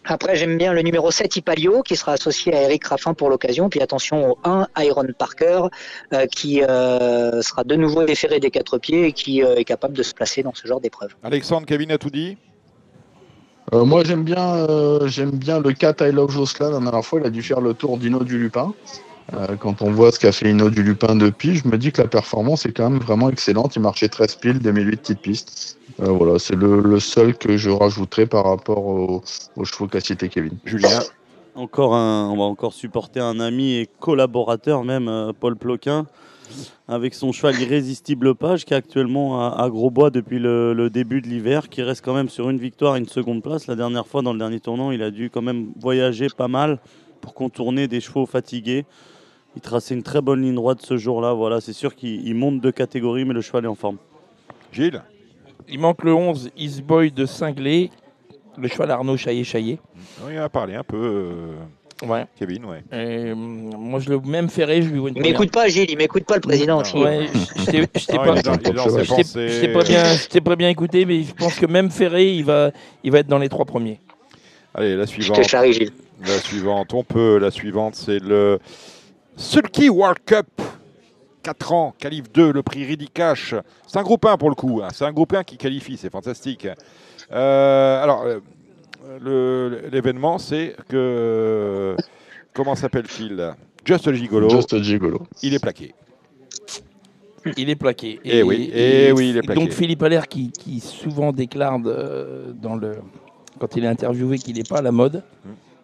après, j'aime bien le numéro 7, Ipalio, qui sera associé à Eric Raffin pour l'occasion. Puis attention au 1, Iron Parker, euh, qui euh, sera de nouveau déféré des quatre pieds et qui euh, est capable de se placer dans ce genre d'épreuve. Alexandre, Kevin a tout dit? Euh, moi, j'aime bien, euh, j'aime bien le 4 I Love Josselin. La dernière fois, il a dû faire le tour d'Ino du Lupin. Euh, quand on voit ce qu'a fait Ino du Lupin depuis, je me dis que la performance est quand même vraiment excellente. Il marchait 13 piles, 2008 petites pistes. Euh, voilà, c'est le, le seul que je rajouterai par rapport au- aux chevaux qu'a cité Kevin. Julien Encore un, on va encore supporter un ami et collaborateur même, euh, Paul Ploquin, avec son cheval irrésistible page qui est actuellement à, à Grosbois depuis le, le début de l'hiver, qui reste quand même sur une victoire et une seconde place. La dernière fois, dans le dernier tournant, il a dû quand même voyager pas mal pour contourner des chevaux fatigués. Il traçait une très bonne ligne droite ce jour-là. Voilà, c'est sûr qu'il il monte de catégorie, mais le cheval est en forme. Gilles Il manque le 11, Eastboy de Cinglé, le cheval Arnaud Chaillet-Chaillet. Oui, il a parlé un peu, euh, Ouais. Kevin, ouais. Et, hum, moi, je l'ai même ferré, je lui vois une Il m'écoute pas, Gilles, il m'écoute pas, le président aussi. Ouais, je- je t'ai- je t'ai pas, je je bien, je pas bien écouté, mais je pense que même Ferré, il va, il va être dans les trois premiers. Allez, la Je suivante. te charrie, Gilles. La suivante, on peut. La suivante, c'est le Sulky World Cup. 4 ans, qualif 2, le prix Ridicash. C'est un groupe 1 pour le coup. hein. C'est un groupe 1 qui qualifie, c'est fantastique. Euh, alors, euh, le- l'événement, c'est que. Comment s'appelle-t-il? Just Gigolo. Just Gigolo. Il est plaqué. Il est plaqué. Eh oui, eh oui, il est plaqué. Donc Philippe Allaire, qui, qui souvent déclare de- dans le, quand il est interviewé qu'il n'est pas à la mode,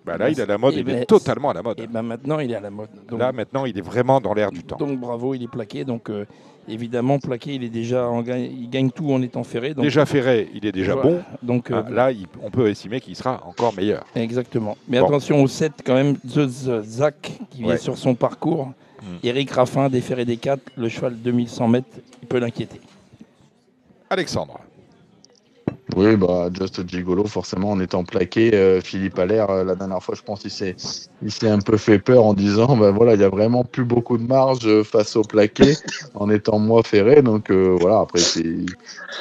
Bah là, il est à la mode, Eh il ben, est totalement à la mode. et ben maintenant il est à la mode. Donc, Là, maintenant, il est vraiment dans l'air du temps. donc bravo, il est plaqué. Donc euh, évidemment plaqué, il est déjà, en gagne, il gagne tout en étant ferré. Donc, déjà ferré, il est déjà Voilà. bon. Donc euh, Ah, là, il- on peut estimer qu'il sera encore meilleur. Exactement. Mais Bon. attention au 7 quand même, The The Zach qui vient Ouais. sur son parcours. Eric Raffin, déféré des 4, le cheval 2100 mètres, il peut l'inquiéter. Alexandre. Oui, bah, Just Gigolo, forcément, en étant plaqué, euh, Philippe Allaire, euh, la dernière fois, je pense s'est, il s'est un peu fait peur en disant, bah, voilà, il y a vraiment plus beaucoup de marge euh, face au plaqué, en étant moins ferré. Donc, euh, voilà, après, c'est,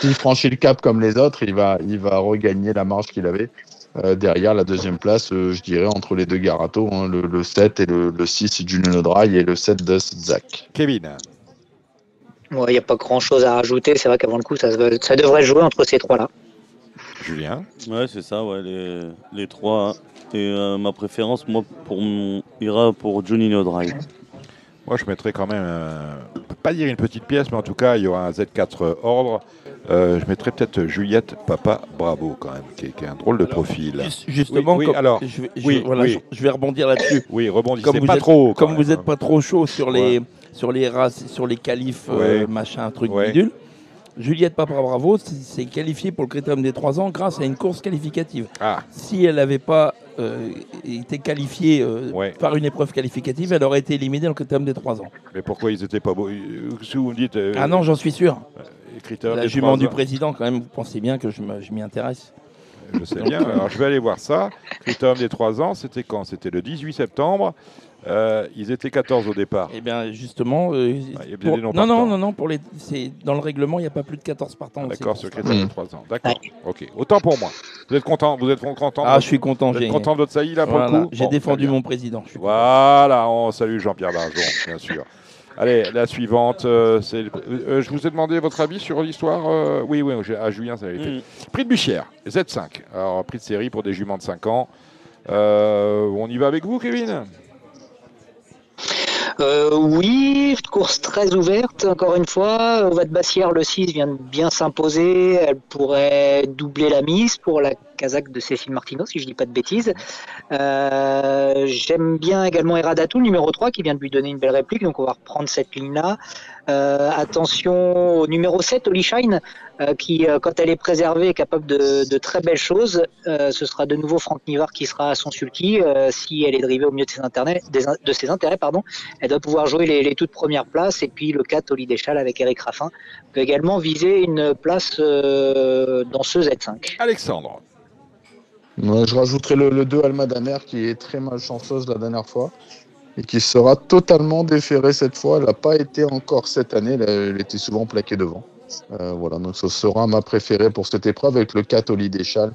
s'il franchit le cap comme les autres, il va, il va regagner la marge qu'il avait. Euh, derrière la deuxième place, euh, je dirais, entre les deux Garato, hein, le, le 7 et le, le 6 Julian Dry et le 7 de Zach. Kevin. Il n'y a pas grand chose à rajouter. C'est vrai qu'avant le coup, ça, se- ça devrait jouer entre ces trois-là. Julien. Ouais, c'est ça, ouais, les, les trois. Et euh, ma préférence, moi, pour mon, ira pour Johnny No Drive. Moi, je mettrais quand même, euh, pas dire une petite pièce, mais en tout cas, il y aura un Z4 ordre. Euh, je mettrais peut-être Juliette Papa Bravo, quand même, qui est, qui est un drôle de profil. Juste- Justement, Oui, oui, comme- alors, je, vais, je- oui, voilà, oui. je- je vais rebondir là-dessus. Oui, rebondissez Comme vous pas êtes- trop. quand Comme vous n'êtes hein. pas trop chaud sur les, sur les races, sur les qualifs, euh, Ouais. machin, truc Ouais. bidule, Juliette Papa Bravo s- s'est qualifiée pour le critérium des 3 ans grâce à une course qualificative. Ah, Si elle n'avait pas euh, été qualifiée euh, Ouais. par une épreuve qualificative, elle aurait été éliminée dans le critérium des 3 ans. mais pourquoi ils étaient pas beaux? Euh, Si vous me dites. euh, Ah non, j'en suis sûr. La jument du président, quand même, vous pensez bien que je m'y intéresse. Je sais bien. Alors, je vais aller voir ça. Critérium des 3 ans, c'était quand? C'était le 18 septembre. Euh, ils étaient 14 au départ. Eh bien, justement, euh, Ah, il y a pour- des non non, non, non, non, pour les, c'est dans le règlement, il n'y a pas plus de 14 partants. Ah, D'accord, sur critère des 3 ans. D'accord. Ok. Autant pour moi. Vous êtes content Vous êtes content Ah, de- je suis content. Vous êtes content de votre saillie là pour voilà, le coup j'ai Bon, défendu mon président. je suis content. Voilà, on salue Jean-Pierre Barjon, bien sûr. Allez, la suivante, euh, c'est. le- euh, je vous ai demandé votre avis sur l'histoire. euh, oui, oui, j'ai- à Julien, ça avait été. Mm. Prix de Buchière, Z5. Alors, prix de série pour des juments de 5 ans. Euh, on y va avec vous, Kevin? Euh, oui, course très ouverte, encore une fois. Ovat Bassière, le 6, vient de bien s'imposer. Elle pourrait doubler la mise pour la Kazakh de Cécile Martino, si je dis pas de bêtises. Euh, J'aime bien également Eradatou, numéro 3, qui vient de lui donner une belle réplique, donc on va reprendre cette ligne-là. Euh, attention au numéro 7, Oli Shine, euh, qui, euh, quand elle est préservée, est capable de, de très belles choses. Euh, ce sera de nouveau Franck Nivard qui sera à son sulky. Euh, si elle est drivée au mieux de ses intérêts, des in- de ses intérêts pardon, elle doit pouvoir jouer les, les toutes premières places. Et puis le 4, Oli Deschal avec Eric Raffin, peut également viser une place euh, dans ce Z5. Alexandre. Je rajouterai le, le 2 Alma Damer qui est très malchanceuse la dernière fois et qui sera totalement déférée cette fois. Elle n'a pas été encore cette année, elle, elle était souvent plaquée devant. Euh, voilà, donc ce sera ma préférée pour cette épreuve avec le 4 Oli Deschal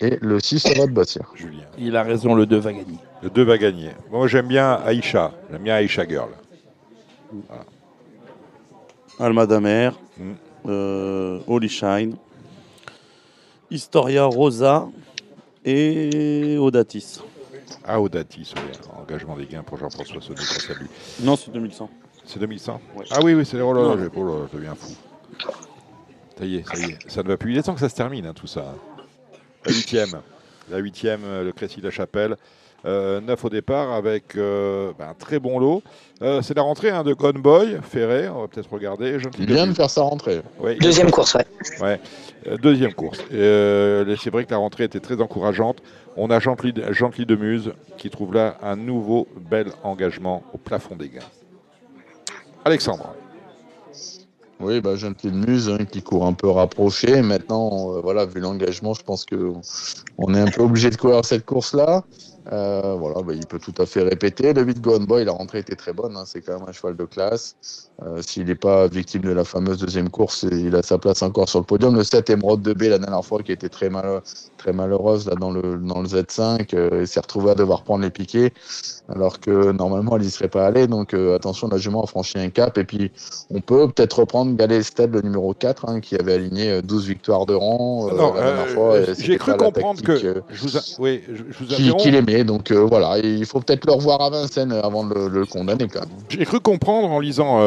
et le 6 Avad Bassir. Julien. Il a raison, le 2 va gagner. Le 2 va gagner. Moi, j'aime bien Aïcha. J'aime bien Aïcha Girl. Alma Damer, Mm. euh, Holy Shine, Historia Rosa et Audatis. Ah, Audatis, oui. Engagement des gains pour Jean-François Sonnet, grâce à lui. Non, c'est 2100. C'est 2100 Ouais. Ah oui, oui, c'est oh là là, Non. j'ai- oh là là, je deviens fou. Ça y est, ça y est. Ça ne va plus. Il est temps que ça se termine, hein, tout ça. La huitième. La huitième, euh, le Crécy-la-Chapelle. Euh, neuf au départ avec euh, ben, un très bon lot. Euh, c'est la rentrée hein, de Gone Boy, Ferré. On va peut-être regarder. Gentil Il vient de faire sa rentrée. Ouais, il- Deuxième course, ouais. Deuxième course. Euh, c'est vrai que la rentrée était très encourageante. On a Gently, Gently de Muse qui trouve là un nouveau bel engagement au plafond des gains. Alexandre. Oui, bah, jeune petite muse hein, qui court un peu rapproché. Maintenant, euh, voilà, vu l'engagement, je pense que on est un peu obligé de courir cette course-là. Euh, voilà, bah, il peut tout à fait répéter. Le 8 Gone Boy, la rentrée était très bonne. hein, c'est quand même un cheval de classe. Euh, S'il n'est pas victime de la fameuse deuxième course, il a sa place encore sur le podium. Le 7 Emerald de B la dernière fois qui était très, mal, très malheureuse là, dans, le, dans le Z5. Euh, il s'est retrouvé à devoir prendre les piquets alors que normalement elle n'y serait pas allée. Donc euh, attention, la jument a franchi un cap. Et puis on peut peut-être reprendre Galet Stade, le numéro 4, hein, qui avait aligné euh, 12 victoires de rang Non, la dernière fois. et J'ai cru comprendre que. Je vous, a- oui, je, je vous qui, interromps. qu'il aimait. Donc voilà, il faut peut-être le revoir à Vincennes avant de le, le condamner. J'ai cru comprendre en lisant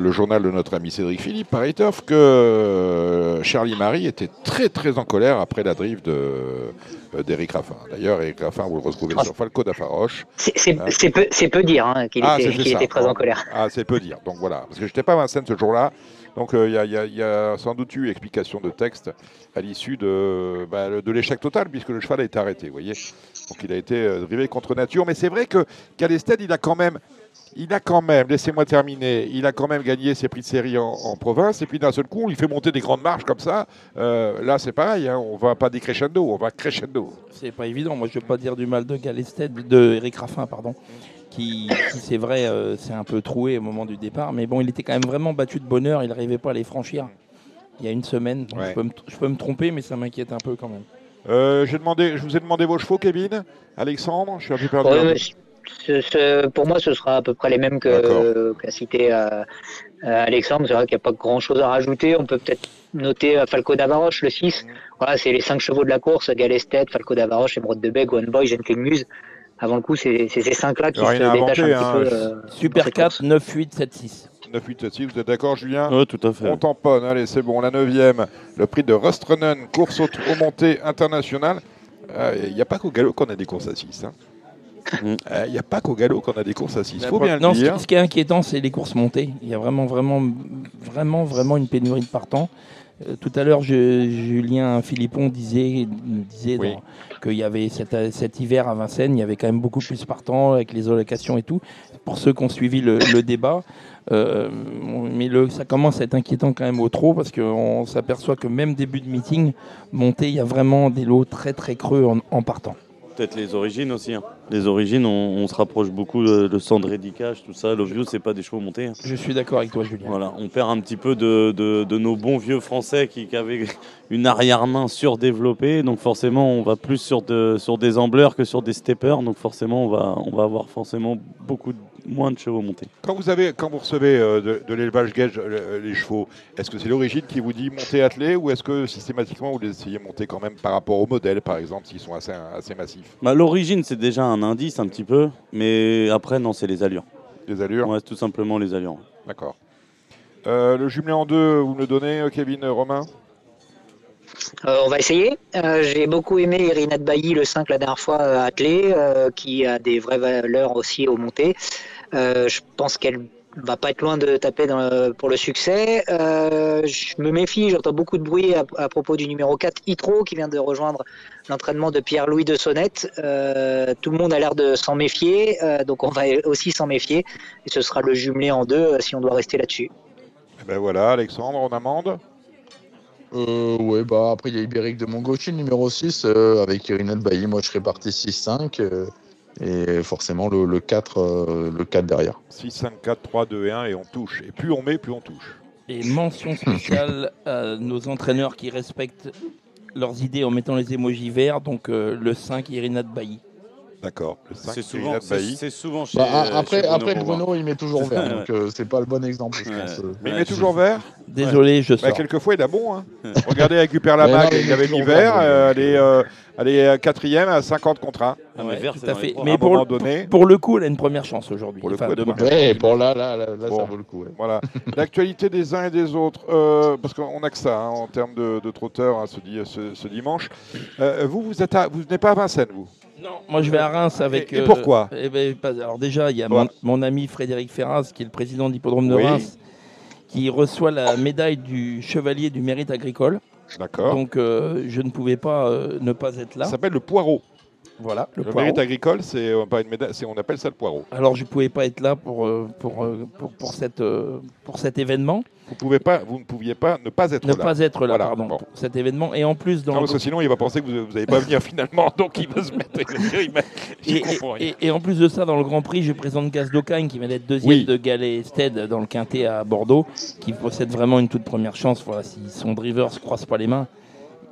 le journal de notre ami Cédric Philippe par que euh, Charlie Marie était très très en colère après la drive de, euh, d'Éric Raffin. D'ailleurs, Éric Raffin, vous le retrouvez Ah. sur Falco d'Afaroche. C'est c'est- c'est peu, c'est peu dire hein, qu'il Ah, était, qu'il très en colère. Ah, c'est peu dire. Donc voilà, parce que je n'étais pas à Vincennes ce jour-là. Donc euh, il y, a- y y sans doute eu explication de texte à l'issue de, bah, de l'échec total, puisque le cheval a été arrêté, vous voyez. Donc il a été euh, drivé contre nature. Mais c'est vrai que Calested, il a quand même, il a quand même, laissez-moi terminer, il a quand même gagné ses prix de série en, en province. Et puis d'un seul coup, on lui fait monter des grandes marches comme ça. Euh, là, c'est pareil, hein, on va pas décrescendo, on va crescendo. C'est pas évident. Moi, je veux pas dire du mal de Galested, de Eric Raffin, pardon, qui, qui, c'est vrai, euh, c'est un peu troué au moment du départ. Mais bon, il était quand même vraiment battu de bonheur. Il n'arrivait pas à les franchir. Il y a une semaine. Donc, Ouais. je, peux me, je peux me tromper, mais ça m'inquiète un peu quand même. Euh, j'ai demandé, je vous ai demandé vos chevaux, Kevin, Alexandre. Je suis un peu perdu. Ouais, ouais, ce- ce- pour moi, ce sera à peu près les mêmes que qu'a cité euh, euh, Alexandre. C'est vrai qu'il n'y a pas grand chose à rajouter. On peut peut-être noter euh, Falco d'Avaroche, le 6. Voilà, c'est les cinq chevaux de la course Galestet, Falco d'Avaroche, Emerald de Beg, One Boy, Gentle Muse. Avant le coup, c'est c'est ces cinq-là qui Il y se détachent inventer, un hein. petit peu. euh, Super cette 4, course. 9, 8, 7, 6. 9, 8, 6, vous êtes d'accord, Julien? Oui, tout à fait. On tamponne, allez, c'est bon. La neuvième, le prix de Rustrennen, course au, au montée internationale. Il n'y a pas qu'au galop qu'on a des courses à 6. Mm. Il n'y a pas qu'au galop qu'on a des courses à 6. La faut bien non, le ce, dire. qui- ce qui est inquiétant, c'est les courses montées. Il y a vraiment, vraiment, vraiment, vraiment une pénurie de partants. Euh, tout à l'heure, Julien Philippon disait, nous disait Oui. qu'il y avait cet, cet hiver à Vincennes, il y avait quand même beaucoup plus partants avec les allocations et tout. Pour ceux qui ont suivi le, le débat, euh, mais le, ça commence à être inquiétant quand même au trop parce qu'on s'aperçoit que même début de meeting, monté, il y a vraiment des lots très très creux en, en partant. Peut-être les origines aussi. hein. Les origines, on, on se rapproche beaucoup de, de Sandré Dicage, tout ça. L'Ovio, c'est pas des chevaux montés. hein. Je suis d'accord avec toi, Julien. Voilà, on perd un petit peu de, de- de nos bons vieux Français qui, qui avaient une arrière-main surdéveloppée. Donc forcément, on va plus sur, de- sur des ambleurs que sur des steppers. Donc forcément, on va, on va avoir forcément beaucoup de- moins de chevaux montés. Quand vous, avez, quand vous recevez euh, de, de l'élevage gage euh, les chevaux, est-ce que c'est l'origine qui vous dit monter attelé ou est-ce que systématiquement vous les essayez monter quand même par rapport au modèle, par exemple, s'ils sont assez, assez massifs? Bah, L'origine, c'est déjà un indice un petit peu. Mais après, non, c'est les allures. Des allures? Ouais, tout simplement les allures. D'accord. Euh, le jumelé en deux, vous me le donnez, Kevin Romain? Euh, on va essayer. Euh, J'ai beaucoup aimé Irina de Bailly, le 5 la dernière fois euh, attelé, euh, qui a des vraies valeurs aussi au montées. Je pense qu'elle va pas être loin de taper pour le succès. Je me méfie, j'entends beaucoup de bruit à, à propos du numéro 4, Itro, qui vient de rejoindre l'entraînement de Pierre-Louis de Sonnette. Tout le monde a l'air de s'en méfier, donc on va aussi s'en méfier. Et ce sera le jumelé en deux si on doit rester là-dessus. Eh Ben voilà, Alexandre, en amende? Euh, ouais, bah après il y a Ibéric de le numéro 6, euh, avec Irina de Bailly. Moi je serais parti 6-5. euh, et forcément le, le 4, euh, le 4 derrière. 6, 5, 4, 3, 2 et 1 et on touche. Et plus on met, plus on touche. Et mention spéciale à nos entraîneurs qui respectent leurs idées en mettant les émojis verts. Donc euh, le 5, Irina de Bailly. D'accord. Le 5, C'est souvent, c'est- souvent chez, Bah, après, chez Bruno après il met toujours vert, Ouais. donc euh, c'est pas le bon exemple. Je Ouais. pense, euh. Mais il met c'est- toujours vert? Désolé, je Bah, sors. Quelquefois, il a bon. Hein. Regardez, elle récupère la Mais non, bague, mais il avait mis vert. euh, elle, est, euh, elle est quatrième à 50 contre 1. Ah, mais Ouais, vert, tout c'est à fait. Mais pour donné. pour le coup, elle a une première chance aujourd'hui. Pour le Enfin, coup, demain. Ouais, pour là, là, là, là, Bon. ça vaut le coup. ouais. Voilà. L'actualité des uns et des autres, euh, parce qu'on n'a que ça hein, en termes de, de trotteurs hein, ce, di- ce- ce dimanche. Euh, vous, vous êtes à- vous n'êtes pas à Vincennes, vous? Non, moi je vais à Reims avec. Et- et pourquoi? eh ben, Alors déjà, il y a mon, mon ami Frédéric Ferraz, qui est le président de l'hippodrome de Oui. Reims, qui reçoit la médaille du chevalier du mérite agricole. D'accord. Donc euh, je ne pouvais pas euh, ne pas être là. Ça s'appelle le poireau. Voilà, le, Le, poireau. mérite agricole, c'est euh, pas une médaille, c'est- on appelle ça le poireau. Alors je ne pouvais pas être là pour, euh, pour, euh, pour, pour cette, pour cet événement. Vous, pouvez pas, vous ne pouviez pas ne pas être Ne là. pas être là, Voilà, pardon, bon. pour cet événement. Et en plus, dans Non, le- parce que sinon, il va penser que vous n'allez pas venir finalement, donc il va se mettre. il va- Et, comprends rien. et- et en plus de ça, dans le Grand Prix, je présente Gaz d'Ocagne qui vient d'être deuxième Oui. de Galet Stead dans le Quintet à Bordeaux, qui possède vraiment une toute première chance. Voilà, si son driver se croise pas les mains,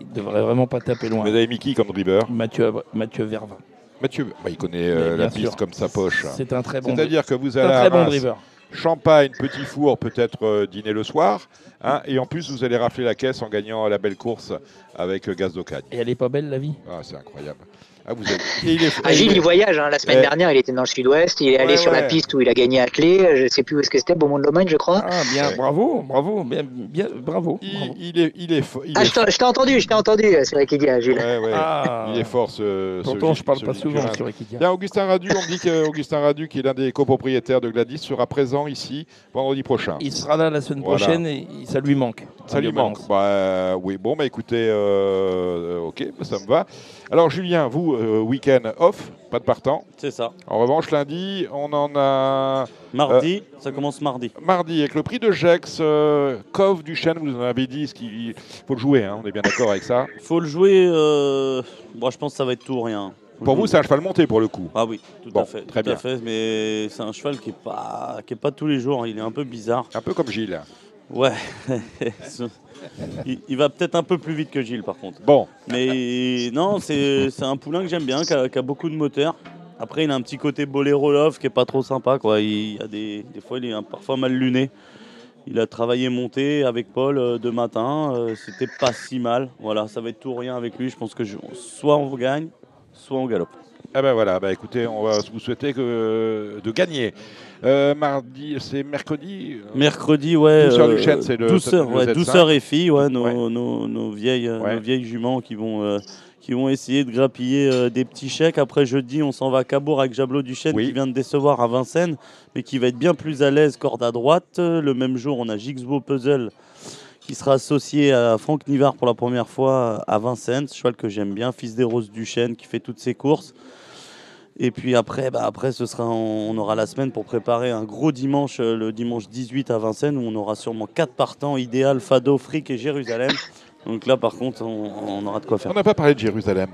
il devrait vraiment pas taper loin. Vous avez Mickey comme driver. Mathieu, Mathieu Vervin. Mathieu, bah, il connaît euh, la piste sûr. comme sa poche. C'est un très bon, C'est-à-dire que vous c'est allez un très bon champagne, petit four, peut-être euh, dîner le soir. hein, et en plus, vous allez rafler la caisse en gagnant la belle course avec euh, Gaz d'Ocagne. Et elle est pas belle la vie? Ah, c'est incroyable. Ah, vous avez... il est- Ah, Gilles, il voyage. hein. La semaine dernière, il était dans le sud-ouest. Il est allé Ouais, sur la piste où il a gagné à clé. Je sais plus où est-ce que c'était, Beaumont de Lomagne, je crois. Ah bien, Ouais. bravo, bravo, bien, bien, bravo. il, bravo. il est, il est, il Ah, est je t'ai entendu, je t'ai entendu. C'est vrai qu'il dit à Gilles. Ouais, ouais. Ah. Il est fort ce. Pourtant, Gilles- je parle ce pas Gilles souvent Curin. sur Equidia. Bien, Augustin Radu, on me dit qu'Augustin Radu, qui est l'un des copropriétaires de Gladys, sera présent ici vendredi prochain. Il sera là la semaine Voilà. prochaine et ça lui manque. Ça lui manque. Bah, euh, oui, bon, bah écoutez, euh, ok, bah, ça me va. Alors, Julien, vous, euh, week-end off, pas de partant. C'est ça. En revanche, lundi, on en a Mardi, ça commence mardi. mardi avec le prix de Gex, euh, Cove du Chêne, vous en avez dit, ce qu'il faut le jouer, hein, on est bien d'accord avec ça. Faut le jouer. euh, Bon, je pense que ça va être tout ou rien. Pour vous, c'est un cheval monté pour le coup. Ah oui, tout Bon, à fait. très tout à bien. fait, mais c'est un cheval qui est pas qui est pas tous les jours. hein. Il est un peu bizarre. Un peu comme Gilles. Ouais. il, il va peut-être un peu plus vite que Gilles par contre. Bon, Mais non, c'est c'est un poulain que j'aime bien, qui a, qui a beaucoup de moteur. Après, il a un petit côté boléro love qui est pas trop sympa. Quoi. Il a des, des fois, il est un- parfois mal luné. Il a travaillé monté avec Paul euh, de matin. euh, C'était pas si mal. Voilà, ça va être tout ou rien avec lui. Je pense que je- soit on gagne, soit on galope. Ah ben voilà, bah écoutez, on va vous souhaiter que, de gagner. Euh, mardi, c'est mercredi euh, Mercredi, ouais. Douceur du euh, chêne, c'est le- douceur, c'est le ouais, Z5. douceur et filles, ouais, nos, Ouais. nos- nos vieilles, euh, nos vieilles juments qui vont, euh, qui vont essayer de grappiller euh, des petits chèques. Après jeudi, on s'en va à Cabourg avec Jablot Duchesne Oui. qui vient de décevoir à Vincennes, mais qui va être bien plus à l'aise corde à droite. Le même jour, on a Gixbo Puzzle qui sera associé à Franck Nivard pour la première fois à Vincennes, cheval que j'aime bien, fils des Roses Duchesne qui fait toutes ses courses. Et puis après, bah après ce sera, on aura la semaine pour préparer un gros dimanche, euh, le dimanche 18 à Vincennes, où on aura sûrement quatre partants, Idéal, Fado, Frick et Jérusalem. Donc là, par contre, on, on aura de quoi faire. On n'a pas parlé de Jérusalem.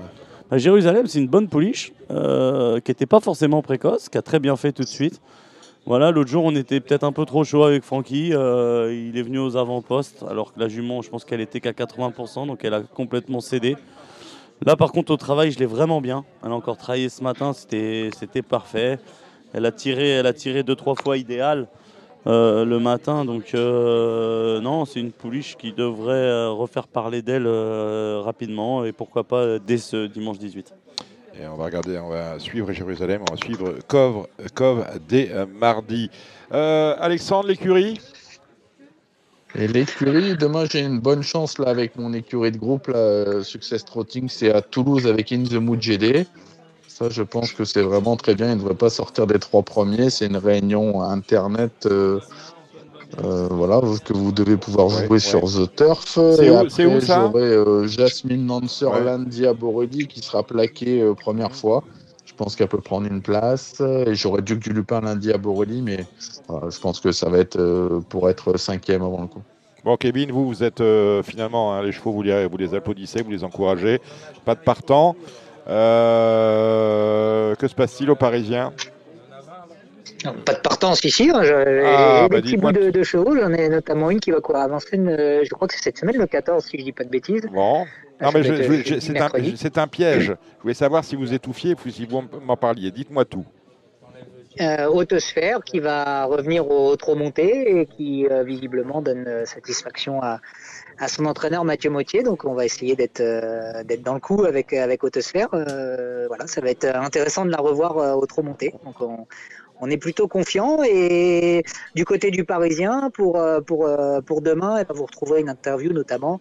Bah, Jérusalem, c'est une bonne pouliche, euh, qui n'était pas forcément précoce, qui a très bien fait tout de suite. Voilà, l'autre jour, on était peut-être un peu trop chaud avec Francky. euh, il est venu aux avant-postes, alors que la jument, je pense qu'elle était qu'à 80%, donc elle a complètement cédé. Là, par contre, au travail, je l'ai vraiment bien. Elle a encore travaillé ce matin, c'était parfait. Elle a tiré, elle a tiré deux trois fois idéal euh, le matin, donc euh, non, c'est une pouliche qui devrait refaire parler d'elle rapidement et pourquoi pas dès ce dimanche 18. Et on va regarder, on va suivre Jérusalem, on va suivre Cove, Cove dès euh, mardi. Euh, Alexandre, l'écurie? Et l'écurie, demain j'ai une bonne chance là avec mon écurie de groupe, euh, Success Trotting, c'est à Toulouse avec In the Mood GD. Ça, je pense que c'est vraiment très bien. Il ne devrait pas sortir des trois premiers. C'est une réunion internet, euh, voilà, que vous devez pouvoir jouer ouais. sur The Turf. C'est où- après, où, ça J'aurai euh, Jasmine Nancer, Ouais. Qui sera plaquée euh, première fois. Je pense qu'elle peut prendre une place. Et j'aurai Duc du Lupin lundi à Borelli, mais je pense que ça va être euh, pour être cinquième avant le coup. Bon, Kevin, vous, vous êtes euh, finalement, hein, les chevaux, vous les, vous les applaudissez, vous les encouragez. Pas de partant. Euh, que se passe-t-il aux Parisiens Non, Pas de partance ici. hein, J'ai Ah, j'ai bah des petits bouts de, de chevaux. J'en ai notamment une qui va courir à Vincennes. euh, je crois que c'est cette semaine, le 14, si je dis pas de bêtises. Bon. Ah, Non, mais euh, c'est un, piège. Je voulais savoir si vous étouffiez, puis si vous m'en parliez. Dites-moi tout. euh, Autosphère qui va revenir au trop monté et qui euh, visiblement donne euh, satisfaction à, à son entraîneur Mathieu Mottier. Donc on va essayer d'être d'être dans le coup avec avec Autosphère. Voilà, ça va être intéressant de la revoir au trop monté. Donc on, on est plutôt confiant et du côté du Parisien pour euh, pour euh, pour demain, eh ben, vous retrouverez une interview notamment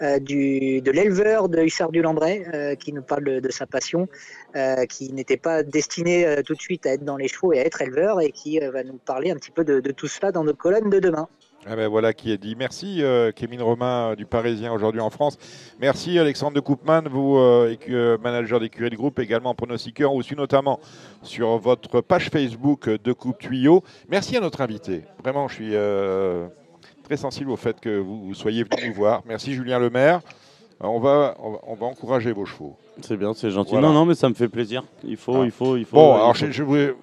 euh, de l'éleveur de Hussard du euh, qui nous parle de, sa passion qui n'était pas destiné tout de suite à être dans les chevaux et à être éleveur et qui va nous parler un petit peu de tout cela dans nos colonnes de demain. Ah ben voilà qui est dit. Merci euh, Kémine Romain euh, du Parisien aujourd'hui en France. Merci Alexandre de Koopman, vous euh, euh, manager d'écurie de groupe, également pronostiqueur. On vous suit notamment sur votre page Facebook de Coupe Tuyau. Merci à notre invité. Vraiment, je suis euh, très sensible au fait que vous, vous soyez venu nous voir. Merci Julien Lemaire. On, va, on, va, on va encourager vos chevaux. C'est bien, c'est gentil. Voilà. Non, non, mais ça me fait plaisir. Il faut, Ah. il faut, il faut. Bon, il alors faut- je, je voulais-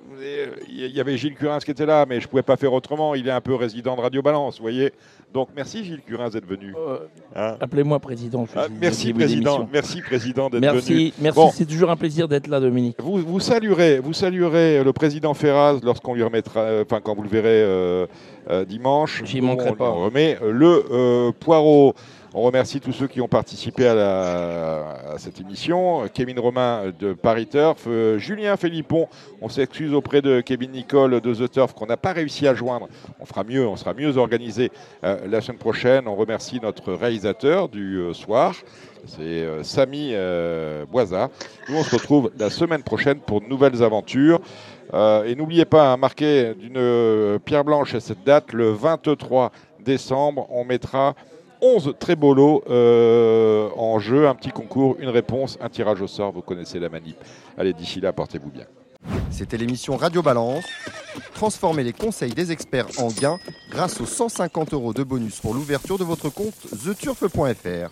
il y avait Gilles Curins qui était là, mais je ne pouvais pas faire autrement. Il est un peu résident de Radio Balance, vous voyez. Donc merci Gilles Curins d'être venu. Euh, Hein Appelez-moi président. je Ah, merci président, merci président d'être venu. Merci. Bon. C'est toujours un plaisir d'être là, Dominique. Vous, vous saluerez, vous saluerez le président Ferraz lorsqu'on lui remettra, euh, enfin quand vous le verrez euh, euh, dimanche. J'y manquerai on, pas. on remet euh, le euh, poireau. On remercie tous ceux qui ont participé à, cette émission. Kevin Romain de Paris Turf, euh, Julien Philippon. On s'excuse auprès de Kevin Nicole de The Turf qu'on n'a pas réussi à joindre. On fera mieux, on sera mieux organisé euh, la semaine prochaine. On remercie notre réalisateur du euh, soir. C'est Samy Boisa. Nous, on se retrouve la semaine prochaine pour de nouvelles aventures. Et n'oubliez pas, hein, marquer d'une pierre blanche à cette date, le 23 décembre, on mettra 11 très beaux lots en jeu, un petit concours, une réponse, un tirage au sort. Vous connaissez la manip. Allez, d'ici là, portez-vous bien. C'était l'émission Radio Balance. Transformez les conseils des experts en gains grâce aux 150 euros de bonus pour l'ouverture de votre compte theturf.fr.